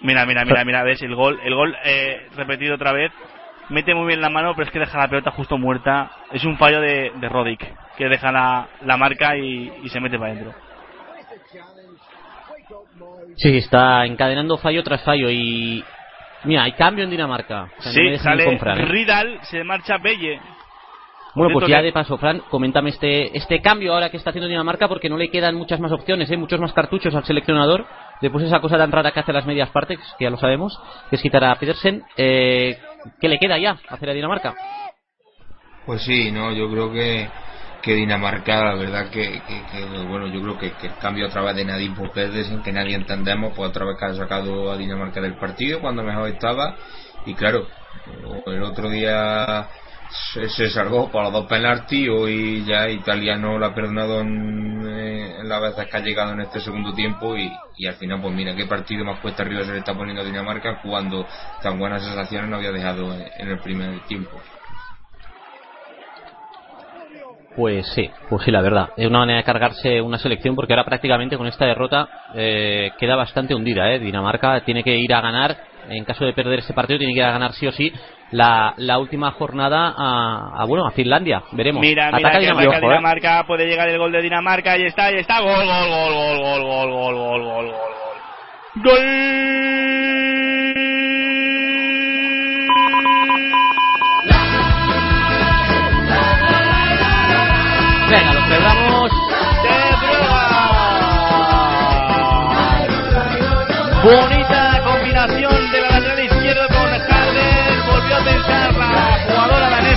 Mira, mira, mira, mira, ves el gol, el gol eh, repetido otra vez. Mete muy bien la mano, pero es que deja la pelota justo muerta. Es un fallo de, de Rodic, que deja la, la marca y, y se mete para adentro. Sí, está encadenando fallo tras fallo y... Mira, hay cambio en Dinamarca. O sea, Sí, sale ¿eh? Ridal, se marcha Belle. Bueno, pues ya de paso, Fran, coméntame este, este cambio ahora que está haciendo Dinamarca porque no le quedan muchas más opciones, ¿eh? muchos más cartuchos al seleccionador. Después esa cosa tan rara que hace las medias partes, que ya lo sabemos, que es quitar a Pedersen. Eh, ¿Qué le queda ya hacer a Dinamarca? Pues sí, no, yo creo que, que Dinamarca, la verdad que, que- que, bueno, yo creo que, que el cambio a través de Nadine por Pedersen, que nadie entendemos, pues otra vez que ha sacado a Dinamarca del partido cuando mejor estaba, y claro, el otro día se, salvó los dos penaltis, hoy ya Italia no lo ha perdonado en, eh, en las veces que ha llegado en este segundo tiempo, y, y al final, pues mira, qué partido más cuesta arriba se le está poniendo a Dinamarca cuando tan buenas sensaciones no había dejado en- en el primer tiempo. Pues sí, pues sí, la verdad. Es una manera de cargarse una selección porque ahora prácticamente con esta derrota eh, queda bastante hundida. ¿eh? Dinamarca tiene que ir a ganar, en caso de perder este partido, tiene que ir a ganar sí o sí la, la última jornada a, a, bueno a Finlandia. Veremos. Mira, mira, Ataca que Dinamarca. ¿eh? Dinamarca, puede llegar el gol de Dinamarca, ahí está, ahí está, gol, gol, gol, gol, gol, gol, gol, gol, gol, gol, gol. Venga, lo celebramos. Bonita combinación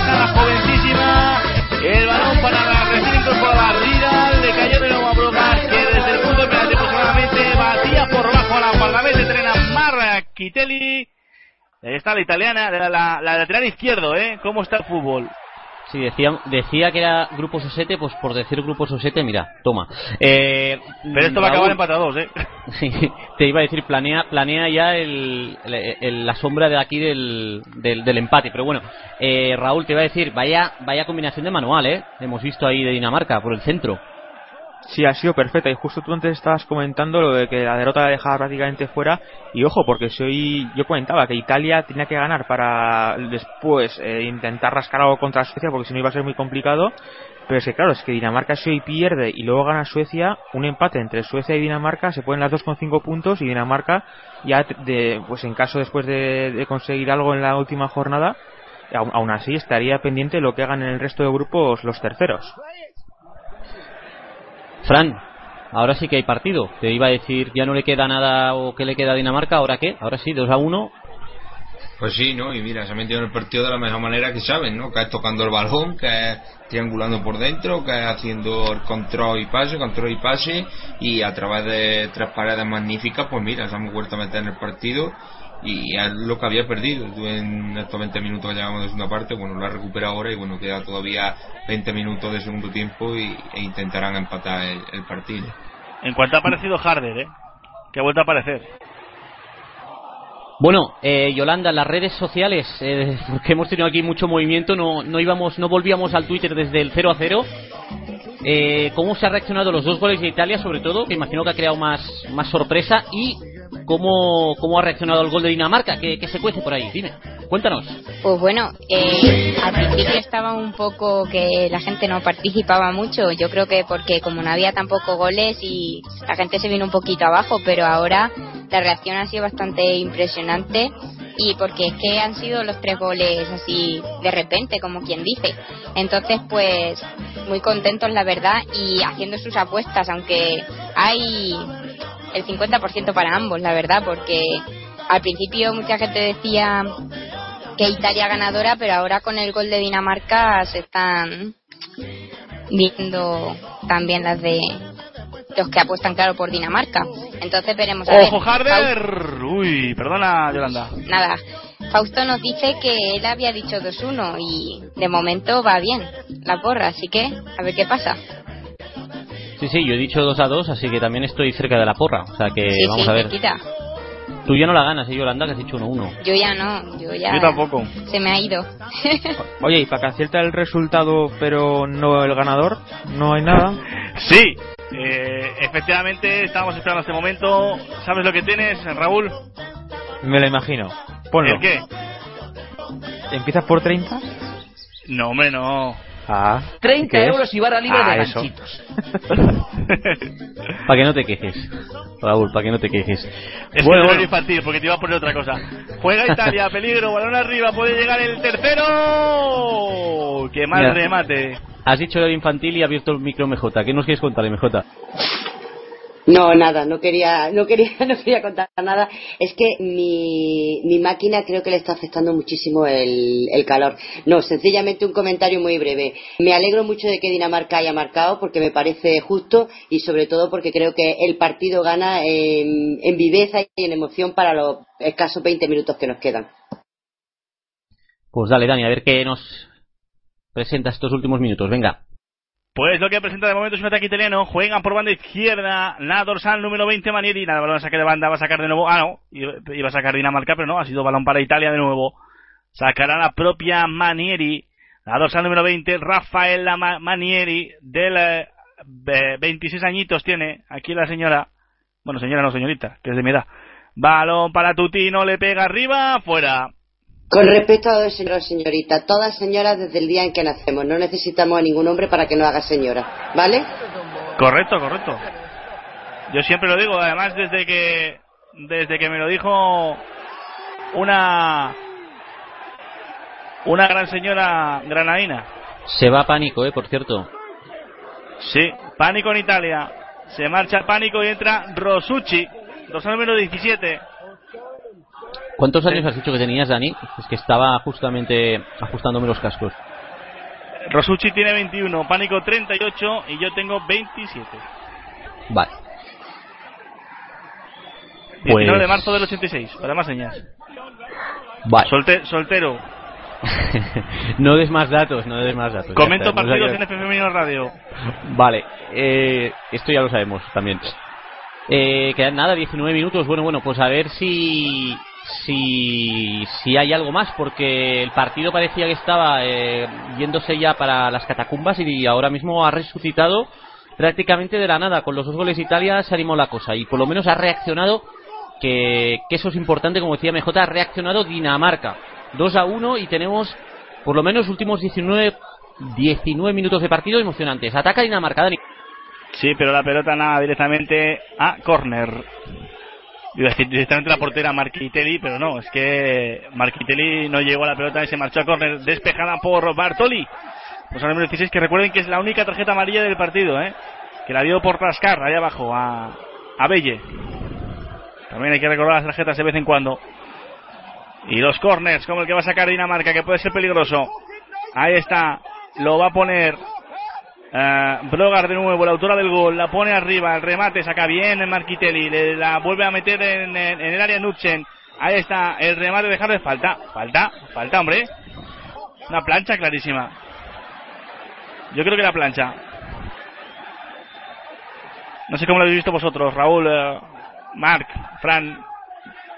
danesa, la jovencísima. El balón para la recién incorporada Ridal. De nuevo a Bromas, que desde el punto de penalti aproximadamente batía por bajo a la guardameta. Entrena Marra Kitelli. Ahí está la italiana, la, la, la lateral izquierdo, ¿eh? ¿Cómo está el fútbol? Sí, decía, decía que era Grupo Sosete, pues por decir Grupo Sosete, mira, toma. Eh, Pero esto va a acabar empatados, ¿eh? *laughs* Sí, te iba a decir, planea, planea ya el, el- el- la sombra de aquí del, del, del empate. Pero bueno, eh, Raúl, te iba a decir, vaya, vaya combinación de manual, ¿eh? Hemos visto ahí de Dinamarca, por el centro. Sí, ha sido perfecta. Y justo tú antes estabas comentando lo de que la derrota la dejaba prácticamente fuera. Y ojo, porque soy, yo comentaba que Italia tenía que ganar para después eh, intentar rascar algo contra Suecia, porque si no iba a ser muy complicado. Pero es que claro, es que Dinamarca si hoy pierde y luego gana Suecia, un empate entre Suecia y Dinamarca se ponen las dos con cinco puntos y Dinamarca ya de, pues en caso después de, de conseguir algo en la última jornada, aún así estaría pendiente lo que hagan en el resto de grupos los terceros. Fran, ahora sí que hay partido. Te iba a decir, ya no le queda nada o que le queda a Dinamarca, ¿ahora qué? Ahora sí, 2 a 1. Pues sí, ¿no? Y mira, se ha metido en el partido de la mejor manera que saben, ¿no? Que es tocando el balón, que es triangulando por dentro, que es haciendo el control y pase, control y pase, y a través de tres paradas magníficas, pues mira, se hemos vuelto a meter en el partido y es lo que había perdido en estos 20 minutos que llevamos de segunda parte, bueno, lo ha recuperado ahora y bueno, queda todavía 20 minutos de segundo tiempo y, e intentarán empatar el, el partido. En cuanto ha aparecido Harder, ¿eh? Que ha vuelto a aparecer. Bueno, eh, Yolanda, las redes sociales, eh, *laughs* porque hemos tenido aquí mucho movimiento, no, no íbamos, no volvíamos al Twitter desde el 0 a 0. Eh, ¿Cómo se han reaccionado los dos goles de Italia, sobre todo? Que imagino que ha creado más, más sorpresa. Y cómo, cómo ha reaccionado el gol de Dinamarca, que, que se cuece por ahí. Dime, cuéntanos. Pues bueno, eh, al principio estaba un poco que la gente no participaba mucho. Yo creo que porque como no había tampoco goles y la gente se vino un poquito abajo, pero ahora la reacción ha sido bastante impresionante y porque es que han sido los tres goles así de repente, como quien dice. Entonces, pues muy contentos la verdad y haciendo sus apuestas, aunque hay el 50% para ambos, la verdad, porque al principio mucha gente decía que Italia ganadora, pero ahora con el gol de Dinamarca se están viendo también las de los que apuestan claro por Dinamarca. Entonces veremos a ¡Ojo, ver. Harder! Uy, perdona, Yolanda. Nada, Fausto nos dice que él había dicho 2-1 y de momento va bien la porra, así que a ver qué pasa. Sí, sí, yo he dicho 2 a 2, así que también estoy cerca de la porra. O sea que sí, vamos sí, a ver. cerquita. Tú ya no la ganas, ¿eh, Yolanda, que has dicho 1-1. Yo ya no, yo ya Yo tampoco. se me ha ido. *laughs* Oye, y para que acierte el resultado, pero no el ganador, no hay nada. Sí, eh, efectivamente estábamos esperando este momento. ¿Sabes lo que tienes, Raúl? Me lo imagino. Ponlo. ¿El qué? ¿Empiezas por 30? No, hombre, no. Ah. 30 ¿qué es? euros y barra libre Ah, de eso. ganchitos. *laughs* Para que no te quejes, Raúl, para que no te quejes. Es Bueno, un bueno. infantil, porque te iba a poner otra cosa. Juega Italia, *laughs* peligro, balón arriba, puede llegar el tercero. ¡Qué mal Mira. remate! Has dicho el infantil y ha abierto el micro MJ. ¿Qué nos quieres contar, MJ? No, nada, no quería, no quería, *laughs* no quería contar nada. Es que mi, mi máquina creo que le está afectando muchísimo el, el calor. No, sencillamente un comentario muy breve. Me alegro mucho de que Dinamarca haya marcado porque me parece justo y sobre todo porque creo que el partido gana en, en viveza y en emoción para los escasos 20 minutos que nos quedan. Pues dale, Dani, a ver qué nos presenta estos últimos minutos. Venga. Pues lo que presenta de momento es un ataque italiano. Juegan por banda izquierda. La dorsal número 20, Manieri. Nada, balón saque de banda. Va a sacar de nuevo. Ah, no. Iba a sacar Dinamarca, pero no. Ha sido balón para Italia de nuevo. Sacará la propia Manieri. La dorsal número 20, Rafael Ma- Manieri. Del eh, ve- 26 añitos tiene. Aquí la señora. Bueno, señora no, señorita, que es de mi edad. Balón para Tutino. Le pega arriba. Fuera. Con respeto a dos señoras señorita, todas señoras desde el día en que nacemos. No necesitamos a ningún hombre para que nos haga señora, ¿vale? Correcto, correcto. Yo siempre lo digo, además desde que desde que me lo dijo una una gran señora granadina. Se va a pánico, eh, por cierto. Sí, pánico en Italia. Se marcha el pánico y entra Rosucci, dorsal número 17. ¿Cuántos años has dicho que tenías, Dani? Es que estaba justamente ajustándome los cascos. Rosucci tiene 21, pánico 38 y yo tengo 27. Vale. 19 de Pues- marzo del 86, para más señas. Vale. Solte- soltero. *laughs* no des más datos, no des más datos. Comento está, no partidos sé en F Femenino Radio. Vale, eh, esto ya lo sabemos también. Eh, quedan nada, 19 minutos. Bueno, bueno, pues a ver si si si hay algo más, porque el partido parecía que estaba eh, yéndose ya para las catacumbas y ahora mismo ha resucitado prácticamente de la nada. Con los dos goles de Italia se animó la cosa y por lo menos ha reaccionado, que, eso es importante, como decía MJ, ha reaccionado Dinamarca. 2 a 1 y tenemos por lo menos últimos 19 19 minutos de partido emocionantes. Ataca Dinamarca, Dani. Sí, pero la pelota nada directamente a córner. Iba a decir directamente la portera Marquitelli, pero no, es que Marquitelli no llegó a la pelota y se marchó a córner. Despejada por Bartoli. Pues al número 16, que recuerden que es la única tarjeta amarilla del partido, ¿eh? Que la dio por rascar ahí abajo a, a Belle. También hay que recordar las tarjetas de vez en cuando. Y los corners, como el que va a sacar Dinamarca, que puede ser peligroso. Ahí está, lo va a poner eh, Brogar de nuevo, la autora del gol, la pone arriba, el remate saca bien en Marquitelli, le- la vuelve a meter en, en- en el área Nutchen. Ahí está, el remate de Harder, falta, falta, falta, hombre. Una plancha clarísima. Yo creo que la plancha. No sé cómo lo habéis visto vosotros, Raúl, eh, Marc, Fran,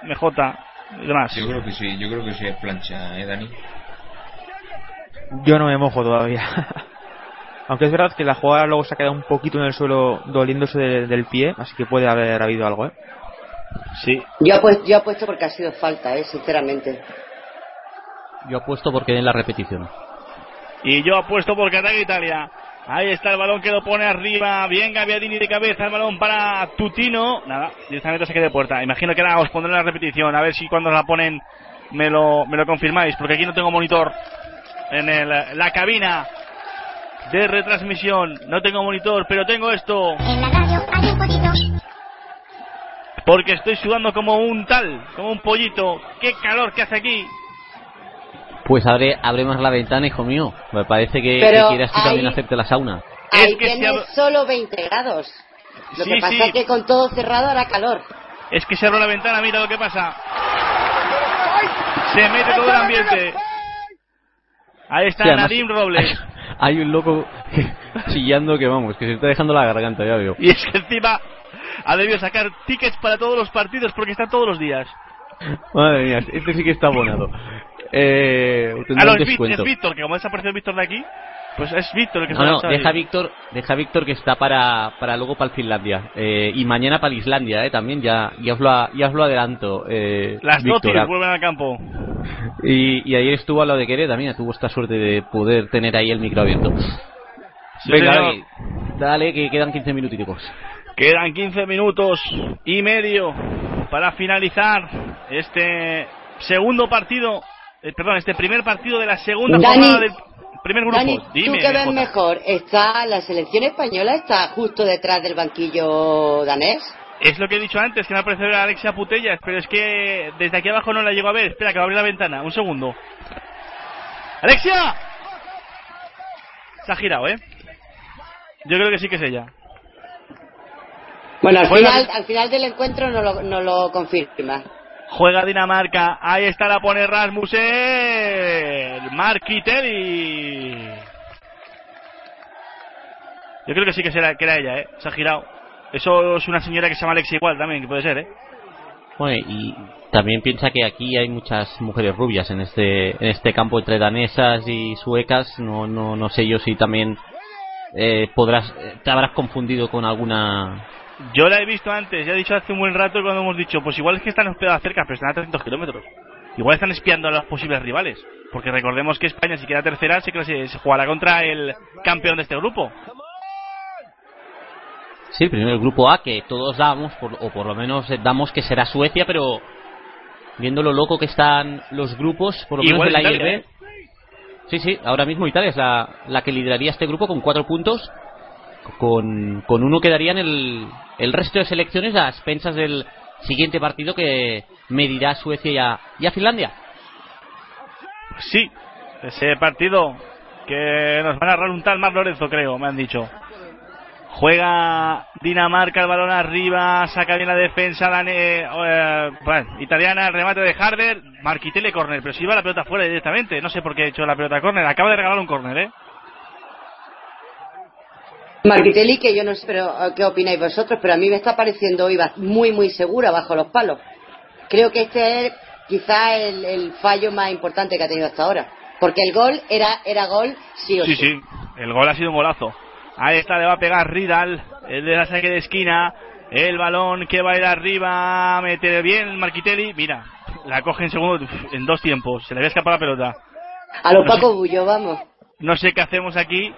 MJ. y demás. Yo creo que sí, yo creo que sí es plancha, ¿eh, Dani? Yo no me mojo todavía. *laughs* Aunque es verdad que la jugada luego se ha quedado un poquito en el suelo doliéndose de- del pie, así que puede haber habido algo, ¿eh? Sí. Yo apuesto, yo apuesto porque ha sido falta, eh, sinceramente. Yo apuesto porque den la repetición. Y yo apuesto porque ataca Italia. Ahí está el balón que lo pone arriba. Bien Gaviadini de cabeza. El balón para Tutino. Nada, directamente se queda de puerta. Imagino que ahora os pondré la repetición. A ver si cuando la ponen me lo, me lo confirmáis. Porque aquí no tengo monitor en el, la cabina de retransmisión. No tengo monitor, pero tengo esto. Porque estoy sudando como un tal, como un pollito. ¡Qué calor que hace aquí! Pues abre, abre más la ventana, hijo mío. Me parece que, que quieras tú también hay- hacerte la sauna. Ahí que tienes se ab- solo 20 grados. Lo Sí, que pasa sí. es que con todo cerrado hará calor. Es que se abre la ventana, mira lo que pasa. Se mete todo el ambiente. Ahí está *laughs* Sí, además- Nadim Robles. Hay un loco *laughs* chillando que vamos, que se está dejando la garganta, ya veo. Y es que encima ha debido sacar tickets para todos los partidos porque está todos los días. Madre mía, este sí que está abonado. Eh, Ah, no, es, Víctor, que como ha desaparecido Víctor de aquí, pues es Víctor el que se No, ha no, deja. Víctor, deja Víctor que está para, para luego para el Finlandia. Eh, y mañana para el Islandia, eh, también, ya, ya, os, lo, a- ya os lo adelanto. Eh, Las Víctor. vuelven al campo. Y, y ayer estuvo al lado de Querer también, tuvo esta suerte de poder tener ahí el micro abierto. Sí, Venga, dale, dale, que quedan 15 minutitos. Quedan 15 minutos y medio para finalizar este segundo partido, eh, perdón, este primer partido de la segunda Dani, jornada del primer grupo. Dani, Dime, tú que ves Jota. mejor, está la selección española está justo detrás del banquillo danés. Es lo que he dicho antes, que me ha parecido Alexia Putellas, pero es que desde aquí abajo no la llego a ver. Espera, que va a abrir la ventana. Un segundo. ¡Alexia! Se ha girado, ¿eh? Yo creo que sí que es ella. Bueno, al final, al final del encuentro no lo, no lo confirma. Juega Dinamarca. Ahí está la pone Rasmussen. Marquitelli. Yo creo que sí que, será, que era ella, ¿eh? Se ha girado. Eso es una señora que se llama Alexia igual también, que puede ser, ¿eh? Bueno, y también piensa que aquí hay muchas mujeres rubias en este en este campo entre danesas y suecas. No no no sé yo si también eh, podrás eh, te habrás confundido con alguna. Yo la he visto antes, ya he dicho hace un buen rato cuando hemos dicho, pues igual es que están hospedadas cerca, pero están a 300 kilómetros. Igual están espiando a los posibles rivales. Porque recordemos que España, si queda tercera, se, se jugará contra el campeón de este grupo. Sí, primero el grupo A que todos damos por- o por lo menos damos que será Suecia, pero viendo lo loco que están los grupos, por lo menos Igual de la IRB. ¿eh? Sí, sí, ahora mismo Italia es la, la que lideraría este grupo con cuatro puntos. Con, con uno quedarían el, el resto de selecciones a expensas del siguiente partido que medirá Suecia y a, Finlandia. Sí, ese partido que nos van a tal Mar Lorenzo, creo, me han dicho. Juega Dinamarca, el balón arriba, saca bien la defensa dane- eh, bueno, italiana, el remate de Harder, Marquitele córner, pero si iba la pelota fuera directamente, no sé por qué ha hecho la pelota córner, acaba de regalar un córner, ¿eh? Marquitelli, que yo no sé pero, eh, qué opináis vosotros, pero a mí me está pareciendo hoy muy, muy segura bajo los palos. Creo que este es quizá el, el fallo más importante que ha tenido hasta ahora. Porque el gol era, era gol sí o sí. Sí, sí, el gol ha sido un golazo. Ahí está, le va a pegar Ridal, el de la saque de esquina, el balón que va a ir arriba, mete bien Marquitelli, mira, la coge en segundo, en dos tiempos, se le había escapado la pelota. A lo No sé- Paco Bullo, vamos. No sé qué hacemos aquí,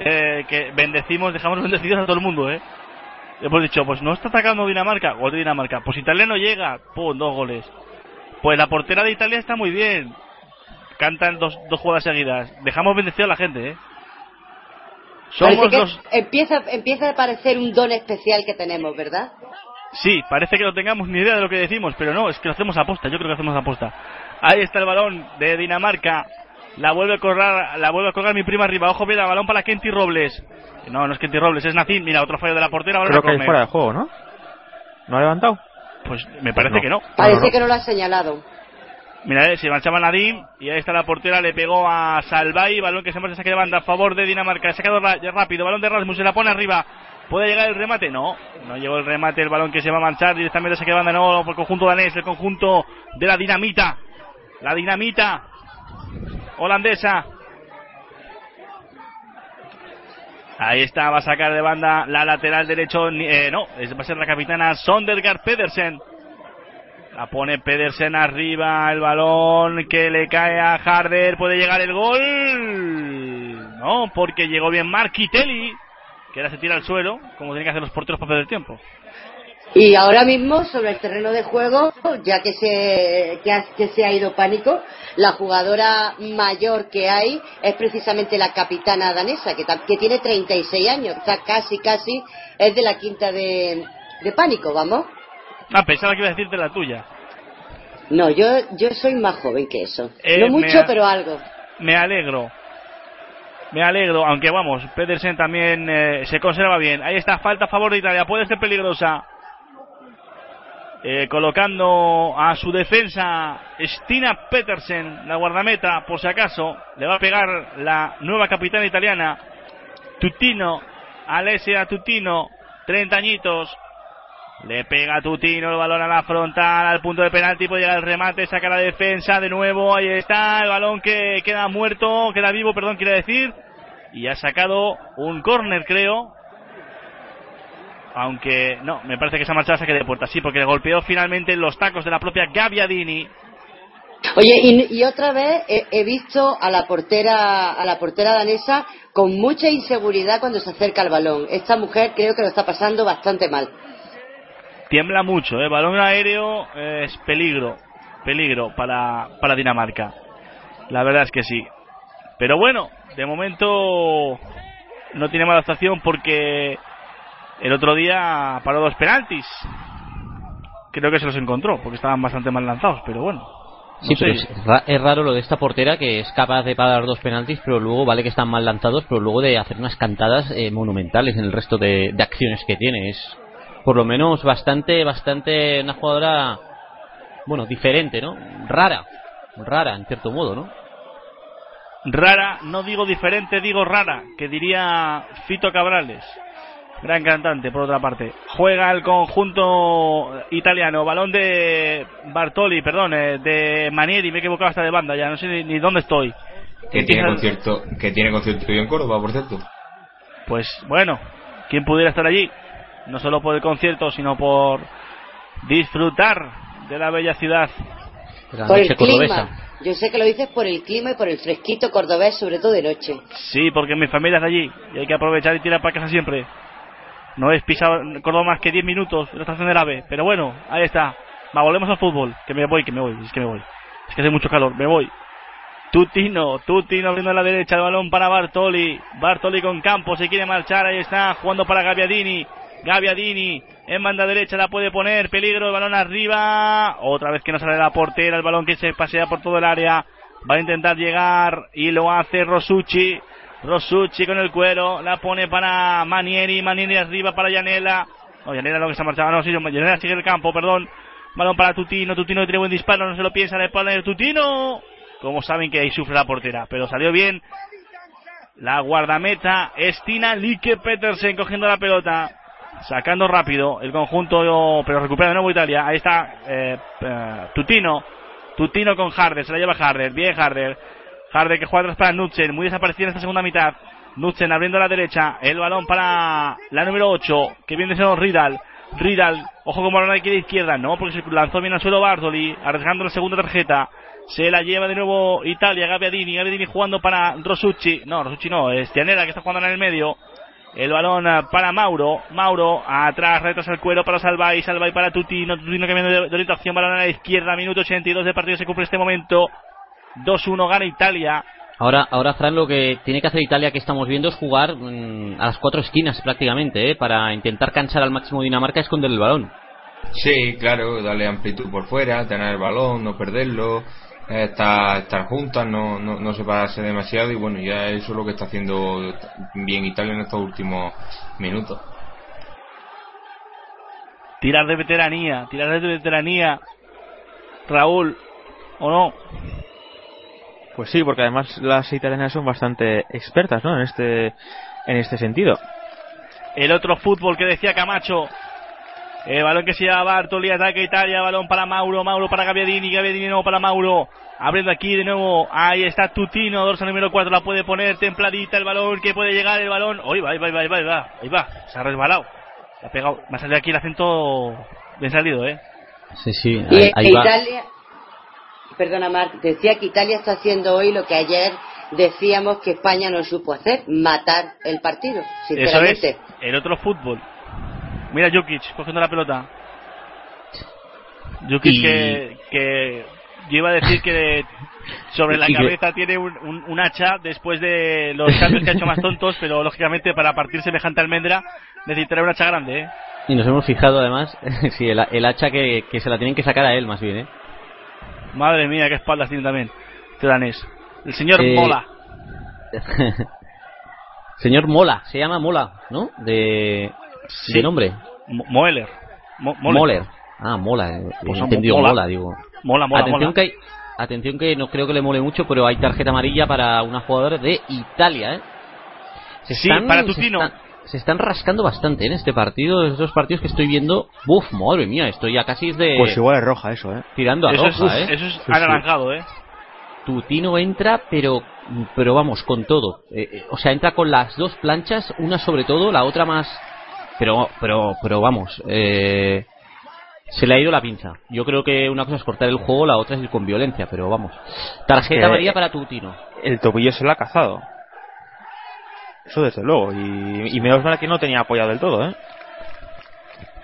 eh, que bendecimos, dejamos bendecidos a todo el mundo, ¿eh? Hemos dicho, pues no está atacando Dinamarca, gol de Dinamarca. Pues Italia no llega, pum, dos goles. Pues la portera de Italia está muy bien. Cantan dos, dos jugadas seguidas. Dejamos bendecido a la gente, ¿eh? Somos los... empieza, empieza a parecer un don especial que tenemos, ¿verdad? Sí, parece que no tengamos ni idea de lo que decimos, pero no, es que lo hacemos a posta, yo creo que hacemos a posta. Ahí está el balón de Dinamarca. La vuelve a colgar, la vuelve a colgar mi prima arriba. Ojo, mira, balón para Kenty Robles. No, no es Kenty Robles, es Nacim. Mira, otro fallo de la portera. Ahora Creo que es fuera de juego, ¿no? ¿No ha levantado? Pues me parece que no. Parece que no lo ha señalado. Mira, eh, se marchaba Nadim y ahí está la portera, le pegó a Salvay, balón que se marcha saque de banda a favor de Dinamarca, ha sacado rápido, balón de Rasmus, se la pone arriba ¿Puede llegar el remate? No, no llegó el remate, el balón que se va a marchar directamente se queda de nuevo por el conjunto danés, el conjunto de la dinamita. La dinamita holandesa. Ahí está, va a sacar de banda la lateral derecho. eh, no, va a ser la capitana Sondergaard Pedersen. La pone Pedersen arriba, el balón que le cae a Harder. ¿Puede llegar el gol? No, porque llegó bien Marquitelli, que ahora se tira al suelo, como tienen que hacer los porteros para perder tiempo. Y ahora mismo, sobre el terreno de juego, ya que se, que, ha- que se ha ido pánico, la jugadora mayor que hay es precisamente la capitana danesa, que, tiene 36 años, está casi, casi, es de la quinta de, de pánico, vamos. Ah, pensaba que iba a decirte la tuya. No, yo, yo soy más joven que eso. Eh, no mucho, pero algo. Me alegro. Me alegro, aunque vamos, Pedersen también eh, se conserva bien. Ahí está, falta a favor de Italia, puede ser peligrosa. Eh, colocando a su defensa Stina Petersen, la guardameta, por si acaso, le va a pegar la nueva capitana italiana, Tutino, Alessia Tutino, 30 añitos, le pega Tutino el balón a la frontal, al punto de penalti, puede llegar el remate, saca la defensa de nuevo, ahí está, el balón que queda muerto, queda vivo, perdón, quiere decir, y ha sacado un córner, creo, aunque no, me parece que se ha marchado a saque de puerta, sí, porque le golpeó finalmente en los tacos de la propia Gaviadini. Oye, y, y otra vez he, he visto a la portera a la portera danesa con mucha inseguridad cuando se acerca al balón. Esta mujer creo que lo está pasando bastante mal. Tiembla mucho, ¿eh? balón aéreo eh, es peligro, peligro para, para Dinamarca. La verdad es que sí. Pero bueno, de momento no tiene mala actuación porque el otro día paró dos penaltis. Creo que se los encontró porque estaban bastante mal lanzados, pero bueno. no Sí, pero es, ra- es raro lo de esta portera que es capaz de parar dos penaltis, pero luego vale que están mal lanzados, pero luego de hacer unas cantadas eh, monumentales en el resto de, de acciones que tiene. Es por lo menos bastante, bastante una jugadora, bueno, diferente, ¿no? Rara, rara en cierto modo, ¿no? Rara, no digo diferente, digo rara, que diría Fito Cabrales. Gran cantante, por otra parte. Juega el conjunto italiano. Balón de Bartoli, perdón, eh, de Manieri. Me he equivocado hasta de banda ya. No sé ni, ni dónde estoy. Que tiene concierto, que tiene concierto en Córdoba, por cierto. Pues bueno, ¿quién pudiera estar allí? No solo por el concierto, sino por disfrutar de la bella ciudad. Por el clima. Yo sé que lo dices por el clima y por el fresquito cordobés, sobre todo de noche. Sí, porque mi familia es de allí y hay que aprovechar y tirar para casa siempre. No es pisado Córdoba más que 10 minutos en la estación del AVE, pero bueno, ahí está. Volvemos al fútbol. Que me voy, que me voy, es que me voy. Es que hace mucho calor, me voy. Tutino, Tutino abriendo a la derecha el balón para Bartoli. Bartoli con campo, se quiere marchar, ahí está, jugando para Gaviadini. Gaviadini en banda derecha la puede poner, peligro, el balón arriba. Otra vez que no sale la portera, el balón que se pasea por todo el área. Va a intentar llegar y lo hace Rosucci. Rosucci con el cuero, la pone para Manieri, Manieri arriba para Yanela. No, Yanela lo que se ha marchado, no, sí, Yanela sigue el campo, perdón. Balón para Tutino, Tutino tiene buen disparo, no se lo piensa, le pone Tutino. Como saben que ahí sufre la portera, pero salió bien. La guardameta Estina Lique Petersen cogiendo la pelota, sacando rápido el conjunto, pero recupera de nuevo Italia. Ahí está eh, eh, Tutino, Tutino con Harder, se la lleva Harder, bien Harder. Harder que juega atrás para Nutzen, muy desaparecido en esta segunda mitad. Nutzen abriendo a la derecha, el balón para la número 8, que viene siendo Ridal. Ridal, ojo como balón aquí de izquierda, no, porque se lanzó bien al suelo Bartoli, arriesgando la segunda tarjeta. Se la lleva de nuevo Italia, Gaviadini, Gaviadini jugando para Rosucci, no, Rosucci no, es Tianera que está jugando en el medio. El balón ah, para Mauro, Mauro atrás, retrasa el cuero para Salvay, Salvay para Tutino, Tutino cambiando de orientación, balón a la izquierda, minuto 82 de partido. Se cumple este momento. 2-1 gana Italia. Ahora, ahora Fran, lo que tiene que hacer Italia que estamos viendo es jugar mm, a las cuatro esquinas prácticamente, ¿eh? para intentar cansar al máximo Dinamarca y esconder el balón. Sí, claro, darle amplitud por fuera, tener el balón, no perderlo, eh, estar, estar juntas, no, no, no separarse demasiado y bueno, ya eso es lo que está haciendo bien Italia en estos últimos minutos. Tirar de veteranía, tirar de veteranía. Raúl, ¿o no? Pues sí, porque además las italianas son bastante expertas, ¿no? En este, en este sentido. el otro fútbol que decía Camacho. El balón que se lleva Bartoli, ataque Italia, balón para Mauro, Mauro para Gaviadini, Gaviadini no para Mauro. Abriendo aquí de nuevo, ahí está Tutino, dorsal número 4, la puede poner templadita el balón, que puede llegar el balón. Ahí va, ahí va, ahí va, ahí va, ahí va, ahí va. se ha resbalado. Se ha pegado, me ha salido aquí el acento bien salido, ¿eh? Sí, sí, ahí va. Italia, perdona Marc, decía que Italia está haciendo hoy lo que ayer decíamos que España no supo hacer, matar el partido, Eso sinceramente. es, el otro fútbol. Mira Jukic cogiendo la pelota. Jukic Y- que, que yo iba a decir que sobre la *laughs* cabeza tiene un, un- un hacha después de los cambios que ha hecho más tontos, pero lógicamente para partir semejante almendra necesitará un hacha grande, ¿eh? Y nos hemos fijado además, *laughs* sí, el, el hacha que, que se la tienen que sacar a él más bien, ¿eh? Madre mía, qué espaldas tiene también este danés. El señor Eh, Mola. *laughs* Señor Mola, se llama Mola, ¿no? De, Sí. de nombre. Mo- Moeller. Mo- Moller. Moller. Ah, Mola, eh, Pues entendido mola. Mola, digo. Mola, mola, atención mola. que hay, atención que no creo que le mole mucho, pero hay tarjeta amarilla para una jugadora de Italia, ¿eh? Se Sí, para Tutino. Están, se están rascando bastante en este partido, esos partidos que estoy viendo. Buf, madre mía, esto ya casi es de Pues igual es roja eso, ¿eh? tirando a Eso es, roja, ¿eh? eso es Sí, anaranjado, ¿eh? Tutino entra, pero pero vamos, con todo. Eh, eh, o sea, entra con las dos planchas, una sobre todo, la otra más. Pero, pero, pero vamos, eh, se le ha ido la pinza. Yo creo que una cosa es cortar el juego, la otra es ir con violencia, pero vamos. Tarjeta que- amarilla para Tutino. El tobillo se lo ha cazado. Eso desde luego. Y, y menos mal que no tenía apoyado del todo, ¿eh?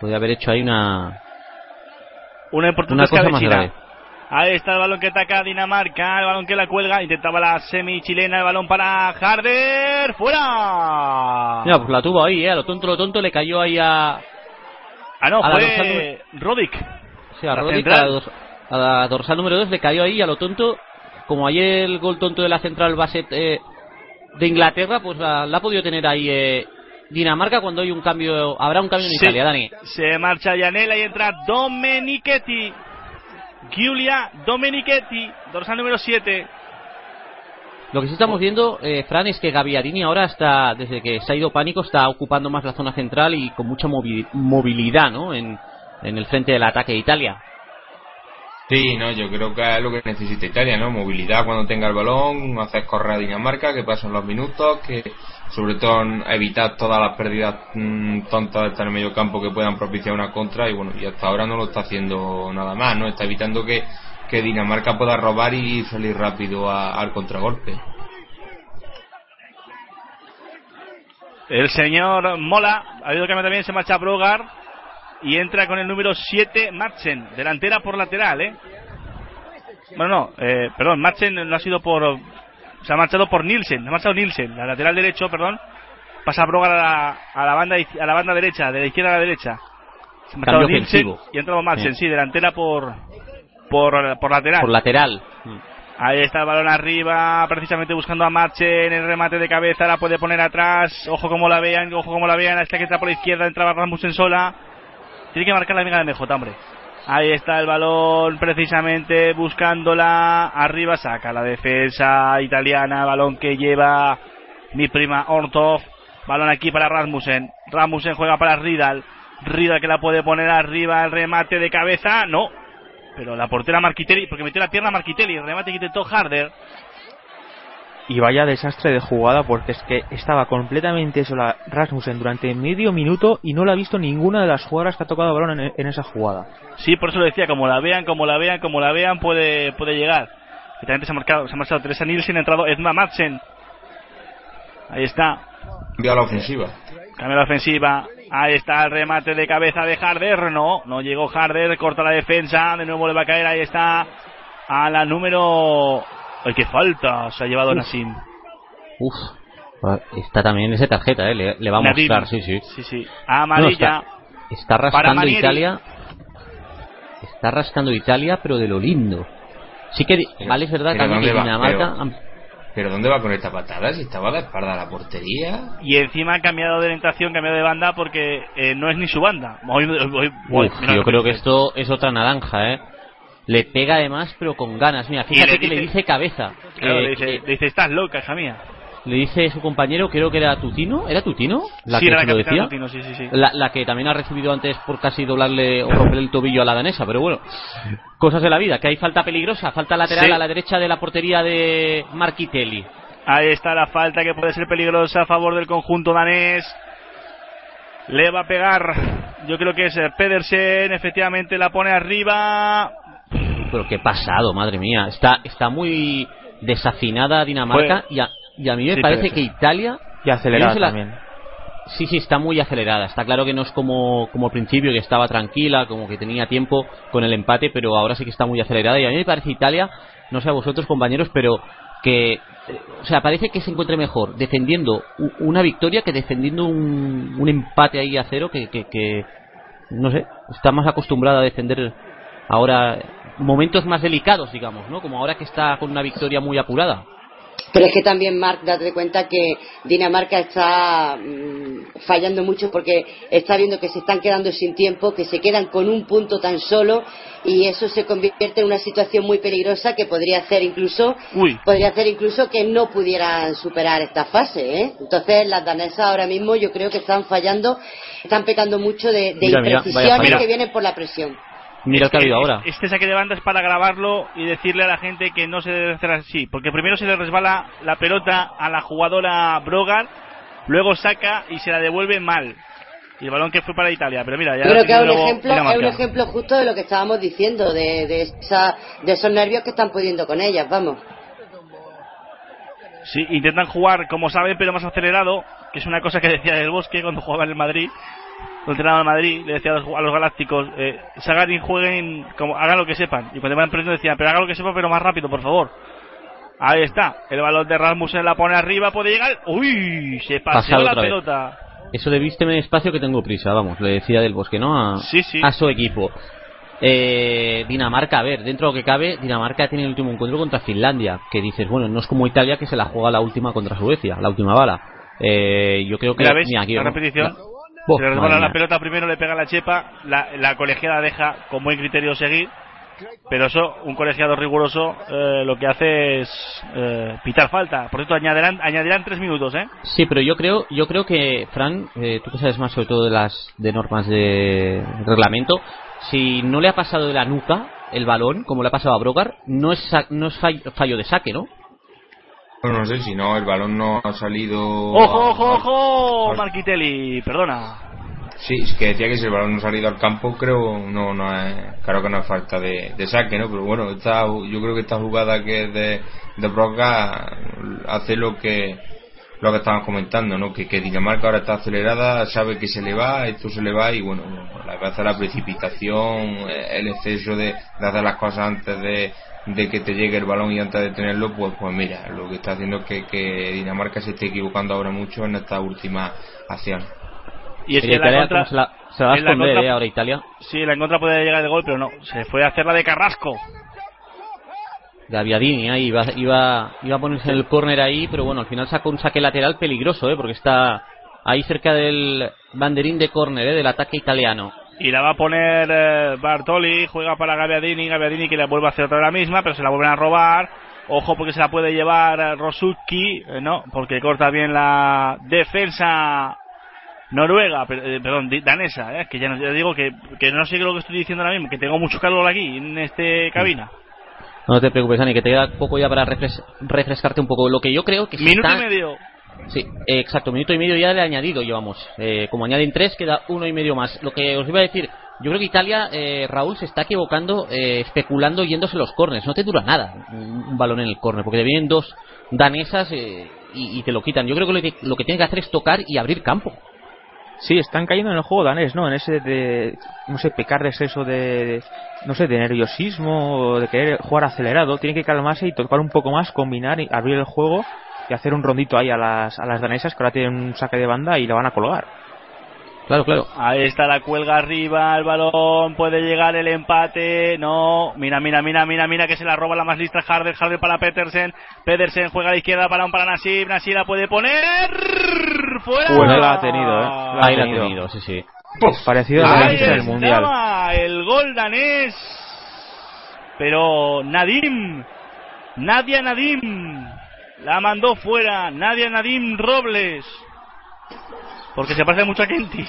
Podría haber hecho ahí una. Una importante Una cosa más escabechina. grave. Ahí está el balón que ataca Dinamarca, el balón que la cuelga, intentaba la semi chilena, el balón para Harder, fuera. Mira, pues la tuvo ahí, ¿eh? A lo tonto, lo tonto le cayó ahí a. Ah, no, a la dorsal fue número- Rodic. A La central. a, la dos- a la dorsal número 2 le cayó ahí a lo tonto. Como ayer el gol tonto de la central base eh, de Inglaterra, pues la, la ha podido tener ahí eh, Dinamarca cuando hay un cambio. Habrá un cambio en Sí. Italia, Dani. Se marcha Yanela y entra Domenichetti. Giulia Domenichetti, dorsal número 7. Lo que sí estamos viendo, eh, Fran, es que Gaviarini ahora está, desde que se ha ido pánico, está ocupando más la zona central y con mucha movi- movilidad, ¿no? En, en el frente del ataque de Italia. Sí, no, yo creo que es lo que necesita Italia, ¿no? Movilidad cuando tenga el balón, hacer correr a Dinamarca, que pasen los minutos, que sobre todo evitar todas las pérdidas mm, tontas de estar en el medio campo que puedan propiciar una contra y bueno, y hasta ahora no lo está haciendo nada más, ¿no? Está evitando que, que Dinamarca pueda robar y salir rápido a- al contragolpe. El señor Mola, ha habido cambio también, se marcha Brogar y entra con el número 7 Madsen, delantera por lateral, ¿eh? Bueno, no, eh, perdón, Madsen no ha sido por... Se ha marchado por Nielsen, se ha marchado Nielsen, la lateral derecho, perdón. Pasa Brogar a la, a la banda a la banda derecha, de la izquierda a la derecha. Se ha marchado Nielsen ofensivo. y ha entrado Madsen, Sí. sí, delantera por, por, por lateral. Por lateral. Ahí está el balón arriba, precisamente buscando a Machen, el remate de cabeza, la puede poner atrás, ojo como la vean, ojo como la vean, esta que entra por la izquierda, entraba Rasmussen sola, tiene que marcar la amiga de MJ, hombre. Ahí está el balón, precisamente buscándola, arriba saca la defensa italiana, balón que lleva mi prima Ortov, balón aquí para Rasmussen, Rasmussen juega para Ridal, Ridal que la puede poner arriba, el remate de cabeza, no, pero la portera Marquitelli, porque metió la pierna Marquitelli, el remate que intentó Harder. Y vaya desastre de jugada porque es que estaba completamente sola Rasmussen durante medio minuto y no la ha visto ninguna de las jugadoras que ha tocado balón en, en esa jugada. Sí, por eso lo decía, como la vean, como la vean, como la vean, puede, puede llegar. Y también se ha marcado, se ha marchado Teresa Nielsen, ha entrado Edma Madsen. Ahí está. Envía a la ofensiva. Cambia la ofensiva. Ahí está el remate de cabeza de Harder. No, no llegó Harder. Corta la defensa. De nuevo le va a caer. Ahí está. A la número. ¡Ay, qué falta! Se ha llevado. Nassim. Uf. Está también esa tarjeta, ¿eh? Le, le va a Nadim. mostrar, sí, sí. Sí, sí. Amarilla. No, está, está rascando. Italia. Está rascando Italia, pero de lo lindo. Sí que, Pero- vale, es verdad que. Dinamarca. Pero- ¿Pero dónde va con esta patada? Si estaba de espalda a la portería. Y encima ha cambiado de orientación, cambiado de banda porque eh, no es ni su banda. Hoy- hoy- hoy- Uf, yo que creo que esto es otra naranja, ¿eh? Le pega además, pero con ganas. Mira, fíjate le que le dice- cabeza. Claro, Eh, le dice, que- le dice, estás loca, hija mía. le dice su compañero, creo que era Tutino, ¿era Tutino? La sí, que era la lo capitana decía. Tutino, sí, sí, sí. La, la que también ha recibido antes por casi doblarle o romper el tobillo a la danesa, pero bueno, cosas de la vida, que hay falta peligrosa, falta lateral Sí. a la derecha de la portería de Marquitelli. Ahí está la falta que puede ser peligrosa a favor del conjunto danés. Le va a pegar, yo creo que es eh, Pedersen, efectivamente la pone arriba. Pero qué pasado, madre mía. Está, está muy desafinada Dinamarca y, a, y a mí me Sí, parece que Italia... Y acelerada la- también. Sí, sí, está muy acelerada. Está claro que no es como, como al principio, que estaba tranquila, como que tenía tiempo con el empate, pero ahora sí que está muy acelerada. Y a mí me parece Italia, no sé a vosotros compañeros, pero que, o sea, parece que se encuentre mejor defendiendo una victoria que defendiendo un, un empate ahí a cero, que, que, que, no sé, está más acostumbrada a defender ahora momentos más delicados, digamos, ¿no? Como ahora que está con una victoria muy apurada. Pero es que también, Marc, date cuenta que Dinamarca está mm, fallando mucho porque está viendo que se están quedando sin tiempo, que se quedan con un punto tan solo y eso se convierte en una situación muy peligrosa que podría hacer incluso Uy. podría hacer incluso que no pudieran superar esta fase. ¿eh? Entonces las danesas ahora mismo yo creo que están fallando, están pecando mucho de, de Mira, imprecisiones que vienen por la presión. Mira el que ha habido ahora. Este saque de banda es para grabarlo y decirle a la gente que no se debe hacer así. Porque primero se le resbala la pelota a la jugadora Brogar, luego saca y se la devuelve mal. Y el balón que fue para Italia. Pero mira, ya creo que es un ejemplo, es un ejemplo justo de lo que estábamos diciendo, de, de, esa, de esos nervios que están pudiendo con ellas, vamos. Sí, intentan jugar como saben, pero más acelerado, que es una cosa que decía del Bosque cuando jugaba en el Madrid. Cuando entrenaba en Madrid, le decía a los, a los galácticos, eh, jueguen, como, hagan lo que sepan. Y cuando iban perdiendo decía, pero hagan lo que sepan, pero más rápido, por favor. Ahí está, el balón de Rasmussen la pone arriba, puede llegar. ¡Uy! Se paseó la vez. pelota. Eso de vísteme despacio que tengo prisa, vamos, le decía del bosque, ¿no? A, Sí, sí. a su equipo. Eh, Dinamarca, a ver, dentro de lo que cabe, Dinamarca tiene el último encuentro contra Finlandia, que dices, bueno, no es como Italia que se la juega la última contra Suecia, la última bala. Eh, yo creo que ¿ves? mira, aquí la repetición. la- se le madre resbala la pelota primero, le pega la chepa. La, la colegiada deja con buen criterio seguir. Pero eso, un colegiado riguroso eh, lo que hace es eh, pitar falta. Por cierto, añadirán, añadirán tres minutos, ¿eh? Sí, pero yo creo, yo creo que Fran, eh, tú que sabes más sobre todo de las de normas de reglamento, si no le ha pasado de la nuca el balón, como le ha pasado a Brogar, no es no es fallo, fallo de saque, ¿no? No sé, si no, el balón no ha salido. ¡Ojo, ojo, ojo! Marquitelli, perdona. Sí, es que decía que si el balón no ha salido al campo, creo no no es, claro que no es falta de, de saque, ¿no? Pero bueno, esta, yo creo que esta jugada que es de, de Broca hace lo que lo que estaban comentando, ¿no? Que, que Dinamarca ahora está acelerada, sabe que se le va, esto se le va y bueno, la la precipitación, el exceso de, de hacer las cosas antes de, de que te llegue el balón y antes de tenerlo, pues pues mira, lo que está haciendo es que, que Dinamarca se esté equivocando ahora mucho en esta última acción. Y es que en la Italia, contra, ¿cómo se la, se la va a en esconder, contra- eh, ahora Italia. Sí, en la contra puede llegar el gol, pero no. Se fue a hacer la de Carrasco. de Aviadini ahí iba, iba, iba a ponerse en el córner ahí pero bueno al final sacó un saque lateral peligroso ¿eh? porque está ahí cerca del banderín de córner ¿eh? del ataque italiano Y la va a poner eh, Bartoli, juega para Gaviadini, Gaviadini que la vuelve a hacer otra vez la misma, pero se la vuelven a robar. Ojo porque se la puede llevar eh, Rosuki, eh, no, porque corta bien la defensa noruega, per- eh, perdón, danesa, eh, que ya, no, ya digo que, que no sé lo que estoy diciendo ahora mismo, que tengo mucho calor aquí en este cabina. no te preocupes Dani que te queda poco ya para refres- refrescarte un poco lo que yo creo que Minuto está- y medio. Sí, exacto, minuto y medio ya de añadido llevamos. Eh, como añaden tres, queda uno y medio más. Lo que os iba a decir, yo creo que Italia, eh, Raúl, se está equivocando, eh, especulando yéndose los corners. No te dura nada un, un balón en el córner, porque te vienen dos danesas eh, y, y te lo quitan. Yo creo que lo, que lo que tiene que hacer es tocar y abrir campo. Sí, están cayendo en el juego danés, ¿no? En ese de, no sé, pecar de exceso de, no sé, de nerviosismo, de querer jugar acelerado. Tienen que calmarse y tocar un poco más, combinar y abrir el juego y hacer un rondito ahí a las, a las danesas que ahora tienen un saque de banda y la van a colgar. Claro, claro. Ahí está la cuelga arriba, el balón, puede llegar el empate, no, mira, mira, mira, mira, mira que se la roba la más lista Harder, Harder para Petersen, Petersen juega a la izquierda para un para Nasib, Nasib la puede poner, fuera. Pues la ha tenido, ¿eh? La ha Ahí la ha tenido. sí, sí. Parecido a la Ahí del mundial. el gol danés, pero Nadim, Nadia Nadim, La mandó fuera Nadia Nadim Robles. Porque se parece mucho a Kenty.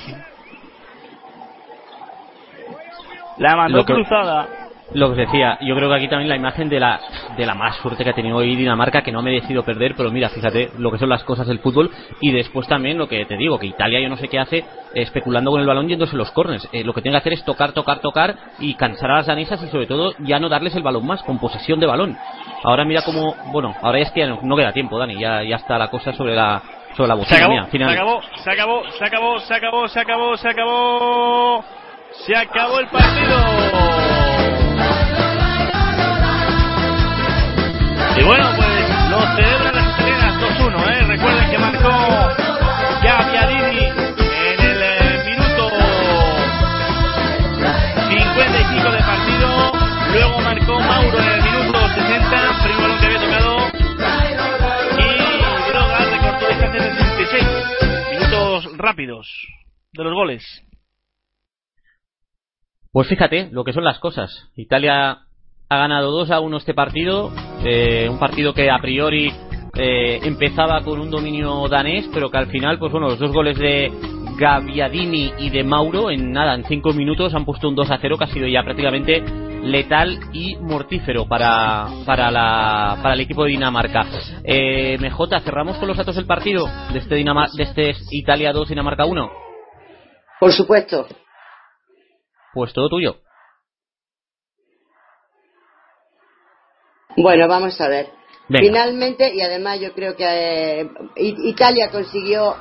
La mandó que- cruzada. Lo que os decía, yo creo que aquí también la imagen de la de la más suerte que ha tenido hoy Dinamarca, que no ha merecido perder, pero mira, fíjate lo que son las cosas del fútbol. Y después también lo que te digo, que Italia yo no sé qué hace, especulando con el balón yéndose los corners. Eh, lo que tiene que hacer es tocar, tocar, tocar y cansar a las danesas y sobre todo ya no darles el balón más, con posesión de balón. Ahora mira cómo, bueno, ahora ya es que no, no queda tiempo, Dani, ya, ya está la cosa sobre la sobre la Se bocina. acabó, mira, se final. acabó, se acabó, se acabó, se acabó, se acabó, se acabó. Se acabó el partido. Y bueno, pues lo celebran las chilenas 2-1, ¿eh? Recuerden que marcó Gaviadini en el eh, minuto 55 de partido. Luego marcó Mauro en el minuto 60, primer balón que había tocado. Y Droga recortó distancia de 66 minutos rápidos de los goles. Pues fíjate lo que son las cosas. Italia ha ganado 2 a 1 este partido. eh, un partido que a priori eh, empezaba con un dominio danés, pero que al final, pues bueno, los dos goles de Gaviadini y de Mauro en nada, en 5 minutos han puesto un 2 a 0 que ha sido ya prácticamente letal y mortífero para, para, la, para el equipo de Dinamarca. Eh, MJ, cerramos con los datos del partido de este, Dinamar de este Italia 2, Dinamarca 1. Por supuesto. Pues todo tuyo. Bueno, vamos a ver. Venga. Finalmente, y además yo creo que eh, Italia consiguió,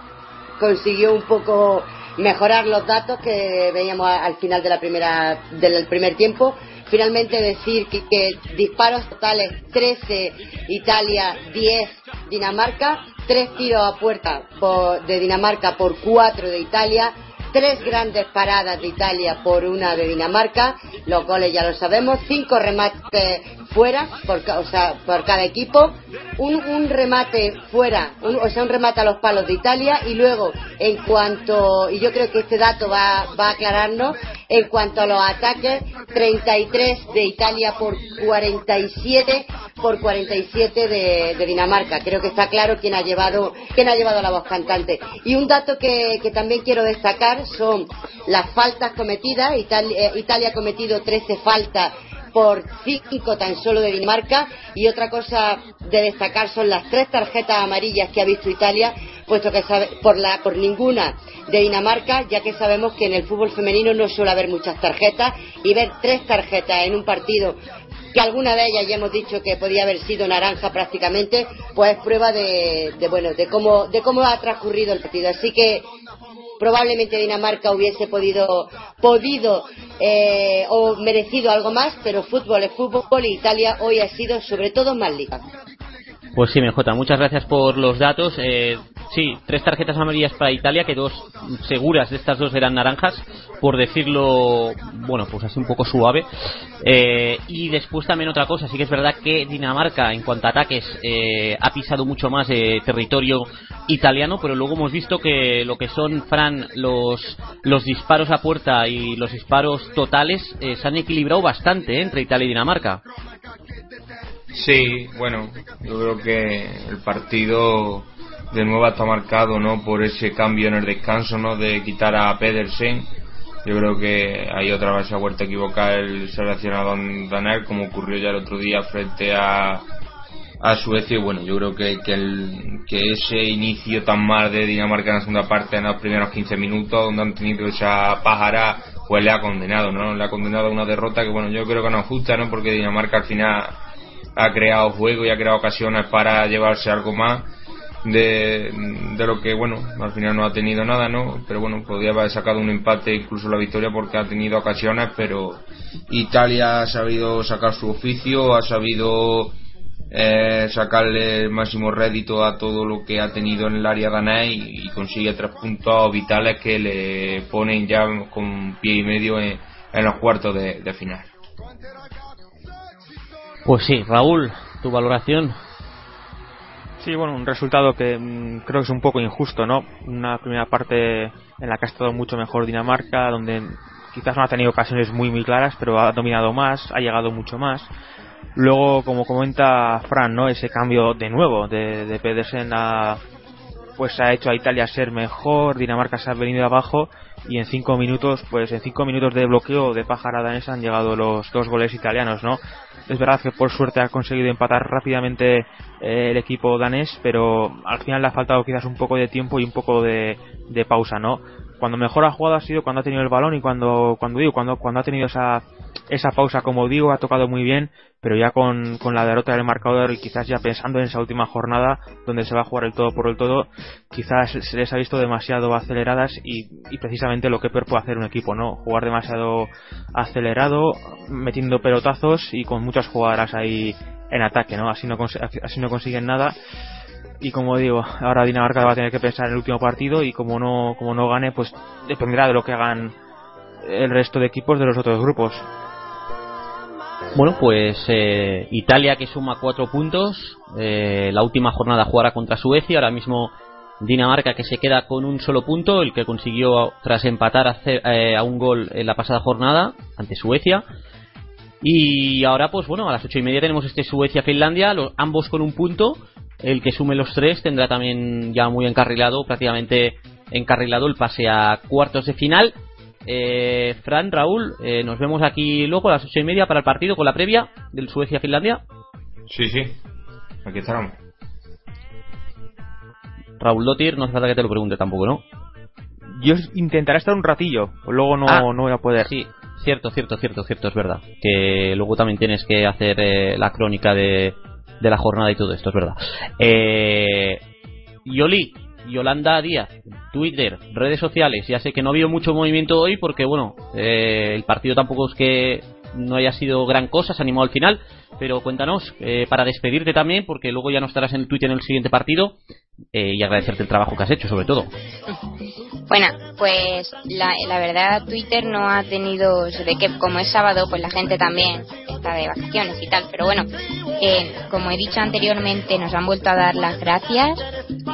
consiguió un poco mejorar los datos que veíamos al final de la primera, del primer tiempo. Finalmente decir que, que disparos totales 13 Italia, 10 Dinamarca, 3 tiros a puerta por- de Dinamarca por 4 de Italia, tres grandes paradas de Italia por una de Dinamarca, los goles ya lo sabemos, cinco remates fuera, por, o sea, por cada equipo, un, un remate fuera, un- o sea, un remate a los palos de Italia y luego, en cuanto, y yo creo que este dato va, va a aclararnos, en cuanto a los ataques, 33 de Italia por 47 por 47 de, de Dinamarca. Creo que está claro quién ha llevado quién ha llevado la voz cantante. Y un dato que, que también quiero destacar son las faltas cometidas. Italia, eh, Italia ha cometido 13 faltas por 5 tan solo de Dinamarca y otra cosa de destacar son las tres tarjetas amarillas que ha visto Italia puesto que por la por ninguna de Dinamarca ya que sabemos que en el fútbol femenino no suele haber muchas tarjetas y ver tres tarjetas en un partido que alguna de ellas ya hemos dicho que podía haber sido naranja prácticamente, pues es prueba de, de, bueno de cómo de cómo ha transcurrido el partido. Así que probablemente Dinamarca hubiese podido podido eh, o merecido algo más, pero fútbol es fútbol y Italia hoy ha sido sobre todo más liga. Pues sí, MJ, muchas gracias por los datos. Eh, sí, tres tarjetas amarillas para Italia, que dos seguras de estas dos eran naranjas, por decirlo, bueno, pues así un poco suave. Eh, y después también otra cosa, sí que es verdad que Dinamarca, en cuanto a ataques, eh, ha pisado mucho más de territorio italiano, pero luego hemos visto que lo que son, Fran, los, los disparos a puerta y los disparos totales eh, se han equilibrado bastante eh, entre Italia y Dinamarca. Sí, bueno, yo creo que el partido de nuevo está marcado, ¿no? Por ese cambio en el descanso, ¿no? De quitar a Pedersen. Yo creo que ahí otra vez se ha vuelto a equivocar el seleccionado danés, como ocurrió ya el otro día frente a, a Suecia. Y bueno, yo creo que, que, el, que ese inicio tan mal de Dinamarca en la segunda parte, en los primeros 15 minutos, donde han tenido esa pájara, pues le ha condenado, ¿no? Le ha condenado a una derrota que, bueno, yo creo que no es justa, ¿no? Porque Dinamarca al final ha creado juego y ha creado ocasiones para llevarse algo más de, de lo que, bueno, al final no ha tenido nada, ¿no? Pero bueno, podría haber sacado un empate, incluso la victoria, porque ha tenido ocasiones, pero Italia ha sabido sacar su oficio, ha sabido eh, sacarle el máximo rédito a todo lo que ha tenido en el área danés y, consigue tres puntos vitales que le ponen ya con pie y medio en, los cuartos de final. Pues sí, Raúl, tu valoración. Sí, bueno, un resultado que mm, creo que es un poco injusto, ¿no? Una primera parte en la que ha estado mucho mejor Dinamarca, donde quizás no ha tenido ocasiones muy muy claras, pero ha dominado más, ha llegado mucho más. Luego, como comenta Fran, ¿no? Ese cambio de nuevo de, de Pedersen pues ha hecho a Italia ser mejor, Dinamarca se ha venido abajo y en cinco minutos, pues en cinco minutos de bloqueo de pájara danesa han llegado los dos goles italianos, ¿no? Es verdad que por suerte ha conseguido empatar rápidamente eh, el equipo danés, pero al final le ha faltado quizás un poco de tiempo y un poco de, de pausa, ¿no? Cuando mejor ha jugado ha sido cuando ha tenido el balón y cuando, cuando digo, cuando, cuando ha tenido esa, esa pausa, como digo, ha tocado muy bien, pero ya con, con la derrota del marcador y quizás ya pensando en esa última jornada donde se va a jugar el todo por el todo, quizás se les ha visto demasiado aceleradas y, y precisamente lo que peor puede hacer un equipo, ¿no? Jugar demasiado acelerado, metiendo pelotazos y con muchas jugadoras ahí en ataque, ¿no? Así no, así no consiguen nada y como digo, ahora Dinamarca va a tener que pensar en el último partido y como no, como no gane, pues dependerá de lo que hagan el resto de equipos de los otros grupos. Bueno, pues eh, Italia que suma cuatro puntos, eh, la última jornada jugará contra Suecia, ahora mismo Dinamarca que se queda con un solo punto, el que consiguió tras empatar a, eh, a un gol en la pasada jornada ante Suecia. Y ahora, pues bueno, a las ocho y media tenemos este Suecia-Finlandia, ambos con un punto. El que sume los tres tendrá también ya muy encarrilado, prácticamente encarrilado el pase a cuartos de final. Eh, Fran, Raúl, eh, nos vemos aquí luego a las ocho y media para el partido con la previa del Suecia-Finlandia. Sí, sí, aquí estaremos. Raúl Dotir, no hace falta que te lo pregunte tampoco, ¿no? Yo intentaré estar un ratillo, luego no, Ah, no voy a poder. Sí, cierto, cierto, cierto, cierto, es verdad. Que luego también tienes que hacer eh, la crónica de, de la jornada y todo esto, es verdad. Eh, Yoli, Yolanda Díaz, Twitter, redes sociales. Ya sé que no ha habido mucho movimiento hoy porque, bueno, eh, el partido tampoco es que no haya sido gran cosa, se animó al final. Pero cuéntanos, eh, para despedirte también, porque luego ya no estarás en el Twitter en el siguiente partido, eh, y agradecerte el trabajo que has hecho, sobre todo. Bueno, pues la, verdad Twitter no ha tenido, se que como es sábado, pues la gente también está de vacaciones y tal, pero bueno, eh, como he dicho anteriormente, nos han vuelto a dar las gracias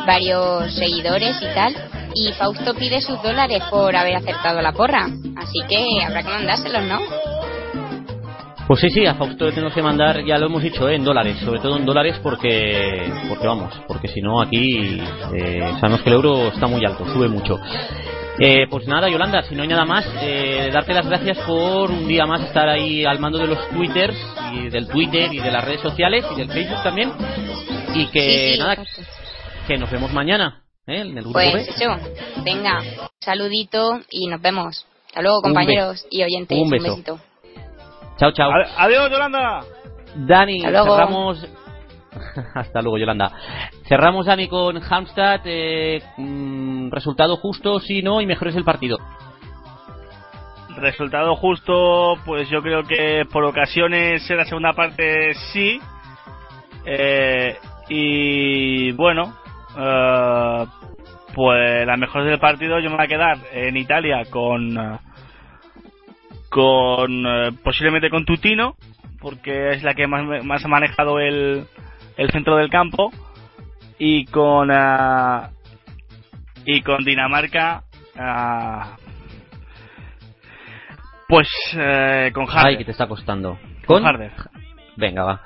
varios seguidores y tal, y Fausto pide sus dólares por haber acertado la porra, así que habrá que mandárselos, ¿no? Pues sí, sí, a Fausto le tenemos que mandar, ya lo hemos dicho, ¿eh? en dólares, sobre todo en dólares porque, porque vamos, porque si no aquí eh, sabemos que el euro está muy alto, sube mucho. Eh, pues nada, Yolanda, si no hay nada más, eh, darte las gracias por un día más estar ahí al mando de los twitters y del Twitter y de las redes sociales y del Facebook también. Y que Sí, sí, nada, que nos vemos mañana ¿eh? en el grupo Pues B. eso, venga, saludito y nos vemos. Hasta luego, Un compañeros y oyentes. Un beso. besito. Chao, chao. Adiós, Yolanda. Dani, Hasta luego. cerramos. *laughs* Hasta luego, Yolanda. Cerramos, Dani, con Hamstad. eh, mm, resultado justo, sí, no, y mejor es el partido. Resultado justo, pues yo creo que por ocasiones en la segunda parte sí. Eh, y bueno, eh, pues la mejor del partido yo me voy a quedar en Italia con eh, con eh, posiblemente con Tutino porque es la que más, más ha manejado el, el centro del campo y con ah, y con Dinamarca ah, pues eh, con Harder. Ay, que te está costando. Con Harder. Venga, va.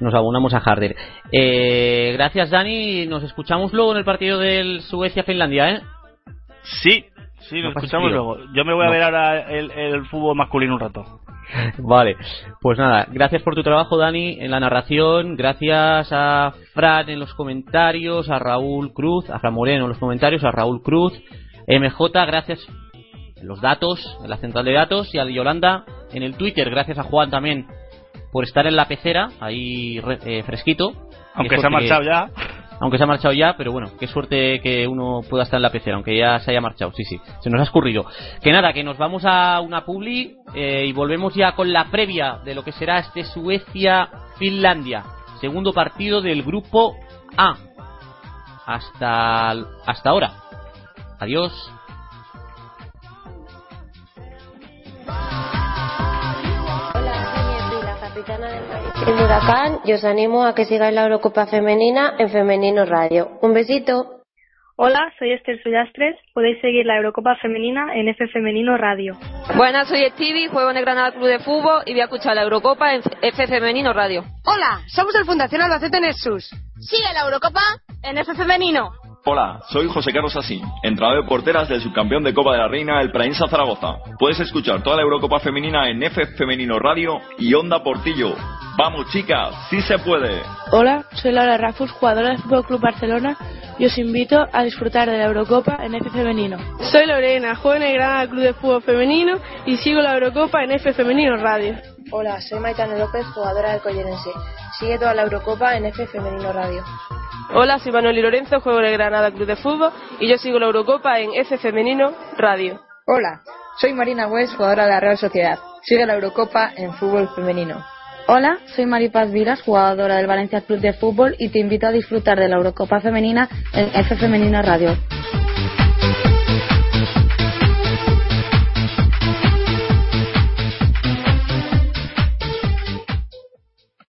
Nos abonamos a Harder. Eh, gracias, Dani. Nos escuchamos luego en el partido del Suecia-Finlandia, ¿eh? Sí, sí, lo escuchamos luego. Yo me voy a No. ver ahora el, el fútbol masculino un rato. *laughs* Vale, pues nada, gracias por tu trabajo, Dani, en la narración. Gracias a Fran en los comentarios, a Raúl Cruz, a Fran Moreno en los comentarios, a Raúl Cruz, MJ, gracias en los datos, en la central de datos, y a Yolanda en el Twitter. Gracias a Juan también por estar en la pecera, ahí eh, fresquito. Aunque se ha marchado que- ya. Aunque se ha marchado ya, pero bueno, qué suerte que uno pueda estar en la pecera, aunque ya se haya marchado. Sí, sí, se nos ha escurrido. Que nada, que nos vamos a una publi eh, y volvemos ya con la previa de lo que será este Suecia-Finlandia. Segundo partido del grupo A. Hasta, hasta ahora. Adiós. del El Huracán y os animo a que sigáis la Eurocopa Femenina en Femenino Radio. Un besito. Hola, soy Esther Suyastres. Podéis seguir la Eurocopa Femenina en F Femenino Radio. Buenas, soy Stevie, juego en el Granada Club de Fútbol y voy a escuchar la Eurocopa en F Femenino Radio. Hola, somos el Fundación Albacete Nexus. Sigue la Eurocopa en F Femenino. Hola, soy José Carlos Asín, entrenador de porteras del subcampeón de Copa de la Reina, el Prainsa Zaragoza. Puedes escuchar toda la Eurocopa Femenina en F Femenino Radio y Onda Portillo. ¡Vamos, chicas! ¡Sí se puede! Hola, soy Laura Rafus, jugadora del Fútbol Club Barcelona y os invito a disfrutar de la Eurocopa en F Femenino. Soy Lorena, juego en el Granada Club de Fútbol Femenino y sigo la Eurocopa en F Femenino Radio. Hola, soy Maitane López, jugadora del Collerense. Sigue toda la Eurocopa en F Femenino Radio. Hola, soy Manuel y Lorenzo, juego en el Granada Club de Fútbol y yo sigo la Eurocopa en F Femenino Radio. Hola, soy Marina West, jugadora de la Real Sociedad. Sigue la Eurocopa en Fútbol Femenino. Hola, soy Maripaz Viras, jugadora del Valencia Club de Fútbol y te invito a disfrutar de la Eurocopa Femenina en F Femenino Radio.